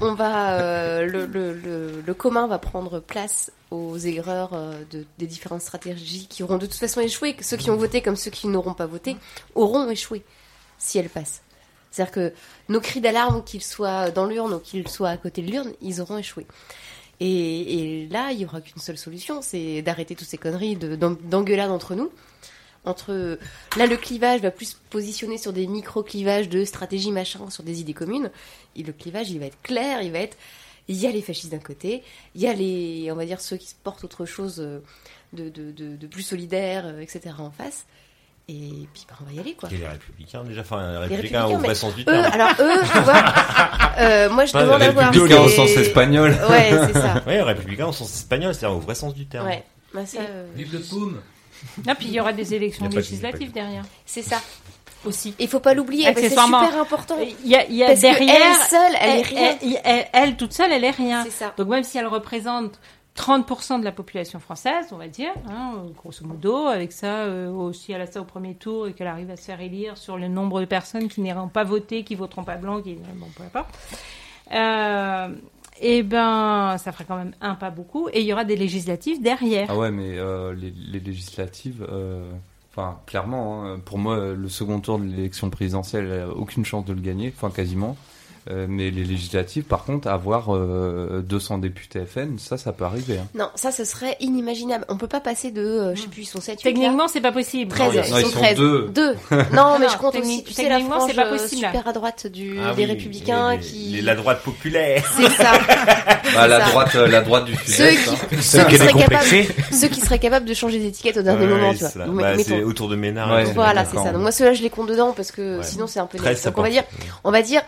On va euh, le, le, le, le commun va prendre place aux erreurs euh, de, des différentes stratégies qui auront de toute façon échoué. Que Ceux qui ont voté comme ceux qui n'auront pas voté auront échoué si elles passent. C'est-à-dire que nos cris d'alarme, qu'ils soient dans l'urne ou qu'ils soient à côté de l'urne, ils auront échoué. Et, là, il y aura qu'une seule solution, c'est d'arrêter toutes ces conneries de- d'en- d'engueulade entre nous. Entre là, le clivage va plus se positionner sur des micro clivages de stratégie machin, sur des idées communes. Et le clivage, il va être clair, il va être il y a les fascistes d'un côté, il y a les on va dire ceux qui se portent autre chose euh, de plus solidaire, euh, etc. en face. Et puis bah, on va y aller quoi. Et les républicains, déjà, enfin, les Les républicains au républicains, vrai sens du eux, terme. alors eux, tu vois, *laughs* euh, moi je Pas demande les à voir. républicains au sens espagnol. Ouais, c'est ça. *laughs* Oui, républicain au sens espagnol, c'est-à-dire au vrai sens du terme. Ouais. Bah, ça, euh, Vive le poum Ah, puis il y aura des élections de- législatives derrière c'est ça. aussi. Il faut pas l'oublier, parce que c'est Accessoirement. super important. Il y a, il y a Parce derrière. qu'elle seule, elle est elle, rien. elle- elle- elle, toute seule, elle est rien. C'est ça. Donc même si elle représente 30% de la population française, on va dire, hein, grosso modo, avec ça euh, aussi elle a ça au premier tour et qu'elle arrive à se faire élire sur le nombre de personnes qui n'iront pas voter, qui voteront pas blanc, qui bon peu importe. Euh, et ben ça fera quand même un pas beaucoup et il y aura des législatives derrière. Ah ouais, mais euh, les, législatives, euh, enfin clairement, hein, pour moi, euh, le second tour de l'élection présidentielle, elle aucune chance de le gagner, enfin quasiment. Euh, mais les législatives, par contre, avoir euh, 200 députés FN, ça, ça peut arriver. hein. Non, ça ce serait inimaginable. On peut pas passer de, euh, je sais plus, ils sont 7 Techniquement, c'est pas possible. 13, Non, ils sont sont 13. deux. Deux. *laughs* Non, mais je compte aussi, tu sais, la frange c'est pas euh, possible. super à droite du, Ah des oui, républicains les- qui... les- la droite populaire. C'est ça. *laughs* Bah, la ça. droite, euh, la droite du Ceux sud-est. hein. qui, *laughs* ceux, qui seraient capables, complexée. ceux qui seraient capables de changer des étiquettes au dernier moment, tu vois. c'est Bah, c'est autour de Ménard. Voilà, c'est ça. Donc moi, ceux-là, je les compte dedans parce que sinon, c'est un peu 13, Donc on va dire, on va dire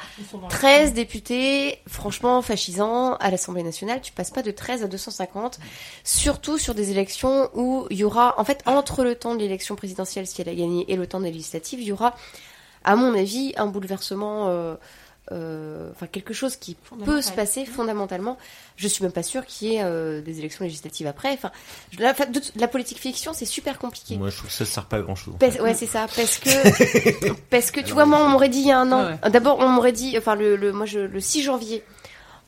13 députés, franchement, fascisants à l'Assemblée nationale. Tu passes pas de 13 à 250, surtout sur des élections où il y aura, en fait, entre le temps de l'élection présidentielle, si elle a gagné, et le temps des législatives, il y aura, à mon avis, un bouleversement. euh, Enfin, quelque chose qui peut se passer fondamentalement. Je suis même pas sûre qu'il y ait euh, des élections législatives après. Enfin, la, politique fiction, c'est super compliqué. Moi, je trouve que ça sert pas à grand chose. Parce- ouais, c'est ça. Parce que, *laughs* parce que tu vois, moi, on m'aurait dit il y a un an. Ah D'abord, on m'aurait dit, enfin, le, le, moi, je, le 6 janvier,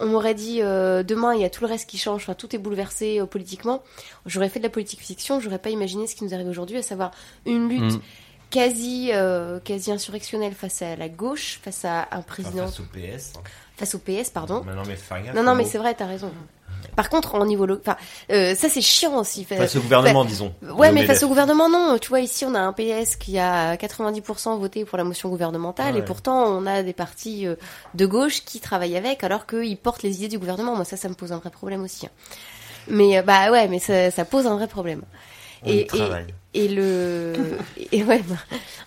on m'aurait dit euh, demain, il y a tout le reste qui change. Enfin, tout est bouleversé euh, politiquement. J'aurais fait de la politique fiction. J'aurais pas imaginé ce qui nous arrive aujourd'hui, à savoir une lutte Mm. Quasi, euh, quasi insurrectionnelle face à la gauche, face à un président, Face au PS. face au PS, pardon. Non, mais. Non, non, mais c'est vrai, t'as raison. Par contre, au niveau, enfin, euh, ça c'est chiant aussi. Fa- Face au gouvernement, disons. Ouais, mais face au gouvernement, non. Tu vois, ici, on a un PS qui a 90% voté pour la motion gouvernementale, Ouais. et pourtant, on a des partis euh, de gauche qui travaillent avec, alors qu'ils portent les idées du gouvernement. Moi, ça, ça me pose un vrai problème aussi. hein. Mais bah ouais, mais ça, ça pose un vrai problème. Et, et, travaille. et le et ouais, bah,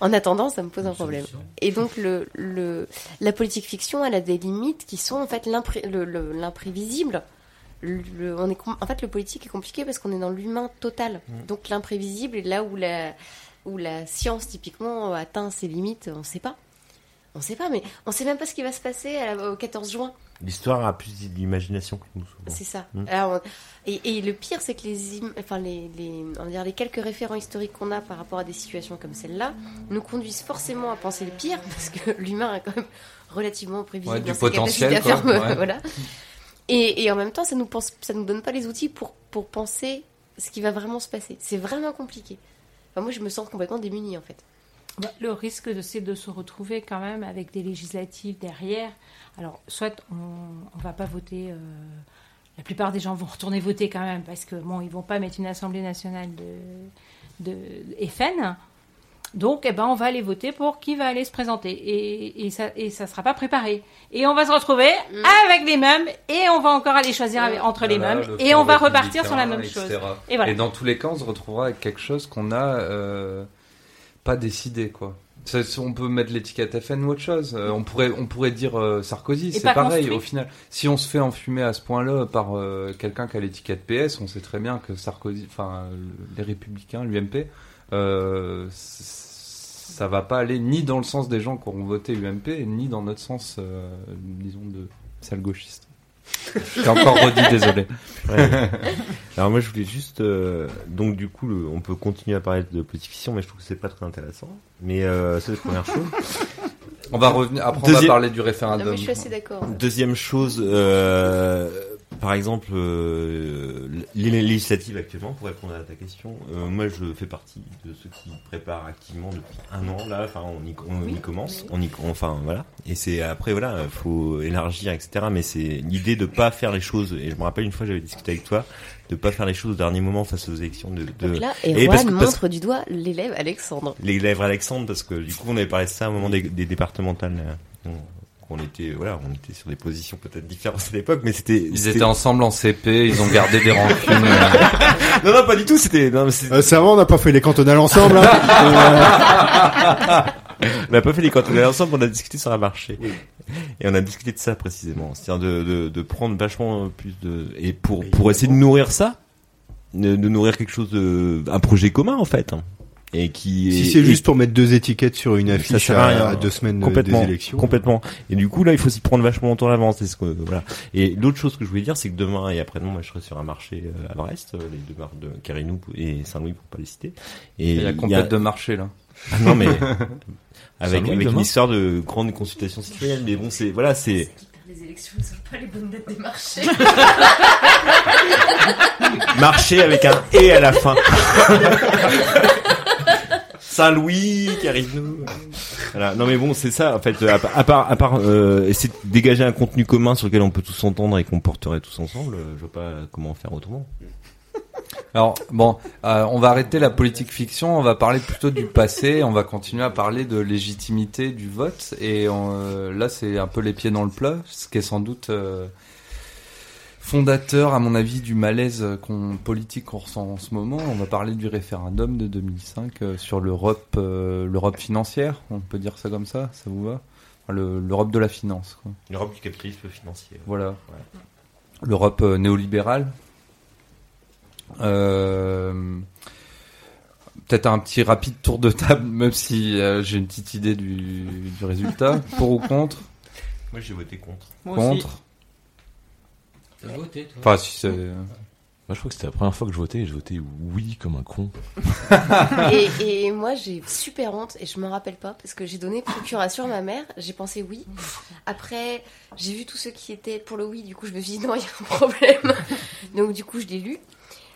en attendant, ça me pose un problème. Et donc le, le la politique fiction, elle a des limites qui sont en fait l'impré- le- le- l'imprévisible. Le, le- on est en fait le politique est compliqué parce qu'on est dans l'humain total. Donc l'imprévisible est là où la où la science typiquement atteint ses limites, on sait pas. On sait pas, mais on sait même pas ce qui va se passer la- au 14 juin. L'histoire a plus d'imagination que nous. C'est ça. Mm. Alors, on- et, et le pire, c'est que les, im- enfin, les, les, on va dire les quelques référents historiques qu'on a par rapport à des situations comme celle-là nous conduisent forcément à penser le pire, *laughs* parce que l'humain est quand même relativement prévisible Ouais, du dans sa potentiel, capacité à quoi, ouais. *laughs* voilà. Et, et en même temps, ça nous pense, ça nous donne pas les outils pour, pour penser ce qui va vraiment se passer. C'est vraiment compliqué. Enfin, moi, je me sens complètement démunie, en fait. Bah, le risque, c'est de se retrouver quand même avec des législatives derrière. Alors, soit on ne va pas voter. euh, la plupart des gens vont retourner voter quand même parce que bon, ils vont pas mettre une assemblée nationale de, de FN. Donc, eh ben, on va aller voter pour qui va aller se présenter et, et ça et ça sera pas préparé. Et on va se retrouver avec les mêmes et on va encore aller choisir avec- entre les Voilà, mêmes le et on va repartir sur la même etc. chose. Et voilà. dans tous les cas, on se retrouvera avec quelque chose qu'on a euh, pas décidé, quoi. Ça, on peut mettre l'étiquette FN ou autre chose. Euh, on pourrait, on pourrait dire euh, Sarkozy, c'est pareil. construit. Au final, si on se fait enfumer à ce point-là par euh, quelqu'un qui a l'étiquette PS, on sait très bien que Sarkozy, enfin les Républicains, l'UMP, ça va pas aller ni dans le sens des gens qui auront voté UMP, ni dans notre sens, disons, de sale gauchiste. *laughs* J'ai encore redit, désolé. Ouais. Alors moi je voulais juste euh, donc du coup le- on peut continuer à parler de politique fiction mais je trouve que c'est pas très intéressant mais euh, c'est la première chose. On va revenir. Après, on va parler du Non, référendum. mais je suis assez d'accord. Deuxième chose euh, par exemple euh, les législatives actuellement pour répondre à ta question euh, moi je fais partie de ceux qui préparent activement depuis un an là. Enfin on y, on y commence. On y enfin voilà. Et c'est après voilà faut élargir etc mais c'est l'idée de pas faire les choses et je me rappelle une fois j'avais discuté avec toi de pas faire les choses au dernier moment face aux élections de, de Donc là, Et Erwan que- parce- montre du doigt l'élève Alexandre. les lèvres Alexandre parce que du coup on avait parlé de ça au moment des, des départementales là. Était voilà on était sur des positions peut-être différentes à l'époque mais c'était Ils étaient ensemble en CP, ils ont gardé des rancunes. *laughs* non non pas du tout c'était Euh, ça va, on n'a pas fait les cantonales ensemble. Hein *laughs* on n'a pas fait les cantonales ensemble on a discuté sur un marché et on a discuté de ça précisément c'est-à-dire de, de, de prendre vachement plus de et pour pour essayer de nourrir ça de, de nourrir quelque chose de un projet commun en fait hein. Et qui si est- c'est et- juste pour mettre deux étiquettes sur une Ça affiche sert à à, rien. à deux semaines de- complètement, des élections. complètement. Et du coup là, il faut s'y prendre vachement longtemps à l'avance. c'est ce que voilà. Et l'autre chose que je voulais dire, c'est que demain et après-demain, moi, je serai sur un marché euh, à Brest, euh, les deux marques de Carinou et Saint-Louis pour pas les citer. Et Il y a complète de marché là. Ah non mais *laughs* avec avec une histoire de grande consultation citoyenne. Mais bon, c'est voilà, c'est Les élections ne sont pas les bonnes dates des marchés. *laughs* marché avec un et à la fin. *laughs* Saint-Louis, Carinou. Voilà. Non mais bon, c'est ça en fait. À, part- euh, essayer de dégager un contenu commun sur lequel on peut tous s'entendre et qu'on porterait tous ensemble, euh, je vois pas comment faire autrement. Alors bon, euh, on va arrêter la politique fiction, on va parler plutôt du passé, on va continuer à parler de légitimité du vote et là c'est un peu les pieds dans le plat, ce qui est sans doute fondateur, à mon avis, du malaise qu'on, politique qu'on ressent en ce moment. On va parler du référendum de 2005 euh, sur l'Europe, euh, l'Europe financière. On peut dire ça comme ça, ça vous va? Enfin, le- L'Europe de la finance. Quoi. L'Europe du capitalisme financier. Voilà. L'Europe euh, néolibérale. Euh, Peut-être un petit rapide tour de table, *laughs* même si euh, j'ai une petite idée du, du résultat. Pour ou contre? Moi, j'ai voté contre. Moi aussi. T'as voté, toi Enfin, si c'est. Moi, je crois que c'était la première fois que je votais et je votais oui comme un con. *laughs* Et, *laughs* et moi, j'ai super honte et je me rappelle pas parce que j'ai donné procuration à ma mère. J'ai pensé oui. Après, j'ai vu tous ceux qui étaient pour le oui. Du coup, je me suis dit non, il y a un problème. *laughs* Donc, du coup, je l'ai lu.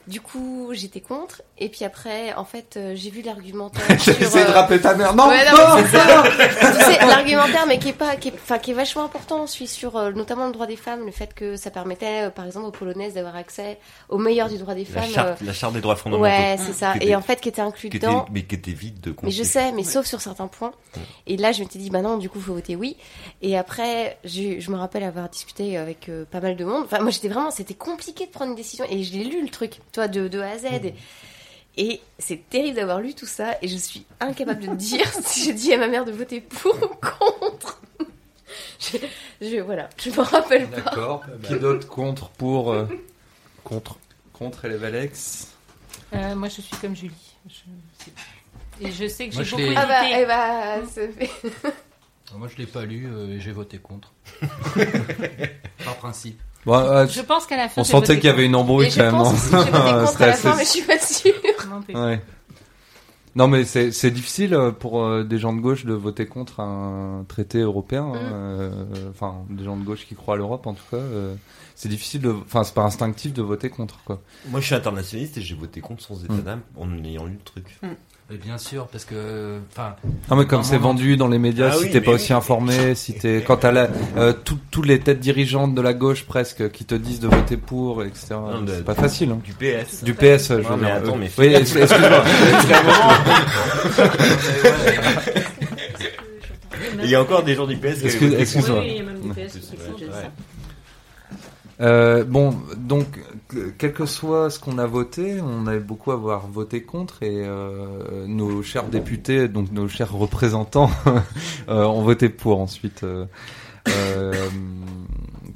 Du coup, j'étais contre. Et puis après, en fait, euh, j'ai vu l'argumentaire. *laughs* sur, J'essaie de euh, rappeler ta mère. Non, Ouais, non, non, mais c'est ça. *laughs* tu sais, l'argumentaire, mais qui est pas, qui est, enfin, qui est vachement important, celui sur euh, notamment le droit des femmes, le fait que ça permettait, euh, par exemple, aux polonaises d'avoir accès au meilleur du droit des La femmes. charte, euh, la charte des droits fondamentaux. ouais, c'est ça. Et en fait, qui était inclus qui était- dedans. mais qui était vide de Mais je sais, mais sauf sur certains points. Et là, je m'étais dit, bah non, du coup, faut voter oui. Et après, je me rappelle avoir discuté avec euh, pas mal de monde. Enfin, moi, j'étais vraiment, c'était compliqué de prendre une décision. Et je l'ai lu, le truc, tu de, de A à Z. Et, et c'est terrible d'avoir lu tout ça. Et je suis incapable de te dire *laughs* si j'ai dit à ma mère de voter pour ou contre. *laughs* je, je- voilà, je me rappelle pas. D'accord. Qui d'autre contre pour euh, *laughs* Contre. Contre les Valex. Euh, moi, je suis comme Julie. Je. Et je sais que j'ai je beaucoup hésité. Ah bah, eh bah, ça fait- Moi, je l'ai pas lu euh, et j'ai voté contre. Par principe. Bon, euh, Je pense qu'à la fin, on sentait qu'il y avait une embrouille quand même. pense aussi que j'ai voté contre C'était à la *laughs* fin, mais je suis pas sûre. Non, plus. Ouais. Non mais c'est difficile euh, pour euh, des gens de gauche de voter contre un traité européen. Mm. euh, Enfin, des gens de gauche qui croient à l'Europe en tout cas. euh, c'est difficile de. Enfin, c'est pas instinctif de voter contre quoi. Moi, je suis internationaliste et j'ai voté contre sans état Mm. d'âme en ayant lu le truc. Bien sûr, parce que. Enfin. Non mais comme c'est vendu dans les médias, Ah si oui, t'es pas mais aussi informé, si t'es quand t'as la euh, tout- toutes les têtes dirigeantes de la gauche presque qui te disent de voter pour, etc. C'est pas facile. Hein. Du PS. Du PS, je Non, veux mais dire. attends, euh, mais oui, ex- excuse-moi. *laughs* Il y a encore des gens du PS Excuse- excuse-. Excuse-moi. Oui, il y a même du PS Ouais, qui ouais, font ouais. ça. Euh, bon, donc, quel que soit ce qu'on a voté, on avait beaucoup à avoir voté contre et euh, nos chers députés, donc nos chers représentants, *laughs* euh, ont voté pour ensuite. Euh,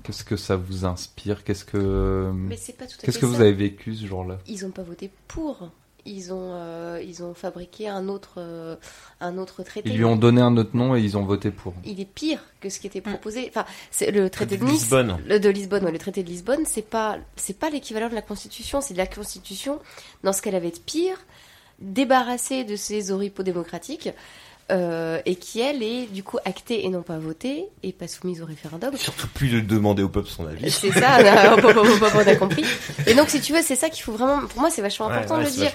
Qu'est-ce que ça vous inspire? Qu'est-ce que qu'est-ce que vous avez vécu ce jour-là? Ils ont pas voté pour. Ils ont, euh, ils ont fabriqué un autre, euh, un autre traité. Ils lui ont donné un autre nom et ils ont voté pour. Il est pire que ce qui était proposé. Enfin, c'est le traité de De Nice. Lisbonne. Le de Lisbonne, ouais, le traité de Lisbonne, c'est pas, c'est pas l'équivalent de la Constitution. C'est de la Constitution dans ce qu'elle avait de pire, débarrassée de ses oripeaux démocratiques. Euh, et qui elle est du coup actée et non pas votée et pas soumise au référendum. Surtout plus de demander au peuple son avis. C'est ça, on a, on *laughs* compris. Et donc, si tu veux, c'est ça qu'il faut vraiment. Pour moi, c'est vachement important ouais, de le dire.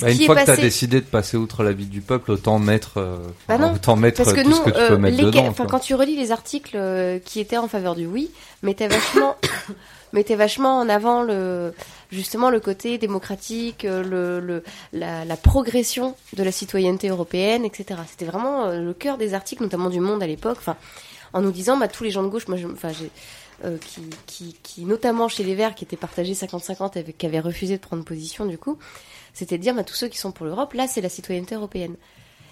Bah, une fois que t'as passé- décidé de passer outre l'avis du peuple, autant mettre, euh, Bah non, autant mettre Parce que tout nous, ce que tu euh, peux mettre les- dedans. enfin, quoi. quand tu relis les articles euh, qui étaient en faveur du oui, mettaient vachement, *coughs* mettaient vachement en avant le, justement le côté démocratique, euh, le, le, la, progression de la citoyenneté européenne, etc. C'était vraiment euh, le cœur des articles, notamment du Monde à l'époque, en nous disant, bah, tous les gens de gauche, moi, euh, qui, qui, qui, notamment chez les Verts, qui étaient partagés 50-50, avec, qui avaient refusé de prendre position, du coup, c'était de dire, bah, tous ceux qui sont pour l'Europe, là, c'est la citoyenneté européenne.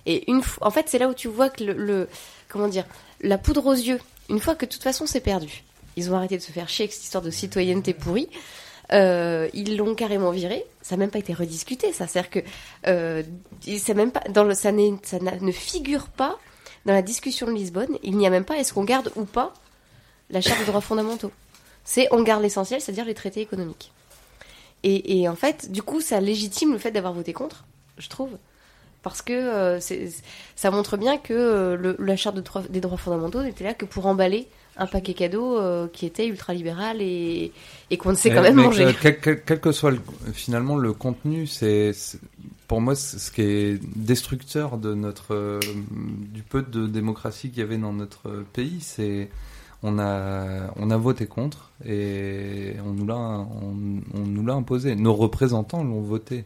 Et une en fait, c'est là où tu vois que le- comment dire, la poudre aux yeux, une fois que de toute façon c'est perdu, ils ont arrêté de se faire chier avec cette histoire de citoyenneté pourrie. Euh, ils l'ont carrément viré. Ça n'a même pas été rediscuté. Ça, c'est-à-dire que euh, même pas dans le, ça, ne figure pas dans la discussion de Lisbonne. Il n'y a même pas est-ce qu'on garde ou pas la charte des droits fondamentaux? C'est on garde l'essentiel, c'est-à-dire les traités économiques. Et, en fait, du coup, ça légitime le fait d'avoir voté contre, je trouve parce que euh, ça montre bien que euh, la charte des droits fondamentaux n'était là que pour emballer un paquet cadeau euh, qui était ultra-libéral et, et qu'on ne sait quand même manger. que- quel, quel- quel que soit le- finalement le contenu, c'est pour moi ce qui est destructeur de notre euh, du peu de démocratie qu'il y avait dans notre pays, c'est on a on a voté contre et on nous l'a on, on nous l'a imposé. Nos représentants l'ont voté.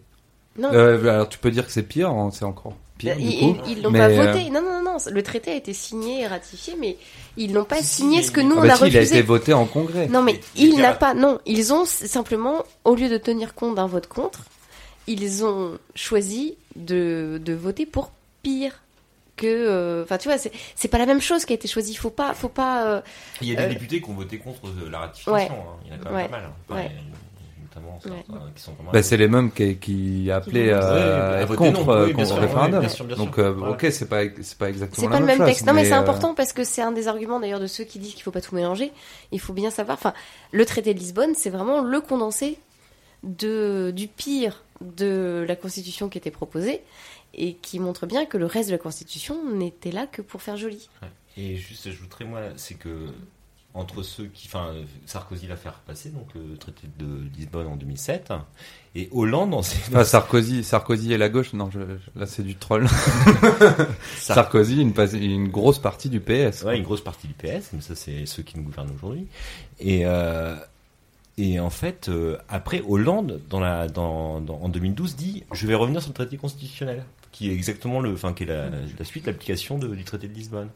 Non. Euh, alors tu peux dire que c'est pire, hein, c'est encore pire. du ils, coup, ils- ils l'ont mais, pas euh, voté. Non, non, non, non, le traité a été signé et ratifié, mais ils n'ont pas signé ce que nous Ah on bah a si, il a refusé. été voté en congrès. Non, mais Il- il n'a a- pas. Non, ils ont simplement, au lieu de tenir compte d'un vote contre, ils ont choisi de, de voter pour pire que. euh, Enfin, tu vois, c'est c'est pas la même chose qui a été choisi. Faut pas, faut pas. euh, Il y a des Euh, députés qui ont voté contre euh, la ratification. Ouais. hein. Il y en a quand même Ouais. pas mal. hein. Enfin, Ouais. Il y a Notamment certains qui sont vraiment. Bah, c'est les mêmes qui, qui appelaient à, à non. contre, euh, Oui, bien contre référendum. Donc, euh, Ouais. ok, c'est pas, c'est pas exactement C'est la pas le même chose, texte. Non, mais, c'est euh, important parce que c'est un des arguments d'ailleurs de ceux qui disent qu'il faut pas tout mélanger. Il faut bien savoir. Enfin, le traité de Lisbonne, c'est vraiment le condensé de du pire de la constitution qui était proposée et qui montre bien que le reste de la constitution n'était là que pour faire joli. Et juste, j'ajouterais, moi, c'est que entre ceux qui. Enfin, Sarkozy l'a fait repasser, donc le traité de Lisbonne en 2007, et Hollande en. Ah, Sarkozy, Sarkozy et la gauche, non, je, je- là c'est du troll. Sar- *laughs* Sarkozy, une, grosse partie du PS. Ouais, une grosse partie du PS, mais ça c'est ceux qui nous gouvernent aujourd'hui. Et euh, et en fait, euh, après Hollande, dans la dans, dans- en 2012, dit je vais revenir sur le traité constitutionnel, qui est exactement le, enfin qui est la, la suite, l'application du traité de Lisbonne.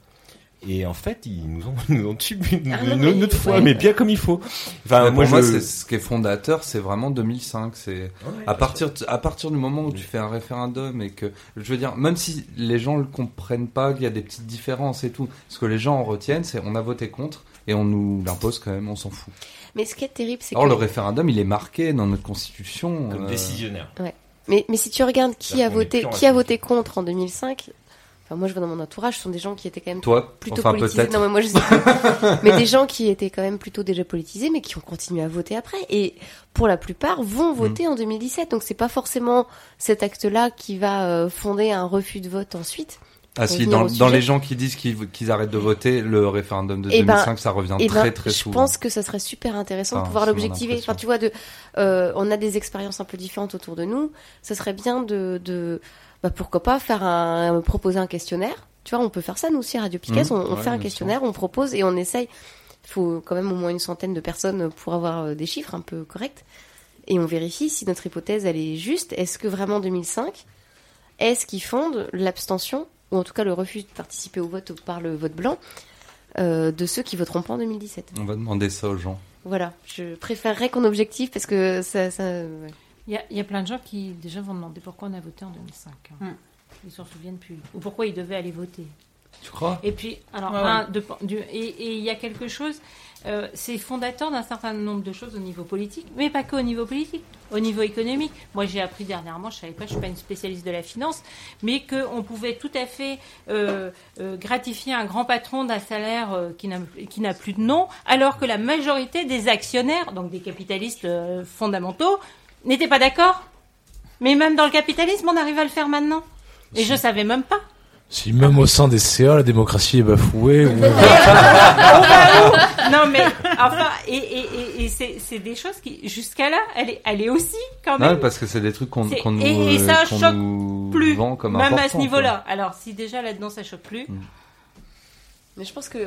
Et en fait, ils nous ont, *laughs* nous ont tué une, Ah une- une autre fois, ouais. mais bien comme il faut. Enfin, Mais moi, pour moi, je- ce qui est fondateur, c'est vraiment 2005. C'est à partir de- à partir du moment où tu fais un référendum et que je veux dire, même si les gens le comprennent pas, qu'il y a des petites différences et tout, ce que les gens en retiennent, c'est on a voté contre et on nous l'impose quand même, on s'en fout. Mais ce qui est terrible, c'est Or que le référendum, il est marqué dans notre constitution. comme euh, décisionnaire. Mais, mais si tu regardes qui a voté, qui a voté contre en 2005, enfin moi je vois dans mon entourage, ce sont des gens qui étaient quand même Toi, plutôt enfin politisés. Non mais moi je sais pas. *laughs* mais des gens qui étaient quand même plutôt déjà politisés, mais qui ont continué à voter après. Et pour la plupart vont Mm. voter en 2017. Donc c'est pas forcément cet acte-là qui va euh, fonder un refus de vote ensuite. Ah si, dans, dans les gens qui disent qu'ils qu'ils arrêtent de voter, le référendum de Eh ben, 2005, ça revient Eh très ben, très je souvent. pense que ça serait super intéressant de pouvoir l'objectiver. Enfin, tu vois, de, euh, on a des expériences un peu différentes autour de nous. Ce serait bien de, de bah, pourquoi pas faire un, proposer un questionnaire. Tu vois, on peut faire ça nous aussi à Radio Piquet. Mmh, on, on ouais, fait un questionnaire, on propose et on essaye. Il faut quand même au moins une centaine de personnes pour avoir euh, des chiffres un peu corrects. Et on vérifie si notre hypothèse elle est juste. Est-ce que vraiment 2005 est-ce qui fonde l'abstention ou en tout cas le refus de participer au vote par le vote blanc euh, de ceux qui voteront pas en 2017 On va demander ça aux gens. voilà, je préférerais qu'on objective parce que ça. ça ouais. Il y, a, il y a plein de gens qui déjà vont demander pourquoi on a voté en 2005. hein. Hmm. Ils s'en souviennent plus. Ou pourquoi ils devaient aller voter. Tu crois? Et puis, alors, Ouais, un, de- du- et il y a quelque chose, euh, c'est fondateur d'un certain nombre de choses au niveau politique, mais pas qu'au niveau politique, au niveau économique. Moi, j'ai appris dernièrement, je savais pas, je suis pas une spécialiste de la finance, mais qu'on pouvait tout à fait euh, euh, gratifier un grand patron d'un salaire euh, qui n'a qui n'a plus de nom, alors que la majorité des actionnaires, donc des capitalistes euh, fondamentaux, n'étaient pas d'accord? Mais même dans le capitalisme, on arrive à le faire maintenant. Et je savais même pas. Si même au sein des CA, la démocratie est bafouée, *laughs* ou... non mais enfin et, et, et, et c'est c'est des choses qui jusqu'à là elle est elle est aussi quand Non, même parce que c'est des trucs qu'on C'est- qu'on nous, et- et ça qu'on choque nous plus vend comme même à ce quoi. niveau-là alors si déjà là-dedans ça choque plus Mais je pense que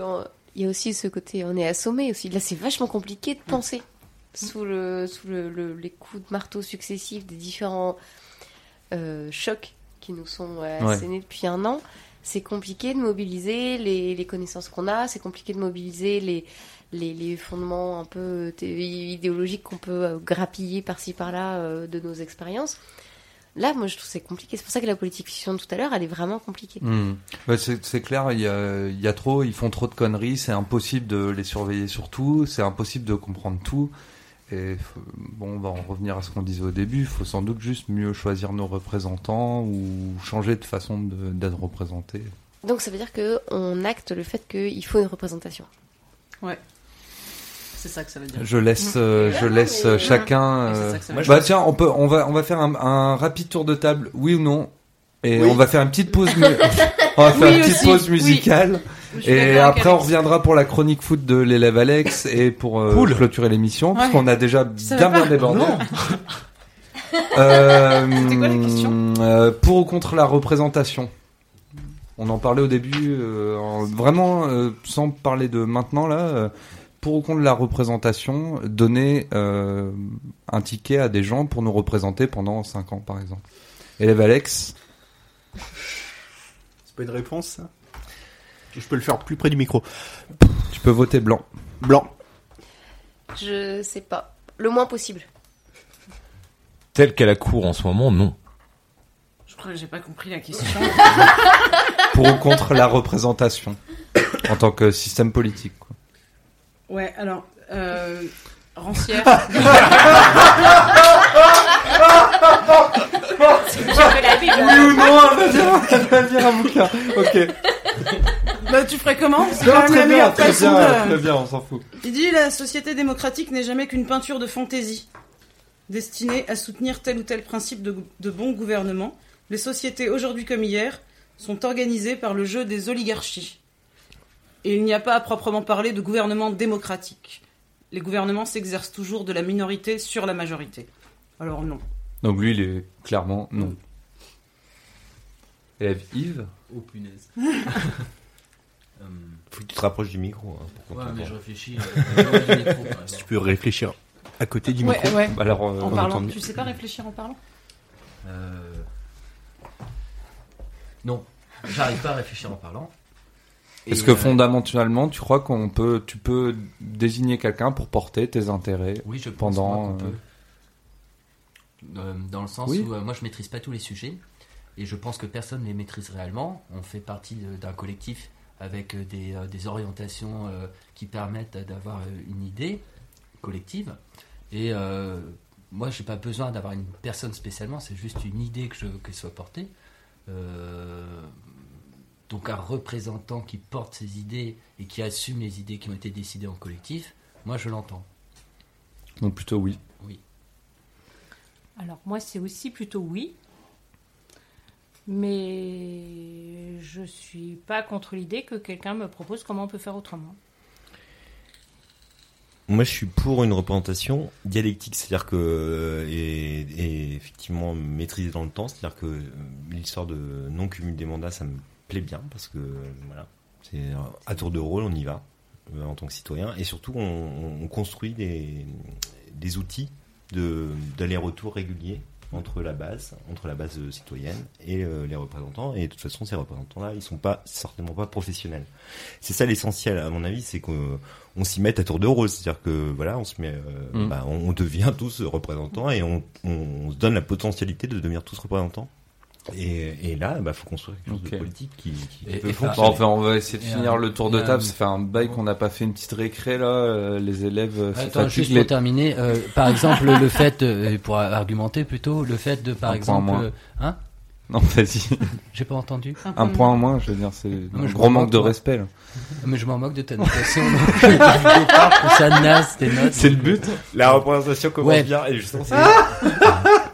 il y a aussi ce côté, on est assommé aussi. Là, c'est vachement compliqué de penser sous le sous le, le- les coups de marteau successifs des différents euh, chocs qui nous sont euh, Ouais. assénés depuis un an. C'est compliqué de mobiliser les, les connaissances qu'on a. C'est compliqué de mobiliser les les, les fondements un peu idéologiques qu'on peut euh, grappiller par-ci par-là euh, de nos expériences. Là, moi, je trouve que c'est compliqué. C'est pour ça que la politique fiction de tout à l'heure, elle est vraiment compliquée. Hmm. Ouais, c'est clair, il y a, il y a trop, ils font trop de conneries, c'est impossible de les surveiller sur tout, c'est impossible de comprendre tout. Et bon, on va en revenir à ce qu'on disait au début, il faut sans doute juste mieux choisir nos représentants ou changer de façon d'être représenté. Donc ça veut dire que on acte le fait qu'il faut une représentation. C'est ça que ça veut dire. Je laisse, euh, je laisse euh, chacun. Ouais, c'est euh, ça que ça veut bah dire. tiens, on peut, on va, on va faire un, un rapide tour de table, oui ou non, et Oui. on va faire une petite pause. mu- *laughs* on va faire Oui une petite aussi, pause musicale. Et après, on reviendra pour la chronique foot de l'élève Alex et pour euh, Cool. clôturer l'émission, parce Ouais. qu'on a déjà bien bien débordé. *laughs* Euh, C'était quoi la question euh, Pour ou contre la représentation? On en parlait au début, euh, en- vraiment euh, sans parler de maintenant là. euh, pour ou contre la représentation, donner euh, un ticket à des gens pour nous représenter pendant 5 ans, par exemple. Élève Alex? C'est pas une réponse, ça? Je peux le faire plus près du micro. Tu peux voter blanc. Blanc. Je sais pas. Le moins possible. Telle qu'elle a cours en ce moment, non. Je crois que j'ai pas compris la question. *laughs* Pour ou contre la représentation en tant que système politique. quoi. Ouais, alors, euh, rancière. *laughs* J'avais la Bible. Oui ou non, elle va dire, elle va dire un bouquin. Ok. Bah, tu ferais comment C'est Non, quand même très la bien, meilleure très façon bien, de- très bien, on s'en fout. Il dit la société démocratique n'est jamais qu'une peinture de fantaisie, destinée à soutenir tel ou tel principe de, de bon gouvernement. Les sociétés, aujourd'hui comme hier, sont organisées par le jeu des oligarchies. Et il n'y a pas à proprement parler de gouvernement démocratique. Les gouvernements s'exercent toujours de la minorité sur la majorité. Alors non. Donc lui, il est clairement non. Élève Yves? Oh punaise. *laughs* Faut que tu te rapproches du micro. hein, pour qu'on ouais, mais je réfléchis. euh, *laughs* du micro, Si tu peux réfléchir à côté du Ouais, micro. ouais. Alors, euh, En parlant. Tu sais pas réfléchir en parlant? Euh, Non, j'arrive pas à réfléchir en parlant. Est-ce que fondamentalement, tu crois qu'on peut, tu peux désigner quelqu'un pour porter tes intérêts Oui, je pense pendant, euh, peut. Euh, dans le sens Oui. où euh, moi je maîtrise pas tous les sujets et je pense que personne ne les maîtrise réellement. On fait partie d'un collectif avec euh, des, euh, des orientations euh, qui permettent d'avoir une idée collective. Et euh, moi, j'ai pas besoin d'avoir une personne spécialement, c'est juste une idée que je que soit portée. Euh, donc un représentant qui porte ses idées et qui assume les idées qui ont été décidées en collectif, moi je l'entends. Donc plutôt oui. Oui. Alors moi c'est aussi plutôt oui. Mais je suis pas contre l'idée que quelqu'un me propose comment on peut faire autrement. Moi, je suis pour une représentation dialectique, c'est-à-dire que euh, et, effectivement maîtrisée dans le temps, c'est-à-dire que euh, l'histoire de non cumul des mandats, ça me plaît bien parce que euh, voilà, c'est à tour de rôle, on y va en tant que citoyen et surtout on, on construit des, des outils de d'aller-retour régulier entre la base, entre la base euh, citoyenne et euh, les représentants. Et de toute façon, ces représentants-là, ils sont pas certainement pas professionnels. C'est ça l'essentiel, à mon avis, c'est qu'on on s'y mette à tour de rôle, c'est-à-dire que voilà, on se met, euh, Mm. bah, on, on devient tous représentants et on, on, on se donne la potentialité de devenir tous représentants. Et, et là, bah, faut construire quelque chose Ok. de politique qui, qui Et- peut et Bon, fonctionner. enfin, on va essayer de Et, finir le tour de table. Ça fait un bail qu'on n'a pas fait une petite récré là. euh, les élèves euh, Attends, juste Les- pour terminer, euh, par *laughs* exemple, le fait, euh, pour argumenter plutôt, le fait de, par Un point en exemple, moins. hein Non, vas-y. J'ai pas entendu. Un point en moins, je veux dire, c'est un gros manque de respect. là. Mais je m'en moque de ta notation. *laughs* ça naze, tes notes. C'est le but. La représentation commence Ouais. bien et justement c'est. *laughs*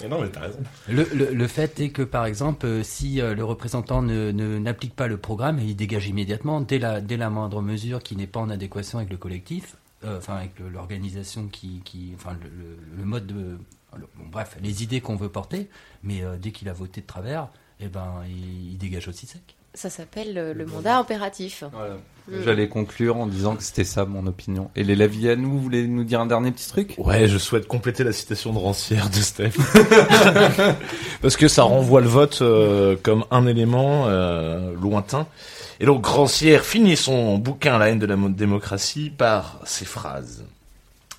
Non, mais t'as raison. Le, le, le fait est que, par exemple, euh, si euh, le représentant ne, n'applique pas le programme, il dégage immédiatement, dès la, dès la moindre mesure qui n'est pas en adéquation avec le collectif, euh, enfin avec l'organisation qui, qui, enfin le, mode de, bref, les idées qu'on veut porter, mais dès qu'il a voté de travers, eh ben, il, il dégage aussi sec. Ça s'appelle euh, le mandat impératif. Mm. J'allais conclure en disant que c'était ça mon opinion. Et l'élève Yann, vous voulez nous dire un dernier petit truc? Ouais, je souhaite compléter la citation de Rancière de Steph. *laughs* Parce que ça renvoie le vote euh, comme un élément euh, lointain. Et donc Rancière finit son bouquin La haine de la mo- démocratie par ces phrases.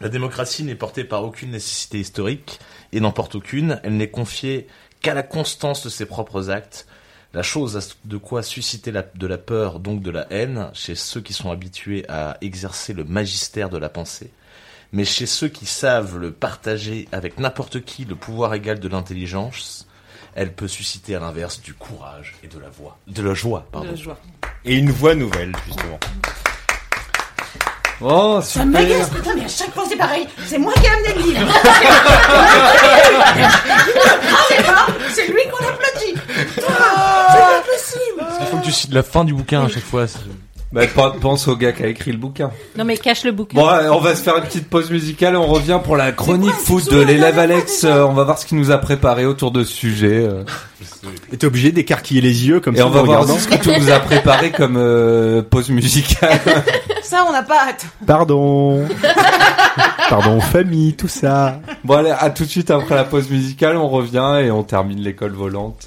La démocratie n'est portée par aucune nécessité historique et n'en porte aucune. Elle n'est confiée qu'à la constance de ses propres actes. La chose a de quoi susciter la- de la peur, donc de la haine, chez ceux qui sont habitués à exercer le magistère de la pensée. Mais chez ceux qui savent le partager avec n'importe qui le pouvoir égal de l'intelligence, elle peut susciter à l'inverse du courage et de la voix, de la joie, pardon. De joie. Et une voix nouvelle, justement. *laughs* Oh, Ça super m'agace, putain, mais à chaque fois c'est pareil. C'est moi qui ai amené le livre. *laughs* C'est lui qu'on applaudit. Putain, c'est pas possible. Il faut que tu cites la fin du bouquin à chaque fois. Bah, pe- pense au gars qui a écrit le bouquin. Non mais cache le bouquin. Bon, on va se faire une petite pause musicale et on revient pour la chronique quoi, foot de l'élève Alex. Euh, on va voir ce qu'il nous a préparé autour de ce sujet. euh. Et t'es obligé d'écarquiller les yeux comme Et ça on en va voir ce que tu nous as préparé comme euh, pause musicale. *laughs* Ça, on n'a pas hâte. Pardon. Pardon, famille, tout ça. Bon, allez, à tout de suite après la pause musicale. On revient et on termine l'école volante.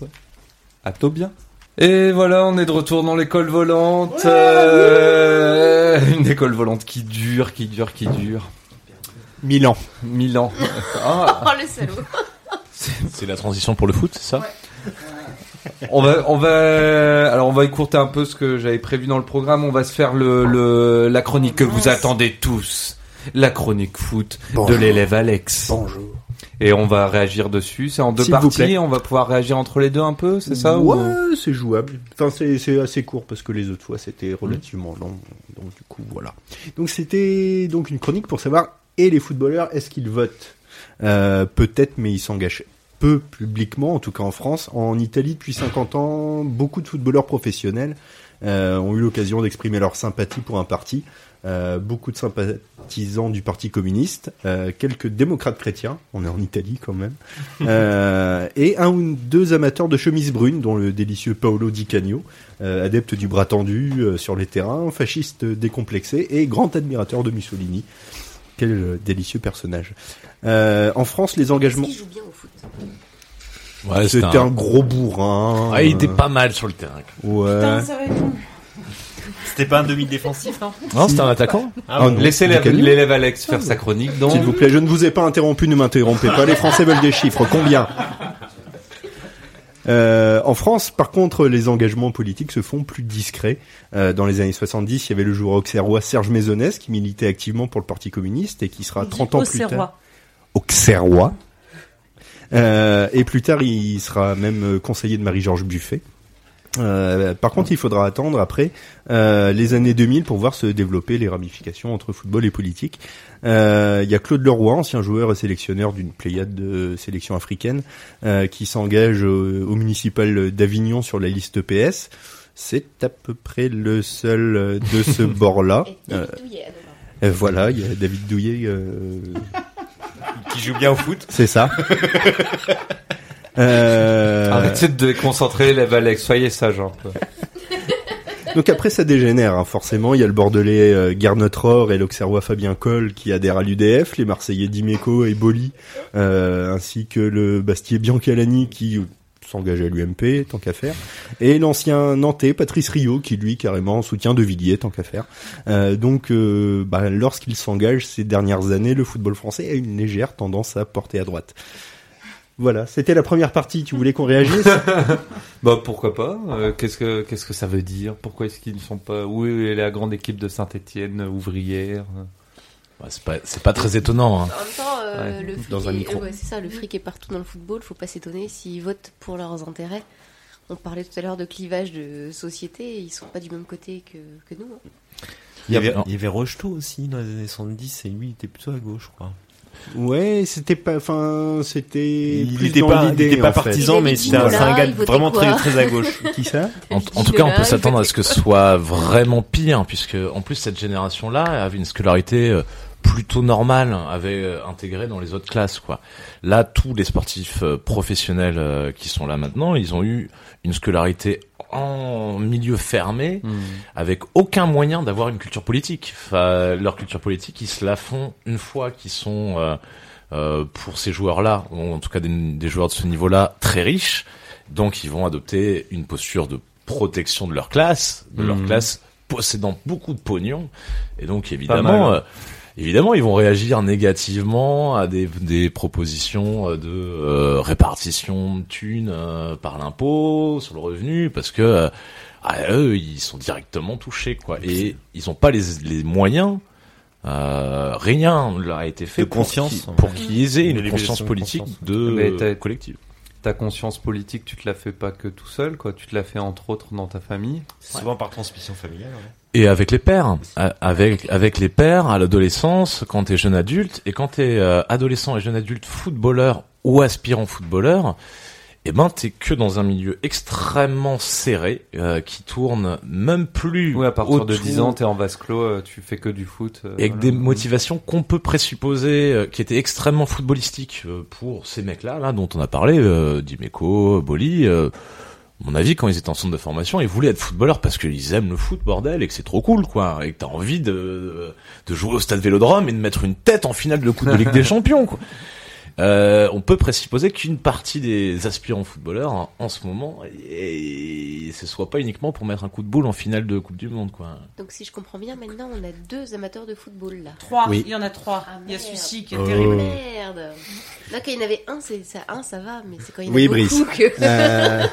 À tôt bien. Et voilà, on est de retour dans l'école volante. Euh, une école volante qui dure, qui dure, qui dure. Milan. Milan. Ah, *laughs* Oh le salaud. C'est la transition pour le foot, c'est ça on va, on va, alors on va écourter un peu ce que j'avais prévu dans le programme. On va se faire le, le la chronique que vous attendez tous, la chronique foot de l'élève Alex. Bonjour. Et on va réagir dessus. C'est en deux parties. On va pouvoir réagir entre les deux un peu, c'est ça ou- Ouais, c'est jouable. Enfin, c'est c'est assez court parce que les autres fois c'était relativement long. Donc du coup, voilà. Donc c'était donc une chronique pour savoir et les footballeurs est-ce qu'ils votent? Euh, Peut-être, mais ils s'engagent peu publiquement, en tout cas en France. En Italie, depuis 50 ans, beaucoup de footballeurs professionnels euh, ont eu l'occasion d'exprimer leur sympathie pour un parti. Euh, beaucoup de sympathisants du Parti communiste, euh, quelques démocrates chrétiens, on est en Italie quand même, *laughs* euh, et un ou deux amateurs de chemises brunes, dont le délicieux Paolo Di Canio, euh, adepte du bras tendu euh, sur les terrains, fasciste décomplexé et grand admirateur de Mussolini. Quel délicieux personnage. Euh, en France, les engagements... Qui joue bien au foot? Ouais, C'était un... gros bourrin. Ah, il était pas mal sur le terrain. Ouais. Putain, ça va être long. C'était pas un demi-défensif, non? Non, c'était un attaquant. Ah, bon. Laissez l'élève Alex faire sa chronique. Donc, S'il vous plaît, je ne vous ai pas interrompu, ne m'interrompez pas. Les Français veulent des chiffres. Combien? Euh, en France, par contre, les engagements politiques se font plus discrets. Euh, dans les années 70, il y avait le joueur auxerrois Serge Maisonnès qui militait activement pour le Parti communiste et qui sera 30 ans plus tard. Auxerrois. Euh, et plus tard, il sera même conseiller de Marie-Georges Buffet. Euh, par contre, il faudra attendre après euh, les années 2000 pour voir se développer les ramifications entre football et politique. Euh, Il y a Claude Leroy, ancien joueur et sélectionneur d'une pléiade de sélections africaines, euh, qui s'engage au, au municipal d'Avignon sur la liste PS. C'est à peu près le seul de ce *laughs* bord-là. Voilà, il y a David Douillet. euh, Qui joue bien au foot. c'est ça. *laughs* Euh, arrêtez de déconcentrer l'élève Alex. Soyez sage. un peu. *laughs* Donc après ça dégénère hein, forcément, il y a le bordelais euh, Gernot Rohr et l'auxerrois Fabien Coll qui adhèrent à l'UDF, les marseillais Dimeco et Boli, euh, ainsi que le bastier Biancalani qui s'engage à l'UMP tant qu'à faire, et l'ancien Nantais Patrice Rio qui lui carrément soutient De Villiers tant qu'à faire. Euh, donc euh, bah, lorsqu'il s'engage ces dernières années, le football français a une légère tendance à porter à droite. Voilà, c'était la première partie. Tu voulais qu'on réagisse? *laughs* Bah pourquoi pas Euh, Qu'est-ce que qu'est-ce que ça veut dire? Pourquoi est-ce qu'ils ne sont pas Où est la grande équipe de Saint-Étienne ouvrière Ouais, c'est pas, c'est pas très étonnant. Hein. En même temps, euh, Ouais, le fric dans un est- micro. euh, ouais, c'est ça, le fric est partout dans le football. Faut pas s'étonner s'ils votent pour leurs intérêts. On parlait tout à l'heure de clivage de société. Ils sont pas du même côté que, que nous. hein. Il y avait, il y avait Rocheteau aussi dans les années 70 et lui il était plutôt à gauche, je crois. Ouais, c'était pas, enfin, c'était Il était pas, il l'idée, était pas partisan, mais c'était un, gars vraiment très très à gauche. *laughs* Qui ça? En, tout cas, on peut s'attendre à ce que ce soit vraiment pire, puisque en plus cette génération-là avait une scolarité euh, plutôt normale, avait euh, intégré dans les autres classes. Quoi. Là, tous les sportifs euh, professionnels euh, qui sont là maintenant, ils ont eu une scolarité en milieu fermé, avec aucun moyen d'avoir une culture politique. Enfin, leur culture politique, ils se la font une fois qu'ils sont, euh, euh, pour ces joueurs-là, ou en tout cas des, des joueurs de ce niveau-là, très riches. Donc, ils vont adopter une posture de protection de leur classe, de leur Mhm. classe possédant beaucoup de pognon. Et donc, évidemment, hein. euh, évidemment, ils vont réagir négativement à des, des propositions euh, de euh, répartition de thunes euh, par l'impôt sur le revenu, parce que euh, eux, ils sont directement touchés, quoi. Et ils n'ont pas les, les moyens. Euh, rien ne leur a été fait De pour conscience, qu'ils- pour qu'ils aient Une conscience de politique conscience. de collective. Ta conscience politique, tu te la fais pas que tout seul, quoi. Tu te la fais entre autres dans ta famille. Souvent par transmission familiale. ouais. Et avec les pères, A- avec avec les pères à l'adolescence, quand t'es jeune adulte et quand t'es euh, adolescent et jeune adulte footballeur ou aspirant footballeur, eh ben t'es que dans un milieu extrêmement serré euh, qui tourne même plus Oui, à partir de autour- 10 ans, t'es en vase clos, euh, tu fais que du foot. euh, avec voilà. des motivations qu'on peut présupposer euh, qui étaient extrêmement footballistiques euh, pour ces mecs-là, là dont on a parlé, euh, Dimeco, Boli. Mon avis, quand ils étaient en centre de formation, ils voulaient être footballeurs parce qu'ils aiment le foot, bordel, et que c'est trop cool, quoi, et que t'as envie de, de jouer au stade Vélodrome et de mettre une tête en finale de Coupe de Ligue des *laughs* Champions, quoi. euh, on peut présupposer qu'une partie des aspirants footballeurs en, en ce moment, et, ce soit pas uniquement pour mettre un coup de boule en finale de Coupe du Monde, quoi. Donc si je comprends bien, maintenant on a deux amateurs de football là. Trois, Oui. il y en a trois. Ah, il y a celui-ci qui est Oh. terrible. Merde. Là quand il y en avait un, c'est ça, un ça va, mais c'est quand il y en a Oui, beaucoup Brice. que. Euh,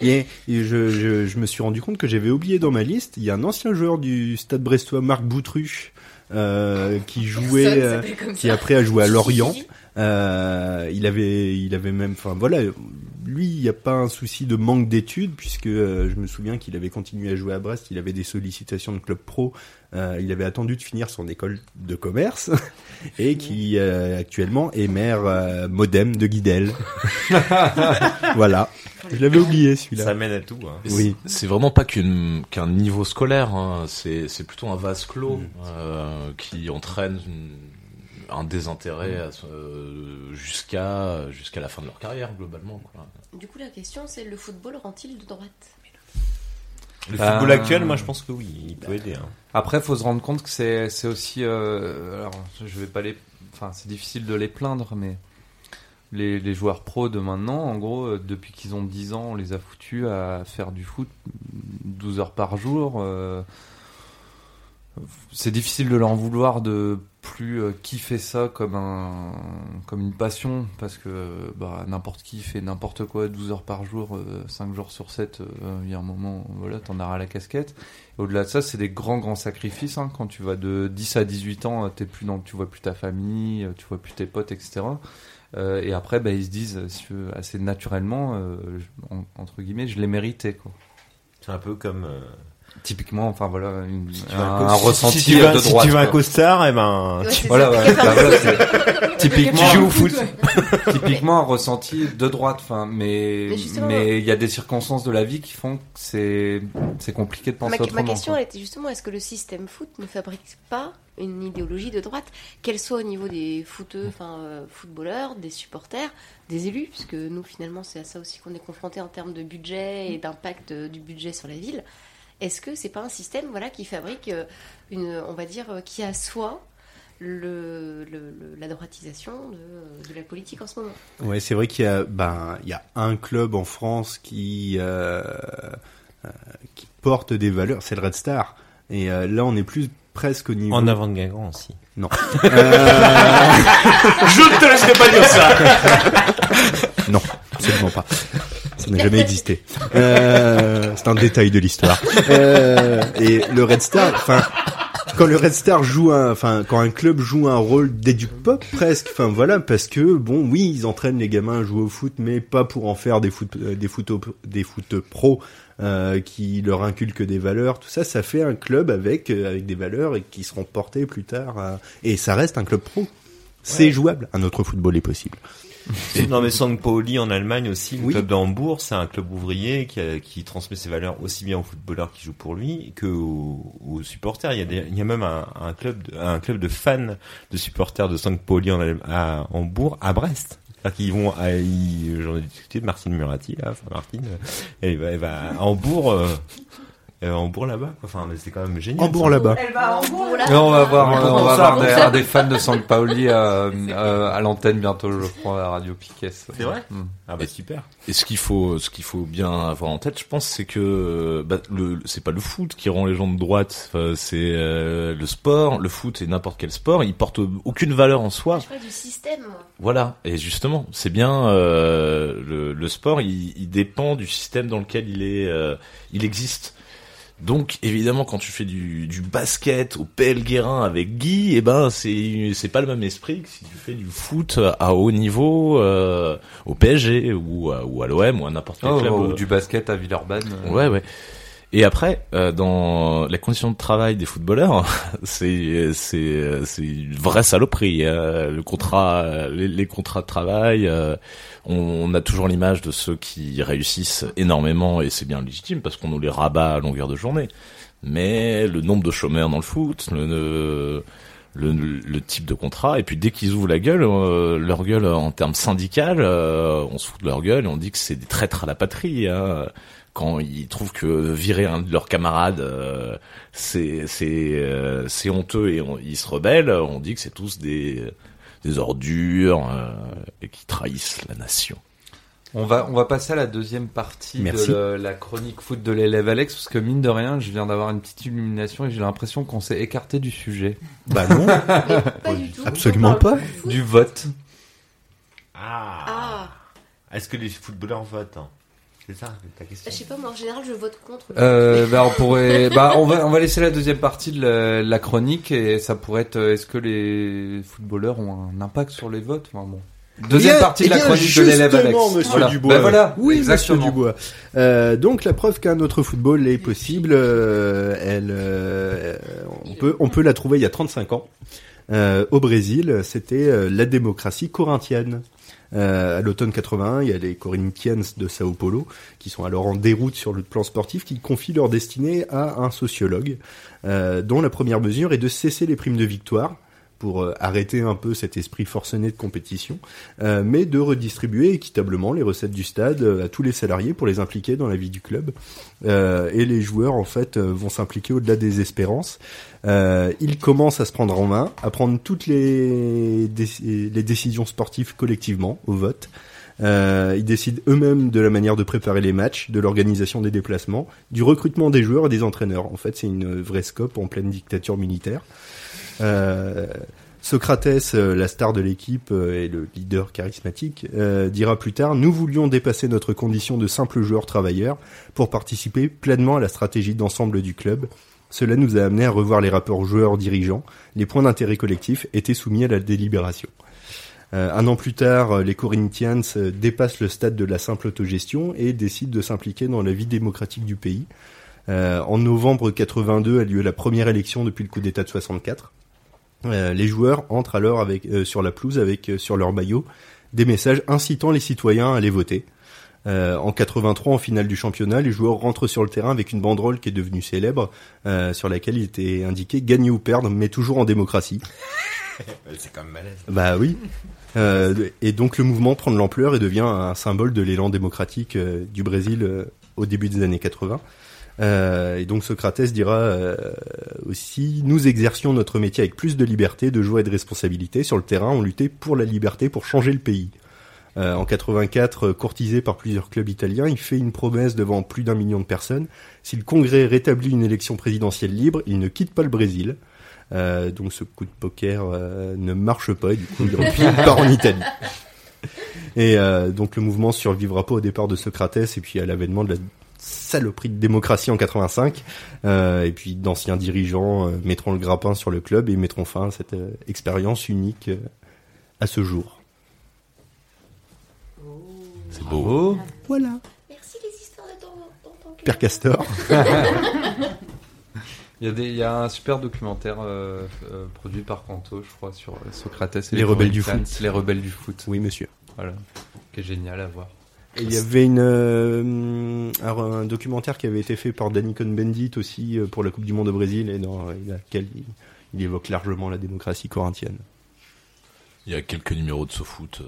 et et je, je, je me suis rendu compte que j'avais oublié dans ma liste, il y a un ancien joueur du Stade Brestois, Marc Boutruche, euh, qui jouait, euh, qui après a joué à Lorient. Euh, il avait, il avait même, enfin voilà, lui, il n'y a pas un souci de manque d'études puisque euh, je me souviens qu'il avait continué à jouer à Brest, il avait des sollicitations de club pro, euh, il avait attendu de finir son école de commerce *laughs* et qui euh, actuellement est maire euh, modem de Guidel. *laughs* voilà, je l'avais oublié celui-là. Ça mène à tout. Hein. Oui. c'est- vraiment pas qu'une- qu'un niveau scolaire, hein. c'est c'est plutôt un vase clos Mm. euh, qui entraîne une- un désintérêt euh, jusqu'à jusqu'à la fin de leur carrière globalement. Quoi. Du coup la question c'est le football rend-il de droite? Le football actuel, moi je pense que oui, il peut aider. Hein. Après, faut se rendre compte que c'est c'est aussi. euh, alors, je vais pas les. Enfin, c'est difficile de les plaindre, mais les, les joueurs pros de maintenant, en gros, euh, depuis qu'ils ont 10 ans, on les a foutus à faire du foot 12 heures par jour. euh, c'est difficile de leur en vouloir de plus euh, kiffer ça comme un comme une passion parce que bah n'importe qui fait n'importe quoi 12 heures par jour 5 jours sur 7 euh, il y a un moment voilà t'en as ras la casquette et au-delà de ça c'est des grands grands sacrifices hein. quand tu vas de 10 à 18 ans euh, t'es plus dans tu vois plus ta famille euh, tu vois plus tes potes etc Euh, et après bah, ils se disent euh, assez naturellement euh, entre guillemets je l'ai mérité quoi C'est un peu comme. euh, typiquement enfin voilà une- si tu un, si- ressenti si tu de si droite tu veux un costard, et ben. Ouais, c'est Voilà, ça. ouais, bah, voilà, c'est- *laughs* typiquement, Tu joues au foot. *laughs* typiquement un ressenti de droite, enfin, mais Mais il y a des circonstances de la vie qui font que c'est c'est compliqué de penser Ma, ma autrement. question quoi. elle était justement est-ce que le système foot ne fabrique pas une idéologie de droite, qu'elle soit au niveau des footeux, enfin euh, footballeurs, des supporters, des élus, puisque nous finalement c'est à ça aussi qu'on est confronté en termes de budget et d'impact euh, du budget sur la ville. Est-ce que c'est pas un système voilà qui fabrique euh, une, on va dire, euh, qui assoit le, le- le- la droitisation de, de la politique en ce moment? Ouais, c'est vrai qu'il y a, ben, il y a un club en France qui, euh, euh, qui porte des valeurs, c'est le Red Star. Et euh, là, on est plus presque au niveau. En avant de Guingamp aussi. Non. *laughs* Je ne te laisserai pas dire ça. *laughs* Non, absolument pas. Ça n'a jamais existé. *laughs* Euh, c'est un détail de l'histoire. Euh, et le Red Star, enfin, quand le Red Star joue un, enfin, quand un club joue un rôle d'éduc-pop presque, enfin voilà, parce que bon, oui, ils entraînent les gamins à jouer au foot, mais pas pour en faire des foot, euh, des foot, des foot pro euh, qui leur inculquent des valeurs. Tout ça, ça fait un club avec euh, avec des valeurs et qui seront portées plus tard. à- Et ça reste un club pro. C'est jouable. Un autre football est possible. *laughs* non mais St. Pauli en Allemagne aussi, le Oui. club de Hambourg, c'est un club ouvrier qui, a- qui transmet ses valeurs aussi bien aux footballeurs qui jouent pour lui que aux, aux supporters. Il y a, des- il y a même un, un club, de, un club de fans de supporters de St. Pauli en à Hambourg, à Brest. C'est-à-dire qu'ils vont, à, j'en ai discuté de Martine Murati là, enfin Martine, elle va, elle va à Hambourg, euh, à Hambourg là-bas. quoi. Enfin, c'est quand même génial. Hambourg là-bas. Elle va en Hambourg, là. On va voir, euh, on va ça, avoir des, ça des fans de San Paoli *laughs* à, à, à l'antenne bientôt, je crois, à Radio Piquet. C'est vrai Mm. Ah bah super. Et ce qu'il faut, ce qu'il faut bien avoir en tête, je pense, c'est que bah, le, c'est pas le foot qui rend les gens de droite. Enfin, c'est euh, le sport, le foot et n'importe quel sport. Il porte aucune valeur en soi. Je parle du système. Voilà. Et justement, c'est bien euh, le, le sport. Il, il dépend du système dans lequel il est, euh, il existe. Donc évidemment, quand tu fais du, du basket au PL Guérin avec Guy, eh ben c'est c'est pas le même esprit que si tu fais du foot à haut niveau euh, au PSG ou à, ou à l'OM ou à n'importe quel Oh, club. ou euh, du basket à Villeurbanne. euh. Ouais, ouais. Et après, euh, dans les conditions de travail des footballeurs, *laughs* c'est c'est c'est une vraie saloperie. hein. Le contrat, euh, les, les contrats de travail, euh, on, on a toujours l'image de ceux qui réussissent énormément et c'est bien légitime parce qu'on nous les rabat à longueur de journée. Mais le nombre de chômeurs dans le foot, le, le le, type de contrat et puis dès qu'ils ouvrent la gueule euh, leur gueule en termes syndicales euh, on se fout de leur gueule et on dit que c'est des traîtres à la patrie hein. Quand ils trouvent que virer un de leurs camarades euh, c'est c'est euh, c'est honteux et on- ils se rebellent on dit que c'est tous des des ordures euh, et qui trahissent la nation. On va, on va passer à la deuxième partie Merci. de le- la chronique foot de l'élève Alex, parce que mine de rien, je viens d'avoir une petite illumination et j'ai l'impression qu'on s'est écarté du sujet. Bah non, *laughs* Pas du tout. absolument pas. Du vote. Ah. Ah, Est-ce que les footballeurs votent hein? C'est ça ta question je sais pas, moi en général je vote contre. Euh, bah, on pourrait, *laughs* bah, on va, on va laisser la deuxième partie de la, la chronique et ça pourrait être, euh, est-ce que les footballeurs ont un impact sur les votes? Enfin, bon. Deuxième bien- partie de la chronique de l'élève Alex. Monsieur voilà. Dubois. Bah, voilà. Oui, exactement. Monsieur Dubois. Euh, donc la preuve qu'un autre football est possible, euh, elle, euh, on peut, on peut la trouver il y a 35 ans. Euh, au Brésil, c'était euh, la démocratie corinthienne. Euh, à l'automne 81, il y a les Corinthians de Sao Paulo qui sont alors en déroute sur le plan sportif, qui confient leur destinée à un sociologue, euh, dont la première mesure est de cesser les primes de victoire pour euh, arrêter un peu cet esprit forcené de compétition, euh, mais de redistribuer équitablement les recettes du stade euh, à tous les salariés pour les impliquer dans la vie du club. Et les joueurs en fait vont s'impliquer au-delà des espérances. Ils commencent à se prendre en main, à prendre toutes les décisions sportives collectivement au vote. Euh, ils décident eux-mêmes de la manière de préparer les matchs, de l'organisation des déplacements, du recrutement des joueurs et des entraîneurs. En fait, c'est une vraie scope en pleine dictature militaire. Euh, Socrates, euh, la star de l'équipe euh, et le leader charismatique, dira plus tard Nous voulions dépasser notre condition de simple joueur travailleur pour participer pleinement à la stratégie d'ensemble du club. Cela nous a amené à revoir les rapports joueurs-dirigeants. Les points d'intérêt collectif étaient soumis à la délibération. Un an plus tard, les Corinthians dépassent le stade de la simple autogestion et décident de s'impliquer dans la vie démocratique du pays. En novembre 82 a lieu la première élection depuis le coup d'État de 64. Euh, les joueurs entrent alors avec, euh, sur la pelouse avec euh, sur leur maillot des messages incitant les citoyens à aller voter. Euh, en 83, en finale du championnat, les joueurs rentrent sur le terrain avec une banderole qui est devenue célèbre, euh, sur laquelle il était indiqué gagner ou perdre, mais toujours en démocratie. *laughs* C'est quand même malaise. Bah oui. Euh, et donc le mouvement prend de l'ampleur et devient un symbole de l'élan démocratique du Brésil au début des années 80. Euh, et donc Socrates dira euh, aussi nous exercions notre métier avec plus de liberté, de joie et de responsabilité. Sur le terrain, on luttait pour la liberté, pour changer le pays. Euh, en 84, euh, courtisé par plusieurs clubs italiens, il fait une promesse devant plus d'un million de personnes. Si le Congrès rétablit une élection présidentielle libre, il ne quitte pas le Brésil. Donc ce coup de poker ne marche pas et du coup il repart part en Italie. Et donc le mouvement survivra pas au départ de Socrates et puis à l'avènement de la saloperie de démocratie en 85. Euh, et puis d'anciens dirigeants euh, mettront le grappin sur le club et mettront fin à cette euh, expérience unique euh, à ce jour. C'est beau. Voilà. Merci les histoires de ton, ton, ton Père Castor. *laughs* Il y, a des, il y a un super documentaire euh, euh, produit par Canto, je crois, sur Socrates et Les rebelles du foot. Les rebelles du foot. Oui monsieur. Voilà. Qui est génial à voir. Et il y avait une, euh, alors, un documentaire qui avait été fait par Danny Cohn-Bendit aussi euh, pour la Coupe du Monde au Brésil et dans lequel il, il évoque largement la démocratie corinthienne. Il y a quelques numéros de SoFoot. euh.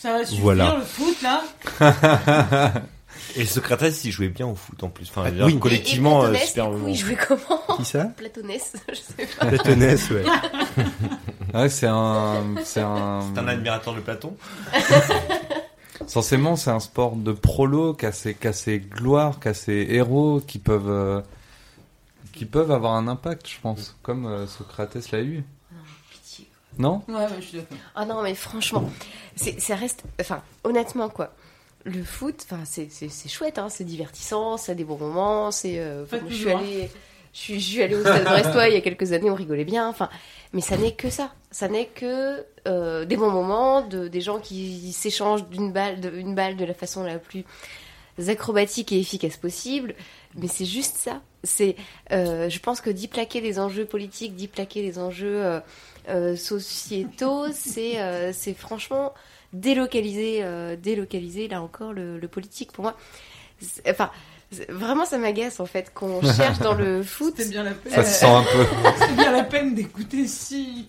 Ça va suffire Voilà. le foot là *laughs* Et Socrates, il jouait bien au foot en plus. Enfin, Ah, oui. collectivement, et, et euh, super du coup, bon. il jouait comment *laughs* Qui ça? Platonès, je sais pas. Platonès, ouais. Ouais, *laughs* c'est un, c'est un, C'est un admirateur de Platon. Censément, c'est un sport de prolo qui a ses, qui a ses gloires, qui a ses héros qui peuvent, euh, qui peuvent avoir un impact, je pense, comme euh, Socrates l'a eu. Non Ouais, ouais, je suis d'accord. Ah non, mais franchement, c'est, ça reste. Enfin, honnêtement, quoi. Le foot, enfin, c'est, c'est, c'est chouette, hein, c'est divertissant, ça a des bons moments. C'est, euh, enfin, Pas moi, je suis toujours, allée, je suis, allée au stade Brestois il y a quelques années, on rigolait bien. Enfin, mais ça n'est que ça. Ça n'est que euh, des bons moments, de, des gens qui s'échangent d'une balle, de, balle de la façon la plus acrobatique et efficace possible. Mais c'est juste ça. C'est, euh, je pense que d'y plaquer des enjeux politiques, d'y plaquer des enjeux euh, sociétaux, c'est, c'est franchement délocaliser, délocaliser là encore le, politique. Pour moi, enfin, vraiment ça m'agace en fait qu'on *laughs* cherche dans le foot. C'était bien la peine. Ça se sent un peu. *laughs* C'était bien la peine d'écouter si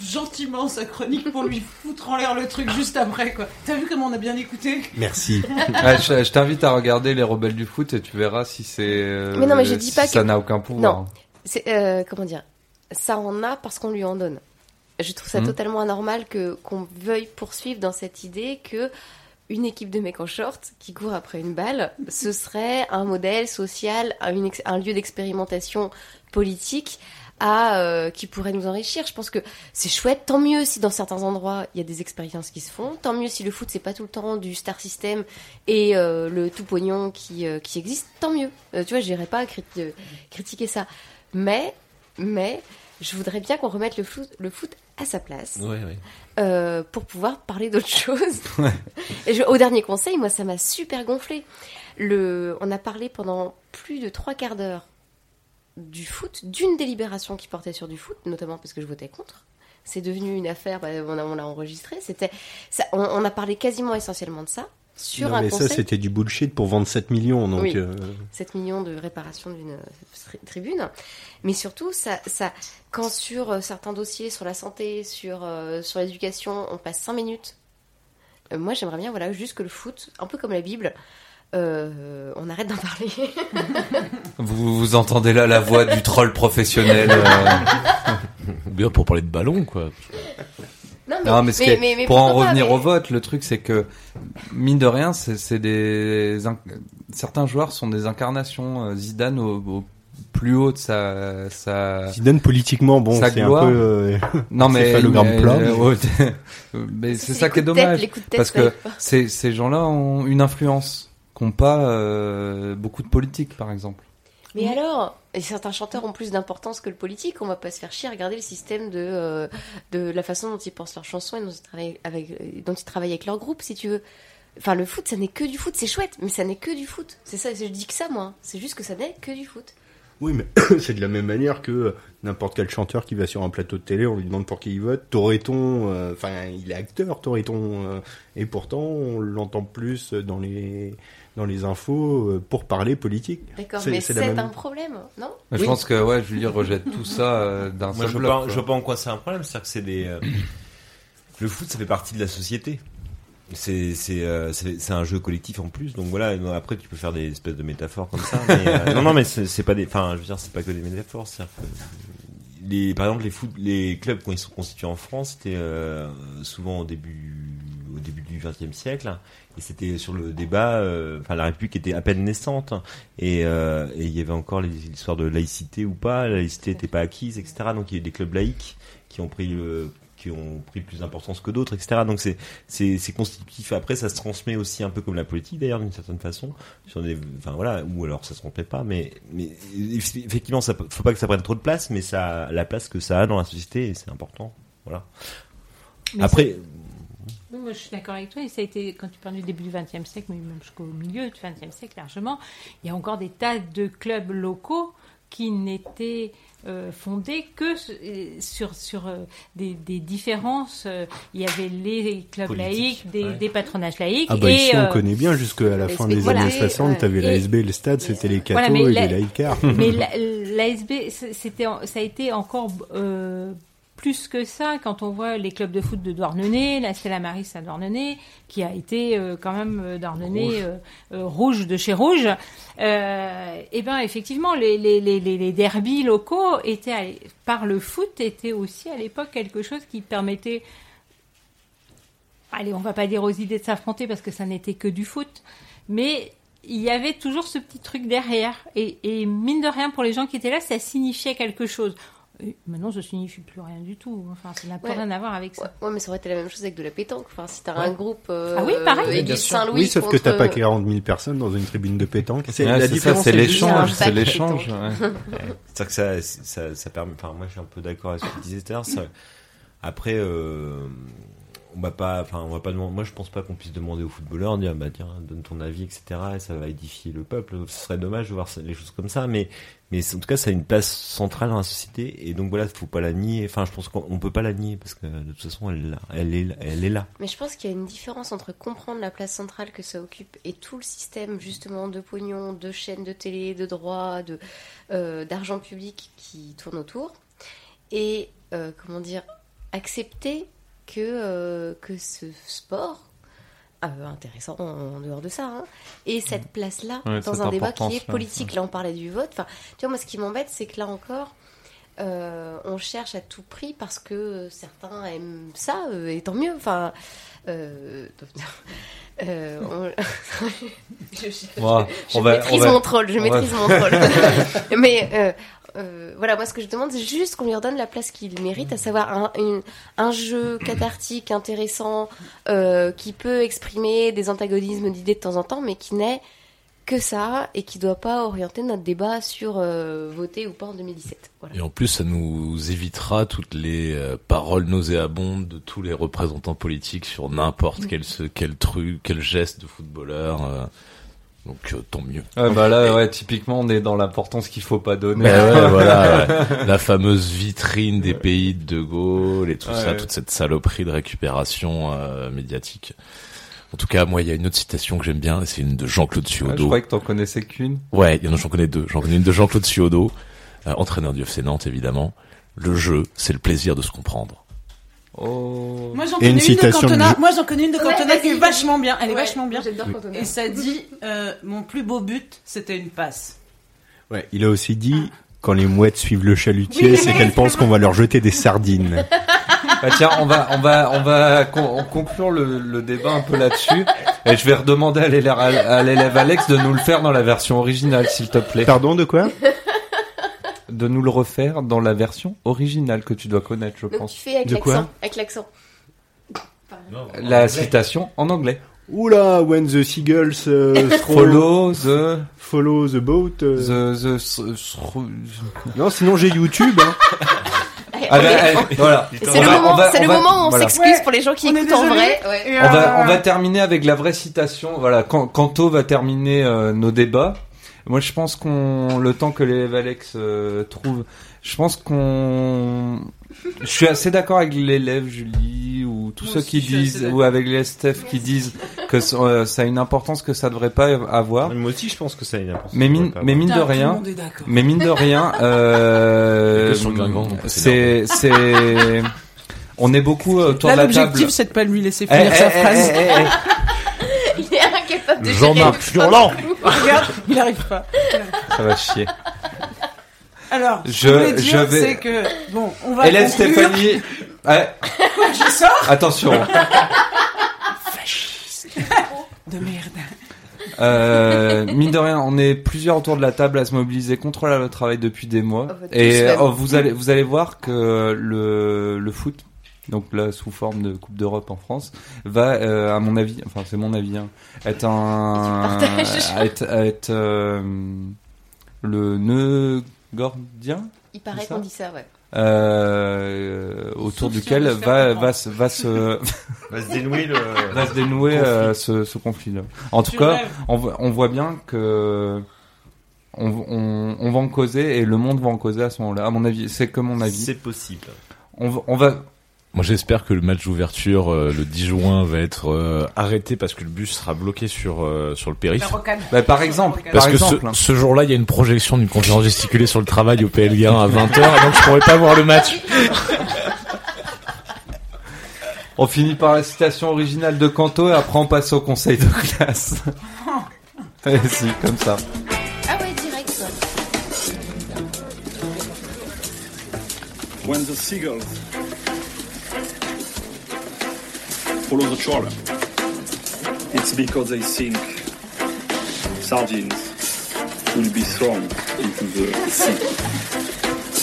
gentiment sa chronique pour lui foutre en l'air le truc juste après quoi. T'as vu comment on a bien écouté? Merci. *laughs* Ouais, je je t'invite à regarder les rebelles du foot et tu verras si c'est. euh, Mais non, mais je dis si pas ça que- n'a aucun pouvoir. Non. C'est euh, comment dire? Ça en a parce qu'on lui en donne. Je trouve ça Mhm. totalement anormal que qu'on veuille poursuivre dans cette idée que une équipe de mecs en short qui court après une balle, ce serait un modèle social, un, lieu d'expérimentation politique euh, qui pourrait nous enrichir. Je pense que c'est chouette, tant mieux si dans certains endroits il y a des expériences qui se font, tant mieux si le foot c'est pas tout le temps du star system et euh, le tout pognon qui, euh, existe, tant mieux. Tu vois, j'irais pas crit- critiquer ça. Mais, mais, je voudrais bien qu'on remette le foot, le foot à sa place Ouais, ouais. euh, pour pouvoir parler d'autre chose. *laughs* Et je- au dernier conseil, moi, ça m'a super gonflé. Le, on a parlé pendant plus de trois quarts d'heure du foot, d'une délibération qui portait sur du foot, notamment parce que je votais contre. C'est devenu une affaire, bah, on l'a enregistré. C'était, ça, on, on a parlé quasiment essentiellement de ça sur Non, un mais conseil. ça, c'était du bullshit pour vendre 7 millions. Donc, Oui. euh, 7 millions de réparation d'une euh, tri- tribune. Mais surtout, ça, ça, quand sur euh, certains dossiers, sur la santé, sur, euh, sur l'éducation, on passe 5 minutes, euh, moi j'aimerais bien voilà, juste que le foot, un peu comme la Bible, euh, on arrête d'en parler. *laughs* *laughs* Vous, vous entendez là la voix du troll professionnel. euh. Bien pour parler de ballon, quoi. Non, Non, mais, pour en revenir mais- au vote, le truc c'est que mine de rien, c'est c'est des inc- certains joueurs sont des incarnations. Euh, Zidane au, au plus haut de sa sa Zidane, politiquement, bon, c'est un peu. euh, *laughs* non *laughs* mais, céphalogramme mais- plat, euh, *laughs* mais- ouais, mais c'est ça qui est tête, dommage tête, parce que ces ces gens-là ont une influence qu'ont pas euh, beaucoup de politiques par exemple. Mais alors, et certains chanteurs ont plus d'importance que le politique. On va pas se faire chier à regarder le système de, euh, de la façon dont ils pensent leurs chansons et dont ils travaillent avec, euh, dont ils travaillent avec leur groupe, si tu veux. Enfin, le foot, ça n'est que du foot. C'est chouette, mais ça n'est que du foot. C'est ça, je dis que ça, moi. C'est juste que ça n'est que du foot. Oui, mais *clears throat* c'est de la même manière que n'importe quel chanteur qui va sur un plateau de télé, on lui demande pour qui il vote. Toreton, euh, enfin, il est acteur, Toreton, euh, et pourtant, on l'entend plus dans les dans les infos euh, pour parler politique. D'accord, mais c'est même- un problème, non? Je Oui. pense que ouais, Julie rejette tout ça euh, d'un Moi, seul je vois, bloc. pas, je vois pas en quoi c'est un problème. C'est-à-dire que c'est des. euh, *coughs* le foot, ça fait partie de la société. C'est c'est euh, un jeu collectif en plus. Donc voilà. non, Après, tu peux faire des espèces de métaphores comme ça. Mais, euh, *laughs* non, non, mais c'est c'est pas des. Enfin, je veux dire, c'est pas que des métaphores. C'est-à-dire que les, par exemple, les foot, les clubs quand ils sont constitués en France, c'était euh, souvent au début au début du XXe siècle. Et c'était sur le débat. euh, Enfin, la République était à peine naissante. Et euh, et il y avait encore les histoires de laïcité ou pas. La laïcité n'était pas acquise, etc. Donc il y a eu des clubs laïques qui ont pris le qui ont pris plus d'importance que d'autres, etc. Donc c'est c'est constitutif. Après, ça se transmet aussi un peu comme la politique d'ailleurs d'une certaine façon. Sur des, enfin voilà, ou alors ça se transmet pas. Mais mais effectivement, ça faut pas que ça prenne trop de place, mais ça la place que ça a dans la société c'est important. Voilà. Mais Après, Oui, moi, je suis d'accord avec toi. Et ça a été, quand tu parles du début du XXe siècle, mais même jusqu'au milieu du XXe siècle largement, il y a encore des tas de clubs locaux qui n'étaient euh, fondés que euh, sur, sur euh, des, des différences. Il y avait les clubs laïques, des, ouais. des patronages laïques. Ah bah et, ici, on euh, connaît bien jusqu'à la fin des voilà. années 60, Ouais. t'avais Et- la SB et le stade, c'était les cathos Voilà, et la- les laïcards. *laughs* Mais *laughs* la- l'ASB, c'était, en- ça a été encore euh, plus que ça quand on voit les clubs de foot de Douarnenez, la Stella Maris à Douarnenez, qui a été euh, quand même euh, Douarnenez Rouge. euh, euh, rouge de chez Rouge. Et ben effectivement, les, les, les, les derbys locaux étaient par le foot étaient aussi à l'époque quelque chose qui permettait allez, on va pas dire aux idées de s'affronter parce que ça n'était que du foot, mais il y avait toujours ce petit truc derrière. Et, et mine de rien, pour les gens qui étaient là, ça signifiait quelque chose. Et maintenant, ça signifie plus rien du tout. Enfin, ça n'a plus Ouais. rien à voir avec ça. ouais, mais ça aurait été la même chose avec de la pétanque. Enfin, si t'as Ouais. un groupe. euh, Ah oui, pareil. Bien sûr. Saint-Louis. Oui, sauf que contre- t'as pas 40 000 personnes dans une tribune de pétanque. C'est Ouais, la c'est ça, différence. c'est l'échange, c'est l'échange. *laughs* C'est-à-dire que ça, ça, ça permet. Enfin, moi, je suis un peu d'accord avec ce que tu disais tout à l'heure. Après, euh, on va pas. Enfin, on va pas. Moi, je pense pas qu'on puisse demander aux footballeurs, dire, bah tiens, donne ton avis, etc. Et ça va édifier le peuple. Ce serait dommage de voir les choses comme ça, mais. Mais en tout cas, ça a une place centrale dans la société, et donc voilà, faut pas la nier. Enfin, je pense qu'on on peut pas la nier parce que de toute façon, elle est là. Elle est là. Mais je pense qu'il y a une différence entre comprendre la place centrale que ça occupe et tout le système justement de pognon, de chaînes de télé, de droits, de euh, d'argent public qui tourne autour, et euh, comment dire accepter que euh, que ce sport euh, intéressant en dehors de ça, hein, et cette place-là Ouais, dans un débat qui est politique. Là, on parlait du vote. Enfin, tu vois, moi, ce qui m'embête, c'est que là encore, euh, on cherche à tout prix parce que certains aiment ça, euh, et tant mieux. Enfin, euh, *laughs* euh, on... *laughs* je, je- Voilà, je on va- maîtrise va- mon troll, je va- maîtrise mon troll. *laughs* Mais euh, voilà, moi ce que je demande, c'est juste qu'on lui redonne la place qu'il mérite, à savoir un, une- un jeu cathartique, intéressant, euh, qui peut exprimer des antagonismes d'idées de temps en temps, mais qui n'est que ça et qui doit pas orienter notre débat sur euh, voter ou pas en 2017. Voilà. Et en plus, ça nous évitera toutes les paroles nauséabondes de tous les représentants politiques sur n'importe quel, ce- quel truc, quel geste de footballeur. Donc euh, tant mieux. Ouais, bah là, ouais, typiquement, on est dans l'importance qu'il faut pas donner. Ben ouais, *laughs* voilà, la fameuse vitrine des pays de De Gaulle et tout Ouais, ça, toute cette saloperie de récupération euh, médiatique. En tout cas, moi, il y a une autre citation que j'aime bien, et c'est une de Jean-Claude Ouais, je Suodo. croyais que t'en connaissais qu'une. Ouais, il y en a, j'en connais deux. J'en connais une de Jean-Claude Suodo, euh, entraîneur du FC Nantes, évidemment. Le jeu, c'est le plaisir de se comprendre. Oh. Moi j'en connais une une, de citation de Cantona. Moi j'en connais une de Ouais, Cantona qui est vachement bien. Elle est Ouais, vachement bien. Et ça dit euh, mon plus beau but, c'était une passe. Ouais, il a aussi dit quand les mouettes suivent le chalutier, c'est qu'elles pensent qu'on va leur jeter des sardines. *laughs* Bah tiens, on va, on va, on va con- conclure le, le débat un peu là-dessus. Et je vais redemander à l'élève Alex de nous le faire dans la version originale, s'il te plaît. Pardon, de quoi? De nous le refaire dans la version originale que tu dois connaître, je Donc pense. tu fais avec De quoi l'accent. Avec l'accent. La citation en anglais. Oula, when the seagulls *laughs* uh, throw- Follow the, follow the boat. uh. the, the, Non, sinon j'ai YouTube. Hein. Ah bah, voilà. C'est le, moment, va- le va- moment où on voilà. s'excuse Ouais. pour les gens qui écoutent en vrai. Ouais. On va, euh, on va terminer avec la vraie citation. Voilà, quand Kanto va terminer euh, nos débats. Moi, je pense qu'on, le temps que l'élève Alex euh, trouve, je pense qu'on, je suis assez d'accord avec l'élève Julie ou tous ceux qui disent, ou avec les Steph qui disent que ça euh, ça a une importance que ça devrait pas avoir. Moi aussi, je pense que ça a une importance. Mais mine, mais mine de rien, *laughs* mais mine de rien, euh, c'est c'est, on est beaucoup autour Là de la table. l'objectif c'est de pas lui laisser finir eh, sa eh, phrase. eh, Jean-Marc le Furlan Regarde, il arrive pas. Ça va chier. Alors, Je- je, voulais dire, je vais- c'est que bon, on va Hélène conclure. Stéphanie. Ouais, Je sors attention. de merde. Euh, mine de rien, on est plusieurs autour de la table à se mobiliser contre la loi travail depuis des mois. Oh, tous Et oh, vous allez vous allez voir que le le foot, donc là sous forme de Coupe d'Europe en France, va euh, à mon avis, enfin c'est mon avis, hein, être un *laughs* être, être euh, le nœud gordien Il paraît qu'on dit ça, ouais. euh, autour Sauf duquel va se va se *laughs* Va se dénouer le. va se dénouer euh, ce, ce conflit-là. En tout Tu cas, on, voit- on voit bien que on, on, on va en causer et le monde va en causer à ce moment-là. À mon avis, c'est que mon avis. C'est possible. On va. Moi, j'espère que le match d'ouverture euh, le 10 juin va être euh, arrêté parce que le bus sera bloqué sur euh, sur le périph. Bah, par exemple, Parce par que ce, exemple, hein. ce jour-là, il y a une projection d'une conférence gesticulée sur le travail au PLG 1 à 20h, et donc je pourrais pas voir le match. *laughs* on finit par la citation originale de Canto et après on passe au conseil de classe. Allez, *laughs* si, comme ça. Ah ouais, direct. When the seagulls follow the trawler, it's because they think sardines will be thrown into the sea.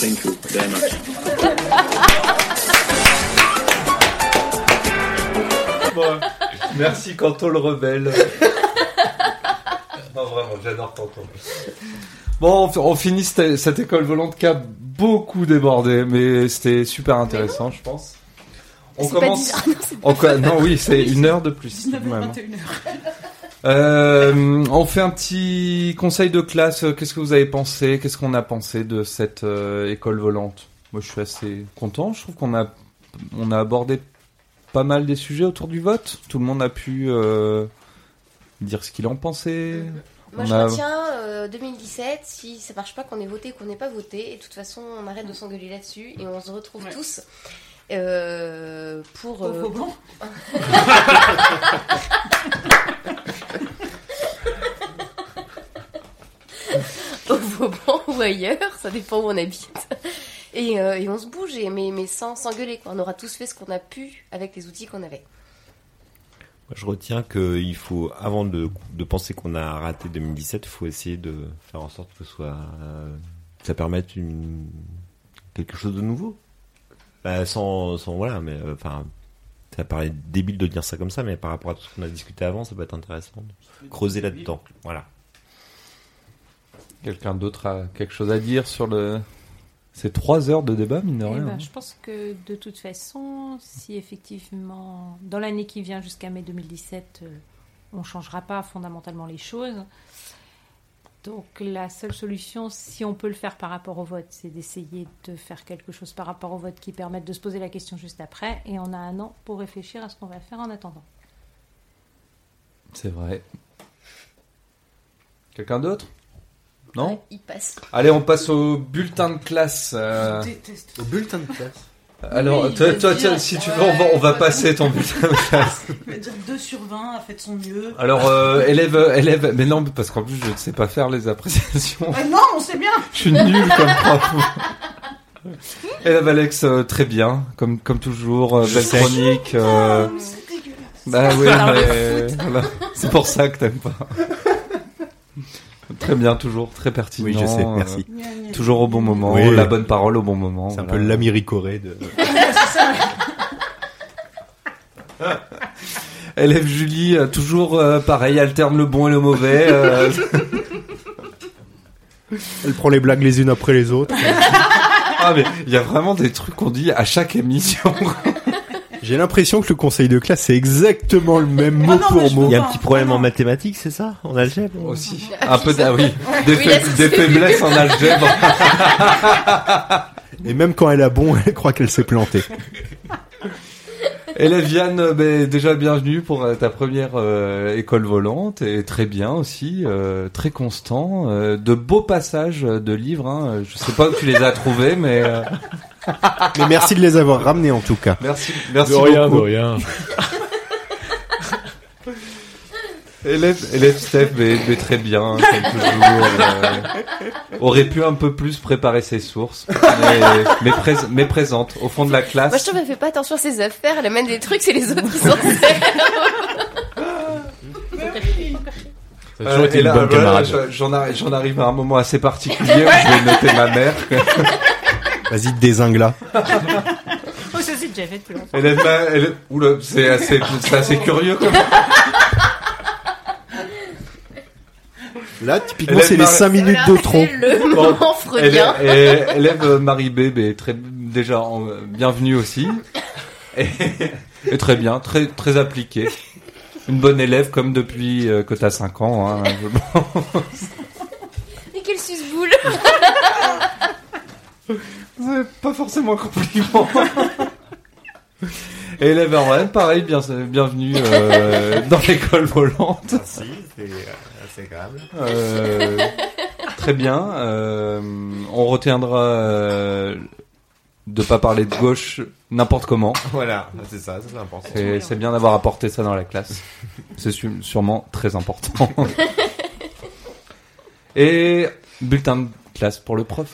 Thank you very much. Bon, merci Canto le rebelle. non, vraiment, j'adore Canto. Bon, on, on finit cette, cette école volante qui a beaucoup débordé, mais c'était super intéressant, je pense. On pas commence. *laughs* Ah non, oui, c'est *laughs* une heure de plus. 19 vraiment. 21 heures. *laughs* Euh, on fait un petit conseil de classe. Qu'est-ce que vous avez pensé Qu'est-ce qu'on a pensé de cette euh, école volante? Moi, je suis assez content. Je trouve qu'on a, on a abordé pas mal des sujets autour du vote. Tout le monde a pu euh, dire ce qu'il en pensait. Moi, On je a- retiens euh, 2017. Si ça marche pas, qu'on ait voté, qu'on n'ait pas voté. Et de toute façon, on arrête de s'engueuler là-dessus et on se retrouve Ouais. tous euh, pour. Au euh, Vauban. *laughs* au Vauban ou ailleurs, ça dépend où on habite. Et, euh, et on se bouge, et, mais, mais sans s'engueuler. On aura tous fait ce qu'on a pu avec les outils qu'on avait. Je retiens qu'il faut, avant de, de penser qu'on a raté 2017, il faut essayer de faire en sorte que ce soit, euh, ça permette une, quelque chose de nouveau. Bah, sans, sans, voilà, mais euh, enfin, ça paraît débile de dire ça comme ça, mais par rapport à tout ce qu'on a discuté avant, ça peut être intéressant de creuser là-dedans. Voilà. Quelqu'un d'autre a quelque chose à dire sur le. C'est trois heures de débat, mine de Eh rien. ben, hein. je pense que de toute façon, si effectivement, dans l'année qui vient jusqu'à mai 2017, euh, on ne changera pas fondamentalement les choses. Donc la seule solution, si on peut le faire par rapport au vote, c'est d'essayer de faire quelque chose par rapport au vote qui permette de se poser la question juste après. Et on a un an pour réfléchir à ce qu'on va faire en attendant. C'est vrai. Quelqu'un d'autre? Non? Ouais, il passe. Allez, on passe au bulletin de classe. euh. Au bulletin de classe. Alors, Oui, toi, dire, tiens, si tu veux, on va, on va passer ton bulletin de classe. *laughs* Il va dire 2 sur 20, a fait de son mieux. Alors, euh, élève, élève, mais non, parce qu'en plus, je ne sais pas faire les appréciations. Ah non, on sait bien Je suis nul comme prof. Élève Alex, euh, très bien, comme, comme toujours, euh, Je belle sais. chronique. euh, C'est dégueulasse. Bah oui, mais voilà. c'est pour ça que t'aimes pas. Très bien, toujours très pertinent. Oui, je sais, euh, merci. Toujours au bon moment, Oui. la bonne parole au bon moment. C'est un peu l'Amiri Corée de. *laughs* *laughs* Élève Julie, euh, toujours euh, pareil, alterne le bon et le mauvais. euh, *laughs* Elle prend les blagues les unes après les autres. ah mais il y a vraiment des trucs qu'on dit à chaque émission. J'ai l'impression que le conseil de classe c'est exactement le même mot Ah non, mais pour mot. Il y a un petit problème ah en mathématiques, c'est ça? En algèbre? Aussi. *laughs* Un peu, ah oui, des, Oui, faiblesses en algèbre. *laughs* Et même quand elle a bon, *laughs* elle croit qu'elle s'est plantée. Élève Yann, euh, ben, déjà bienvenue pour euh, ta première euh, école volante et très bien aussi, euh, très constant, euh, de beaux passages de livres. Hein. Je sais pas où tu les as trouvés, mais euh, Mais merci de les avoir ramenés en tout cas. merci, merci de rien, de beaucoup. rien. *laughs* Élève, élève Steph, mais, mais très bien, comme toujours. euh, aurait pu un peu plus préparer ses sources, mais, mais, prés- mais présente au fond de la Moi, je classe. trouve qu'elle fait pas attention à ses affaires. Elle amène des trucs, c'est les autres qui s'en servent. J'en arrive à un moment assez particulier où je vais noter ma mère. *laughs* Vas-y, désingue là. Oh, ça c'est déjà fait depuis longtemps. Elle est, elle est- oula, c'est assez, c'est assez curieux comme. Là, typiquement, c'est les Marie- 5 minutes d'Autron. c'est le moment Elle freudien. élève euh, Marie Bébé, très, déjà, en- bienvenue aussi. Et, et très bien, très, très appliquée. Une bonne élève comme depuis euh, que t'as 5 ans. Hein, je pense. Et quel suce-boule C'est pas forcément un compliment. *laughs* Et élève Erwan, pareil, bien, bienvenue euh, *laughs* dans l'école volante. Merci, c'est assez agréable. Euh, très bien. euh, on retiendra euh, de pas parler de gauche n'importe comment. Voilà, c'est ça, ça, c'est important. C'est bien d'avoir apporté ça dans la classe. C'est sûrement très important. *laughs* Et bulletin de classe pour le prof.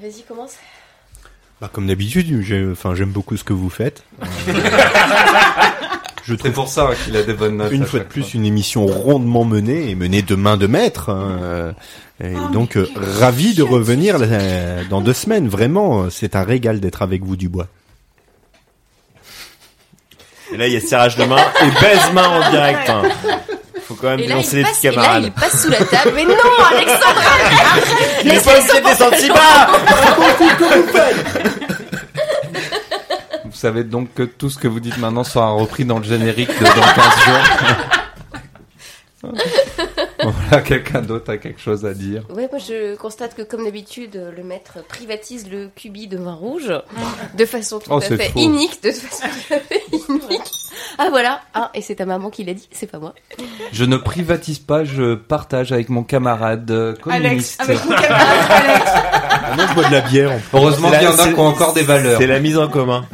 Vas-y, commence. Bah, comme d'habitude, j'ai- enfin, j'aime beaucoup ce que vous faites. *laughs* Je C'est trouve pour ça qu'il a des bonnes notes. une à fois de plus une émission rondement menée et menée de main de maître. hein, euh, Et Ah, donc, euh, ravi de revenir euh, dans deux semaines. Vraiment, euh, c'est un régal d'être avec vous, Dubois. Et là, il y a serrage de main et baise-main en direct. hein. Faut quand même Et là, dénoncer il les passe, petits et là, camarades. il passe sous la table. Mais non, Alexandre *laughs* Il est pas obligé de descendre si bas Vous savez donc que tout ce que vous dites maintenant sera repris dans le générique de dans 15 jours. *laughs* voilà, quelqu'un d'autre a quelque chose à dire. Ouais, moi je constate que comme d'habitude, le maître privatise le cubi de vin rouge de façon tout Oh, à c'est fait faux. inique, de façon tout à fait inique. Ah voilà, ah et c'est ta maman qui l'a dit, c'est pas moi. Je ne privatise pas, je partage avec mon camarade euh, Alex, avec mon camarade *laughs* Alex. Ah non, je bois de la bière. en plus. Heureusement qu'il y en a qui ont encore des valeurs. C'est la mise en commun.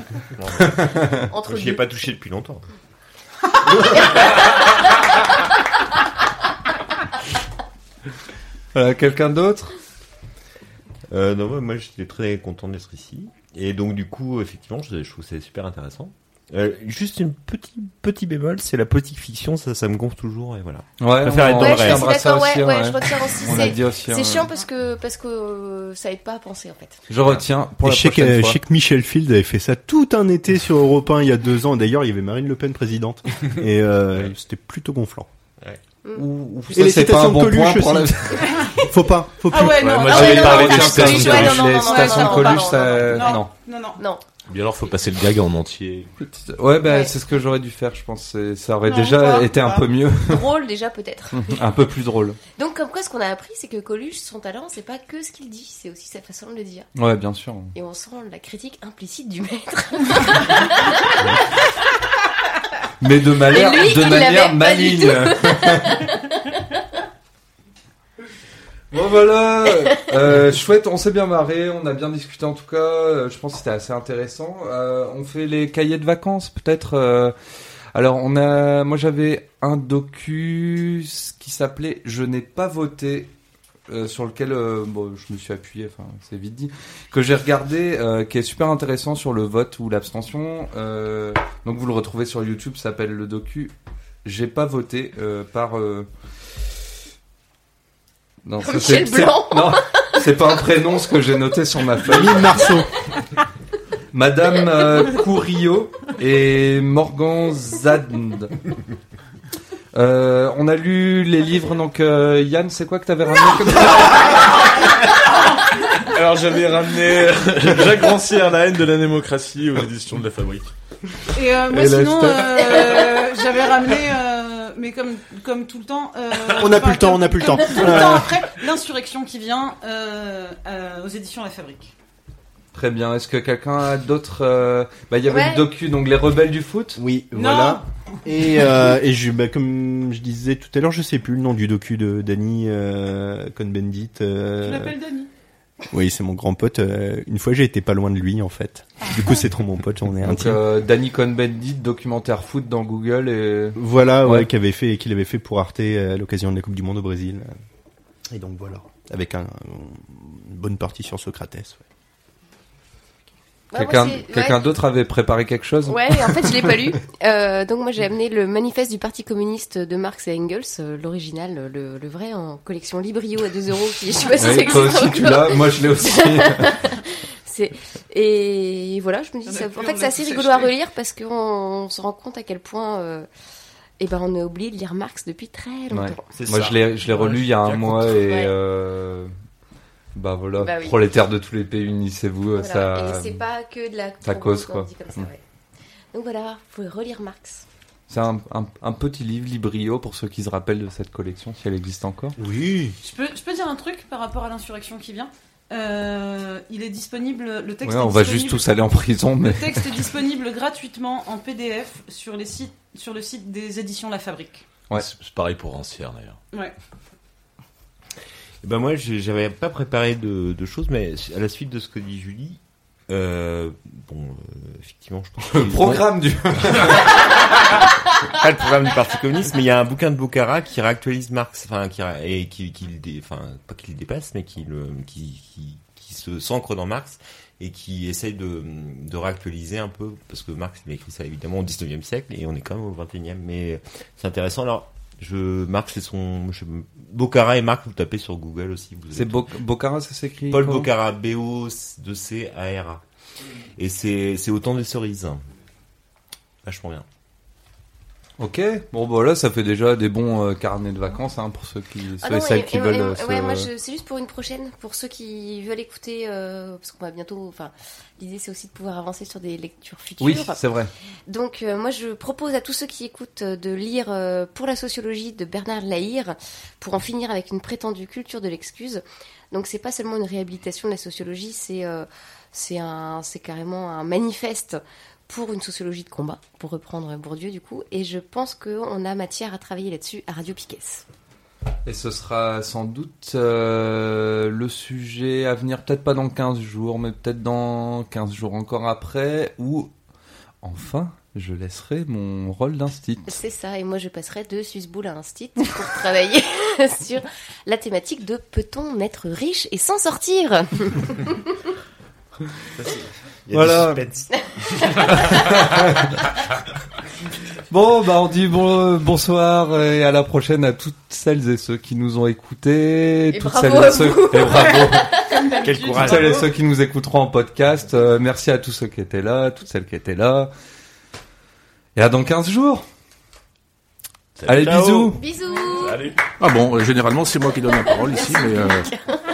*laughs* Entre J'y ai pas touché depuis longtemps. Voilà, *laughs* quelqu'un d'autre? Euh, non, moi, j'étais très content d'être ici. Et donc, du coup, effectivement, je, je trouve que c'est super intéressant. Euh, juste une petit petit bémol, c'est la politique fiction, ça, ça me gonfle toujours et voilà. Ouais, je préfère on- être dans Ouais, le je réel. suis J'aimerais ça d'accord, ouais, aussi, ouais, ouais. je retiens aussi. C'est- chiant parce que, parce que euh, ça aide pas à penser en fait. Je retiens pour Et la je sais que, prochaine je fois. sais que Michel Field avait fait ça tout un été sur Europe 1 il y a deux ans. D'ailleurs, il y avait Marine Le Pen présidente. Et euh, c'était plutôt gonflant. Ou, ou Et ça, les c'est pas un bon Coluche point pour la... aussi. Faut pas, faut plus. Ah ouais, non, moi, ah j'avais ouais, parlé non, des non, non, non, non, citations non, de non, Coluche, non, ça- non, non. non, non. Non. Ou bien alors faut passer le gag en entier. Petite- Ouais, bah, Ouais. c'est ce que j'aurais dû faire, je pense. C'est- Ça aurait Non, déjà pas, été un pas. peu mieux, *laughs* Drôle déjà peut-être. *laughs* un peu plus drôle. Donc comme quoi ce qu'on a appris c'est que Coluche son talent c'est pas que ce qu'il dit, c'est aussi sa façon de le dire. Ouais, bien sûr. Et on sent la critique implicite du maître. *laughs* Mais de manière, Et lui, de il manière l'avait pas du maligne. Bon voilà, euh, chouette, on s'est bien marré, on a bien discuté en tout cas. euh, je pense que c'était assez intéressant. Euh, on fait les cahiers de vacances peut-être. alors on a, moi j'avais un docu qui s'appelait Je n'ai pas voté. sur lequel bon, je me suis appuyé, enfin c'est vite dit, que j'ai regardé, qui est super intéressant sur le vote ou l'abstention. Donc vous le retrouvez sur YouTube, s'appelle le docu J'ai pas voté par. Euh, Non, ça, Michel c'est- c'est- Blanc. Non, c'est pas un prénom ce que j'ai noté sur ma feuille. Mine Marceau. Madame euh, Courillo et Morgan Zand. Euh, on a lu les livres, donc euh, Yann, c'est quoi que t'avais ramené comme Alors j'avais ramené Jacques Rancière, La haine de la démocratie aux éditions de la Fabrique. Et euh, moi Et sinon, euh, j'avais ramené, euh, mais comme comme tout le temps. euh, *laughs* On n'a plus le temps, on n'a plus le temps. *laughs* Tout le temps après, l'insurrection qui vient euh, euh, aux éditions La Fabrique. Très bien. Est-ce que quelqu'un a d'autres euh, Bah, il y avait Ouais. le docu, donc les rebelles du foot. Oui, Non. voilà. Et, euh, et je, bah, comme je disais tout à l'heure, je sais plus le nom du docu de Danny euh, Cohn-Bendit. euh, Tu l'appelles Dani Oui, c'est mon grand pote. euh, une fois, j'ai été pas loin de lui, en fait. Du coup, c'est trop mon pote, j'en ai un euh, Danny Cohn-Bendit, documentaire foot dans Google et Voilà, ouais, Ouais. qu'il avait fait, qu'il avait fait pour Arte euh, à l'occasion de la Coupe du Monde au Brésil. Et donc voilà, avec un, une bonne partie sur Socrates. ouais. Quelqu'un ouais. d'autre avait préparé quelque chose. Ouais, en fait, je l'ai pas lu. *laughs* Euh, donc moi, j'ai amené le manifeste du Parti communiste de Marx et Engels, euh, l'original, le, le vrai, en collection Librio à 2 euros. Qui, *laughs* je sais pas si ça Ouais, toi aussi tu l'as, moi je l'ai aussi. *laughs* Et voilà, je me dis, ça, en fait, c'est assez rigolo à acheté. relire parce qu'on on se rend compte à quel point, euh, eh ben, on a oublié de lire Marx depuis très longtemps. Moi ça. je l'ai je l'ai Ouais, relu il y a un mois et Ouais. euh, bah voilà, Bah oui. prolétaires de tous les pays unissez-vous, Voilà. ça Et c'est pas que de la ça cause, quoi. dit comme ça, Mm. ouais. Donc voilà, vous pouvez relire Marx. c'est un, un, un petit livre Librio pour ceux qui se rappellent de cette collection si elle existe encore. Oui. Je peux, je peux dire un truc par rapport à l'insurrection qui vient? Euh, il est disponible, le texte. Ouais, est on va disponible- juste tous aller en prison mais Le texte est disponible gratuitement en PDF sur les sites, sur le site des éditions La Fabrique. Ouais. C'est c'est pareil pour Rancière d'ailleurs. Ouais. Eh Ben moi, j'avais pas préparé de, de choses, mais à la suite de ce que dit Julie, euh, bon, euh, effectivement, je pense que le programme du *laughs* pas le programme du Parti communiste, mais il y a un bouquin de Bocara qui réactualise Marx, enfin, qui et qui, qui le dé- enfin, pas qu'il le dépasse, mais qui le, qui, qui, qui se s'ancre dans Marx et qui essaye de, de réactualiser un peu, parce que Marx il a écrit ça évidemment au 19e siècle et on est quand même au 21e, mais c'est intéressant. Alors, je, Marx c'est son, je, Bocara et Marx, vous tapez sur Google aussi. Vous C'est Bo- Bocara, ça s'écrit Paul Bocara, B-O-C-A-R-A. Et c'est, c'est autant des cerises. Vachement bien. Ok, bon bah là ça fait déjà des bons euh, carnets de vacances hein, pour ceux qui, ceux Ah et celles et- qui et- veulent et- se- ouais, moi je- c'est juste pour une prochaine, pour ceux qui veulent écouter, euh, parce qu'on va bientôt, enfin, l'idée c'est aussi de pouvoir avancer sur des lectures futures. Oui, c'est vrai. Donc euh, moi je propose à tous ceux qui écoutent de lire Pour la sociologie de Bernard Lahire pour en finir avec une prétendue culture de l'excuse. Donc c'est pas seulement une réhabilitation de la sociologie, c'est c'est un c'est carrément un manifeste pour une sociologie de combat, pour reprendre Bourdieu du coup, et je pense qu'on a matière à travailler là-dessus à Radio Piquet. Et ce sera sans doute euh, le sujet à venir, peut-être pas dans 15 jours, mais peut-être dans 15 jours encore après, ou enfin, je laisserai mon rôle d'instit. C'est ça, et moi je passerai de Suisse-Boule à Instit pour travailler *laughs* sur la thématique de peut-on être riche et s'en sortir? Il y a Voilà. du. *laughs* Bon, bah on dit bon, bonsoir et à la prochaine à toutes celles et ceux qui nous ont écoutés, Et toutes bravo celles à et ceux vous. et bravo, *laughs* Quel toutes celles et ceux qui nous écouteront en podcast. Euh, merci à tous ceux qui étaient là, toutes celles qui étaient là. Et à dans 15 jours. Allez, Ciao. bisous. Bisous Salut. Ah bon, euh, généralement c'est moi qui donne la parole ici, mais euh, *laughs*